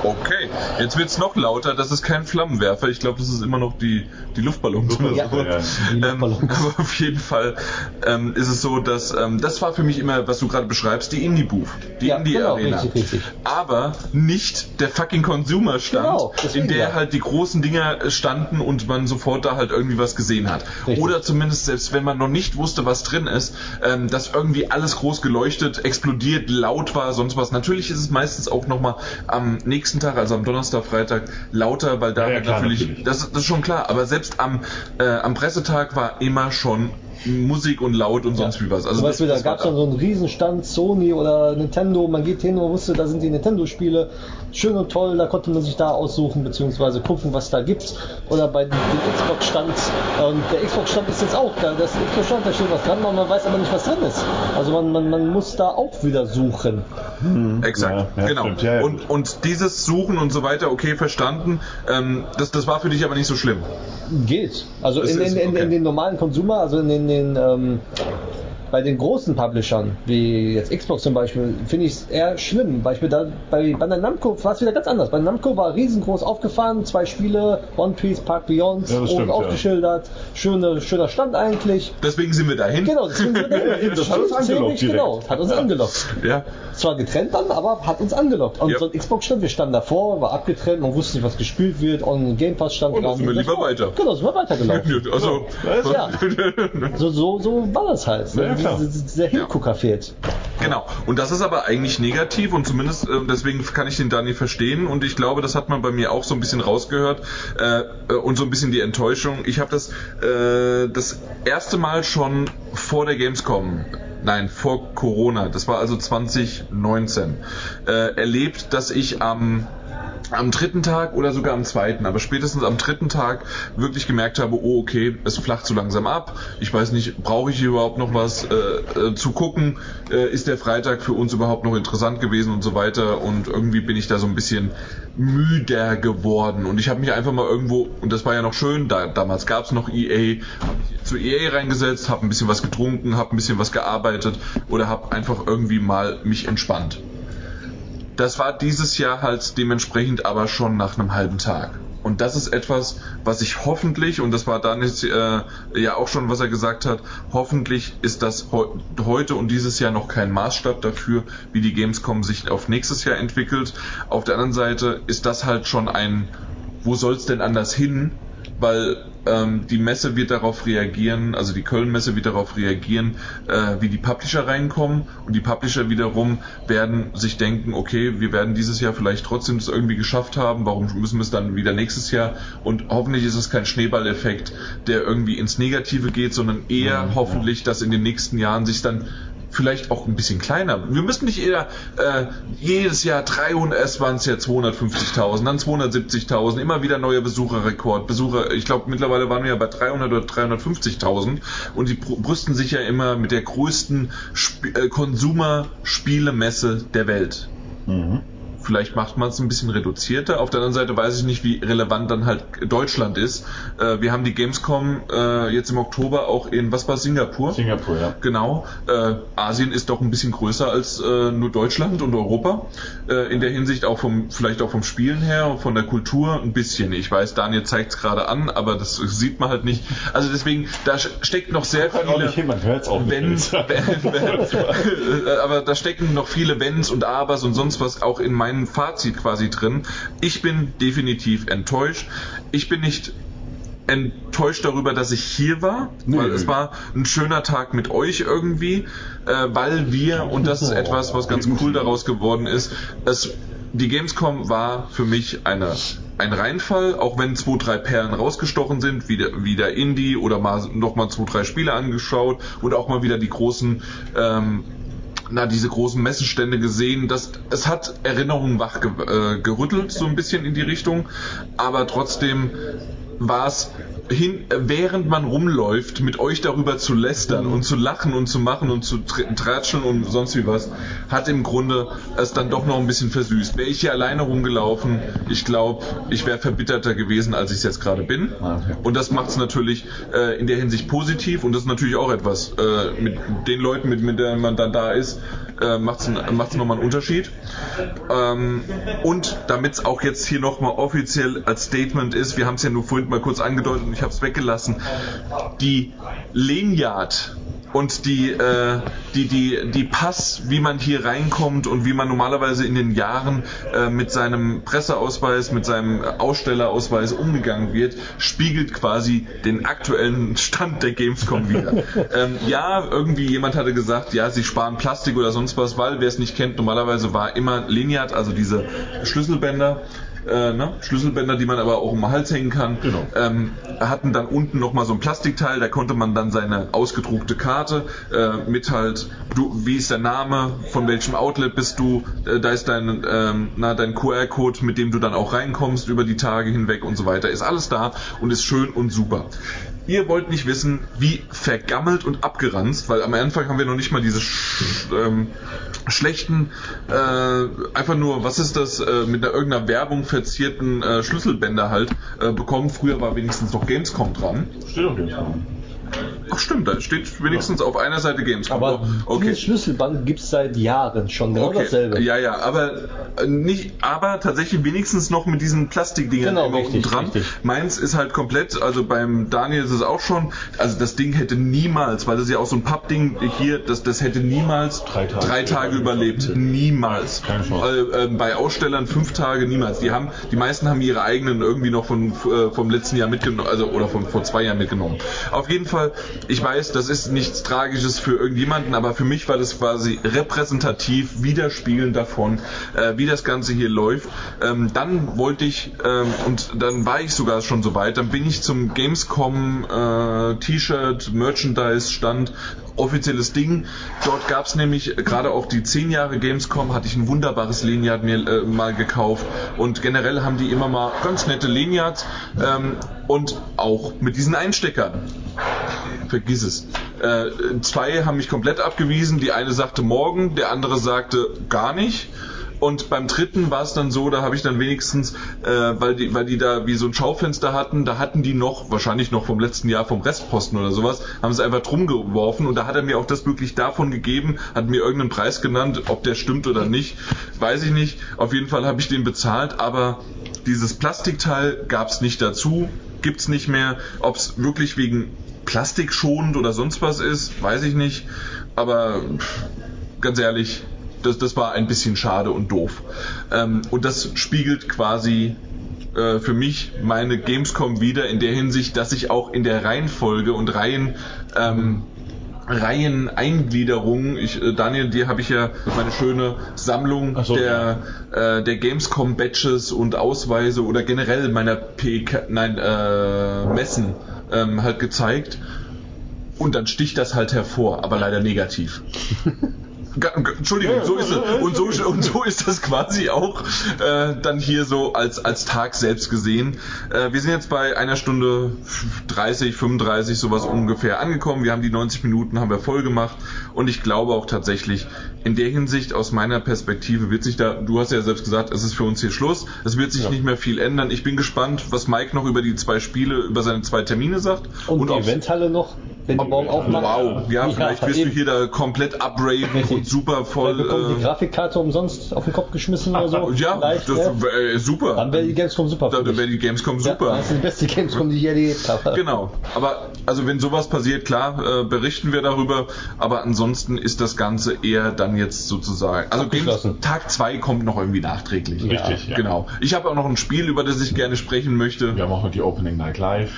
Okay, jetzt wird's noch lauter. Das ist kein Flammenwerfer. Ich glaube, das ist immer noch die, die Luftballons Ja. Ja. Die Ähm, Luftballons. aber auf jeden Fall ähm, ist es so, dass ähm, das war für mich immer, was du gerade beschreibst, die Indie-Booth, die Ja, genau, Indie-Arena. richtig, richtig. Aber nicht der fucking Consumer-Stand, Genau, in der ja. halt die großen Dinger standen und man sofort da halt irgendwie was gesehen hat. Richtig. Oder zumindest selbst wenn man noch nicht wusste, was drin ist, ähm, dass irgendwie alles groß geleuchtet, explodiert, laut war, sonst was. Natürlich ist es meistens auch nochmal am nächsten Tag, also am Donnerstag, Freitag, lauter, weil da Ja, klar, natürlich, natürlich. Das, das ist schon klar, aber selbst am, äh, am Pressetag war immer schon Musik und laut und sonst wie was. Also Beispiel, das, da gab es dann so einen Riesenstand Sony oder Nintendo. Man geht hin und wusste, da sind die Nintendo-Spiele. Schön und toll, da konnte man sich da aussuchen, beziehungsweise gucken, was da gibt. Oder bei dem Xbox-Stand. Und der Xbox-Stand ist jetzt auch da. Das Xbox-Stand, da steht was dran, aber man weiß aber nicht, was drin ist. Also man, man, man muss da auch wieder suchen. Exakt, Ja, ja, genau. stimmt. Ja, ja, und, und dieses Suchen und so weiter, okay, verstanden. Ähm, das, das war für dich aber nicht so schlimm. Geht. Also in, in, ist in, okay. in den normalen Consumer, also in den, den ähm, bei den großen Publishern, wie jetzt Xbox zum Beispiel, finde ich es eher schlimm. Beispiel da, bei, bei der Namco war es wieder ganz anders. Bei Namco war riesengroß aufgefahren, zwei Spiele, One Piece, Park Beyond, Ja, stimmt, ja. aufgeschildert, schöner, schöner Stand eigentlich. Deswegen sind wir dahin. Genau, deswegen sind wir Das hat uns angelockt. Genau, hat uns angelockt. Ja. Zwar getrennt dann, aber hat uns angelockt. Und Ja. so ein Xbox-Stand, wir standen davor, war abgetrennt, man wusste nicht, was gespielt wird, und Game Pass stand Und dann sind wir lieber weiter. Genau, sind wir weitergelaufen. Also, Ja. So, so, so war das halt. Ja, klar. Diese- Dieser Hingucker fehlt. Genau. Und das ist aber eigentlich negativ und zumindest äh, deswegen kann ich den Dani verstehen und ich glaube, das hat man bei mir auch so ein bisschen rausgehört äh, äh, und so ein bisschen die Enttäuschung. Ich habe das äh, das erste Mal schon vor der Gamescom Nein, vor Corona, das war also 2019, äh, erlebt, dass ich am am dritten Tag oder sogar am zweiten, aber spätestens am dritten Tag wirklich gemerkt habe, oh okay, es flacht so langsam ab. Ich weiß nicht, brauche ich hier überhaupt noch was äh, äh, zu gucken? Äh, ist der Freitag für uns überhaupt noch interessant gewesen und so weiter? Und irgendwie bin ich da so ein bisschen müder geworden. Und ich habe mich einfach mal irgendwo, und das war ja noch schön, da, damals gab es noch EA, habe ich zu EA reingesetzt, habe ein bisschen was getrunken, habe ein bisschen was gearbeitet oder habe einfach irgendwie mal mich entspannt. Das war dieses Jahr halt dementsprechend aber schon nach einem halben Tag. Und das ist etwas, was ich hoffentlich, und das war Danis äh, ja auch schon, was er gesagt hat, hoffentlich ist das he heute und dieses Jahr noch kein Maßstab dafür, wie die Gamescom sich auf nächstes Jahr entwickelt. Auf der anderen Seite ist das halt schon ein, wo soll's denn anders hin? weil ähm, die Messe wird darauf reagieren, also die Köln-Messe wird darauf reagieren, äh, wie die Publisher reinkommen. Und die Publisher wiederum werden sich denken, okay, wir werden dieses Jahr vielleicht trotzdem das irgendwie geschafft haben, warum müssen wir es dann wieder nächstes Jahr? Und hoffentlich ist es kein Schneeballeffekt, der irgendwie ins Negative geht, sondern eher mhm, hoffentlich, dass in den nächsten Jahren sich dann vielleicht auch ein bisschen kleiner. Wir müssen nicht eher äh, jedes Jahr 300, erst waren es ja 250.000, dann 270.000, immer wieder neuer Besucherrekord. Besucher, ich glaube mittlerweile waren wir ja bei 300 oder 350.000 und die brüsten sich ja immer mit der größten Sp äh, Konsumerspielemesse der Welt. Mhm. Vielleicht macht man es ein bisschen reduzierter. Auf der anderen Seite weiß ich nicht, wie relevant dann halt Deutschland ist. Äh, wir haben die Gamescom äh, jetzt im Oktober auch in, was war Singapur? Singapur, ja. Genau. Äh, Asien ist doch ein bisschen größer als äh, nur Deutschland und Europa. Äh, in der Hinsicht auch vom, vielleicht auch vom Spielen her, von der Kultur ein bisschen. Ich weiß, Daniel zeigt es gerade an, aber das sieht man halt nicht. Also deswegen, da steckt noch sehr viele. Hin, man hört's auch Wenns, aber da stecken noch viele Wenns und Abers und sonst was auch in meinen mein Fazit quasi drin. Ich bin definitiv enttäuscht. Ich bin nicht enttäuscht darüber, dass ich hier war, nee. weil es war ein schöner Tag mit euch irgendwie, äh, weil wir, und das ist etwas, was ganz cool daraus geworden ist, es, die Gamescom war für mich eine ein Reinfall, auch wenn zwei, drei Perlen rausgestochen sind, wie der, wie der Indie oder mal nochmal zwei, drei Spiele angeschaut und auch mal wieder die großen ähm, na, diese großen Messestände gesehen. Das, es hat Erinnerungen wach äh, gerüttelt, so ein bisschen in die Richtung, aber trotzdem war es hin, während man rumläuft, mit euch darüber zu lästern und zu lachen und zu machen und zu tratschen und sonst wie was, hat im Grunde es dann doch noch ein bisschen versüßt. Wäre ich hier alleine rumgelaufen, ich glaube, ich wäre verbitterter gewesen, als ich es jetzt gerade bin. Ah, und das macht es natürlich äh, in der Hinsicht positiv und das ist natürlich auch etwas. Äh, mit den Leuten, mit, mit denen man dann da ist, äh, macht es nochmal einen Unterschied. Ähm, und damit es auch jetzt hier nochmal offiziell als Statement ist, wir haben es ja nur vorhin mal kurz angedeutet und ich habe es weggelassen, die Lanyard und die, äh, die, die, die Pass, wie man hier reinkommt und wie man normalerweise in den Jahren äh, mit seinem Presseausweis, mit seinem Ausstellerausweis umgegangen wird, spiegelt quasi den aktuellen Stand der Gamescom wieder. ähm, ja, irgendwie jemand hatte gesagt, ja, sie sparen Plastik oder sonst was, weil wer es nicht kennt, normalerweise war immer Lineat, also diese Schlüsselbänder, äh, ne? Schlüsselbänder, die man aber auch um Hals hängen kann. Genau. Ähm, hatten dann unten nochmal so ein Plastikteil, da konnte man dann seine ausgedruckte Karte äh, mit halt, du, wie ist der Name, von welchem Outlet bist du, äh, da ist dein, ähm, na, dein QR-Code, mit dem du dann auch reinkommst über die Tage hinweg und so weiter. Ist alles da und ist schön und super. Ihr wollt nicht wissen, wie vergammelt und abgeranzt, weil am Anfang haben wir noch nicht mal diese sch ähm, schlechten, äh, einfach nur, was ist das, äh, mit einer irgendeiner Werbung verzierten äh, Schlüsselbänder halt äh, bekommen. Früher war wenigstens noch Gamescom dran. Steht doch Gamescom. Ach stimmt, da steht wenigstens auf einer Seite Gamescom. Aber okay. dieses Schlüsselband gibt es seit Jahren schon, genau okay. dasselbe. Ja, ja, aber äh, nicht, aber tatsächlich wenigstens noch mit diesen Plastikdingern genau, immer richtig, unten dran. Richtig. Meins ist halt komplett, also beim Daniel ist es auch schon, also das Ding hätte niemals, weil das ist ja auch so ein Pappding hier, das, das hätte niemals drei Tage, drei Tage überlebt. Niemals. Keine Chance. Äh, äh, bei Ausstellern fünf Tage niemals. Die haben, die meisten haben ihre eigenen irgendwie noch von, äh, vom letzten Jahr mitgenommen, also oder von vor zwei Jahren mitgenommen. Auf jeden Fall ich weiß, das ist nichts Tragisches für irgendjemanden, aber für mich war das quasi repräsentativ, widerspiegelnd davon, äh, wie das Ganze hier läuft. Ähm, dann wollte ich, ähm, und dann war ich sogar schon so weit, dann bin ich zum Gamescom äh, T-Shirt, Merchandise Stand offizielles Ding. Dort gab es nämlich gerade auch die 10 Jahre Gamescom, hatte ich ein wunderbares Lanyard mir äh, mal gekauft und generell haben die immer mal ganz nette Lanyards ähm, und auch mit diesen Einsteckern. Vergiss es. Äh, zwei haben mich komplett abgewiesen. Die eine sagte morgen, der andere sagte gar nicht. Und beim dritten war es dann so, da habe ich dann wenigstens, äh, weil die, weil die da wie so ein Schaufenster hatten, da hatten die noch, wahrscheinlich noch vom letzten Jahr vom Restposten oder sowas, haben sie einfach drum geworfen und da hat er mir auch das wirklich davon gegeben, hat mir irgendeinen Preis genannt, ob der stimmt oder nicht, weiß ich nicht. Auf jeden Fall habe ich den bezahlt, aber dieses Plastikteil gab es nicht dazu, gibt's nicht mehr. Ob es wirklich wegen Plastik schonend oder sonst was ist, weiß ich nicht. Aber pff, ganz ehrlich, das, das war ein bisschen schade und doof. Ähm, und das spiegelt quasi äh, für mich meine Gamescom wieder in der Hinsicht, dass ich auch in der Reihenfolge und Reihen ähm, Reiheneingliederung. Ich, äh, Daniel, dir habe ich ja meine schöne Sammlung so, der, äh, der Gamescom Badges und Ausweise oder generell meiner PK, nein, äh, Messen ähm, halt gezeigt. Und dann sticht das halt hervor, aber leider negativ. Entschuldigung, so ist es. Und so, und so ist das quasi auch äh, dann hier so als, als Tag selbst gesehen. Äh, wir sind jetzt bei einer Stunde 30, 35 sowas ungefähr angekommen. Wir haben die 90 Minuten haben wir voll gemacht und ich glaube auch tatsächlich in der Hinsicht aus meiner Perspektive wird sich da, du hast ja selbst gesagt, es ist für uns hier Schluss. Es wird sich Ja. nicht mehr viel ändern. Ich bin gespannt, was Mike noch über die zwei Spiele, über seine zwei Termine sagt. Und, die ob's- Eventhalle noch, wenn die morgen aufmachen. Wow, ja, vielleicht wirst du eben. hier da komplett upraven Richtig. und super voll. bekommen die Äh, Grafikkarte umsonst auf den Kopf geschmissen oder so. ja, Vielleicht, das ne? äh, super. Dann wäre die Gamescom super Da für dich. wäre die Gamescom Ja, super. das ist die beste Gamescom, die ich je erlebt habe. Genau. Aber also wenn sowas passiert, klar, äh, berichten wir darüber. Aber ansonsten ist das Ganze eher dann jetzt sozusagen. Also Games. Tag 2 kommt noch irgendwie nachträglich. Richtig, ja. Genau. Ich habe auch noch ein Spiel, über das ich gerne sprechen möchte, Wir haben auch noch die Opening Night Live.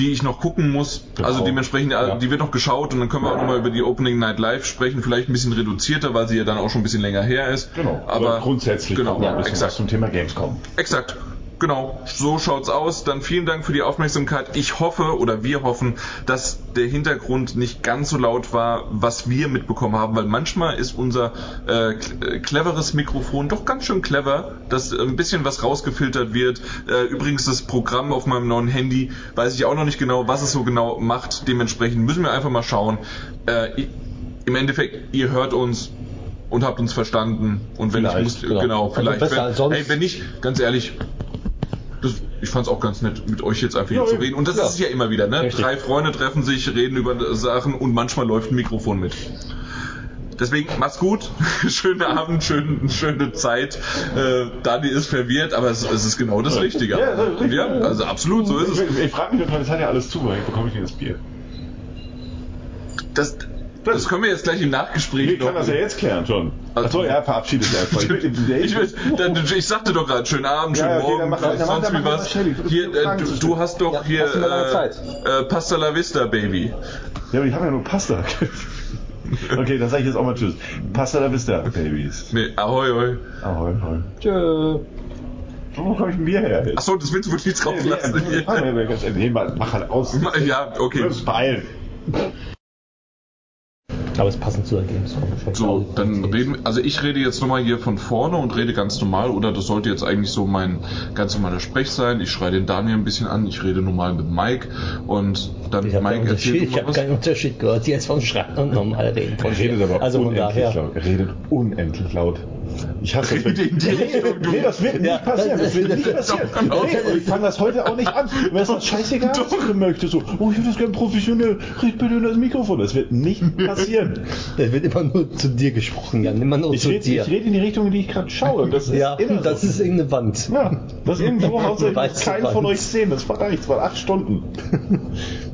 Die ich noch gucken muss. Genau. Also dementsprechend, äh, Ja. die wird noch geschaut und dann können wir auch noch mal über die Opening Night Live sprechen. Vielleicht ein bisschen reduzierter, weil sie ja dann auch schon ein bisschen länger her ist. Genau. Aber grundsätzlich genau, noch ein bisschen exakt. zum Thema Gamescom. Exakt. Genau, so schaut's aus. Dann vielen Dank für die Aufmerksamkeit. Ich hoffe oder wir hoffen, dass der Hintergrund nicht ganz so laut war, was wir mitbekommen haben, weil manchmal ist unser äh, cl- cleveres Mikrofon doch ganz schön clever, dass ein bisschen was rausgefiltert wird. Äh, übrigens das Programm auf meinem neuen Handy weiß ich auch noch nicht genau, was es so genau macht. Dementsprechend müssen wir einfach mal schauen. Äh, Im Endeffekt, ihr hört uns und habt uns verstanden und wenn Vielleicht, ich muss, genau. genau, Also vielleicht besser wenn, als sonst. Ey, wenn nicht, ganz ehrlich, das, ich fand's auch ganz nett, mit euch jetzt einfach Ja, hier zu reden. Und das Ja. ist es ja immer wieder, ne? Richtig. Drei Freunde treffen sich, reden über Sachen und manchmal läuft ein Mikrofon mit. Deswegen macht's gut, schönen Abend, schön, schöne Zeit. Äh, Dani ist verwirrt, aber es, es ist genau das Richtige. Ja, das richtig. ja, also absolut, so ist es. Ich, ich frage mich es hat ja alles zu, woher bekomme ich denn das Bier? Das, das können wir jetzt gleich im Nachgespräch Ich kann das ja jetzt klären schon. Achso, ja, verabschiedet erstmal. Ich, Ich, will- dann, ich sagte doch gerade, schönen Abend, schönen Ja, okay, Morgen, dann mach- sonst dann wie was. Hier, äh, du, du hast doch Ja, hier du äh, äh, Pasta la Vista, Baby. Ja, aber ich habe ja nur Pasta. okay, dann sage ich jetzt auch mal Tschüss. Pasta la Vista, Babys. Nee, ahoi, ahoi. Ahoi, ahoi. Tschö. Wo komme ich ein Bier her? Achso, das willst du wirklich drauf lassen. Nee, mal, mach halt aus. Ja, okay. Wir müssen beeilen. Aber es passend zu der Gamescom. So, dann reden, also ich rede jetzt nochmal hier von vorne und rede ganz normal, oder das sollte jetzt eigentlich so mein ganz normaler Sprech sein. Ich schreie den Daniel ein bisschen an, ich rede normal mit Mike und dann Ich habe Mike erzählt ich mal hab was. keinen Unterschied gehört, jetzt vom Schreien und normal reden. Er redet aber also unendlich daher. laut. Er redet unendlich laut. Ich hasse das. Rede in die Richtung, du. Nee, das wird Ja, nicht passieren. Das wird nicht passieren. Doch, genau. Nee, und ich fange das heute auch nicht an. Wenn es das scheißegal ist, möchte so, oh, ich würde das gerne professionell, red bitte in das Mikrofon. Das wird nicht passieren. Da wird immer nur zu dir gesprochen, Jan. Immer nur Ich zu rede dir. ich red in die Richtung, in die ich gerade schaue. Das ist ja, immer das so. ist irgendeine Wand. Ja, das ist irgendwo du keinen von euch sehen. Das war gar nichts, war acht Stunden.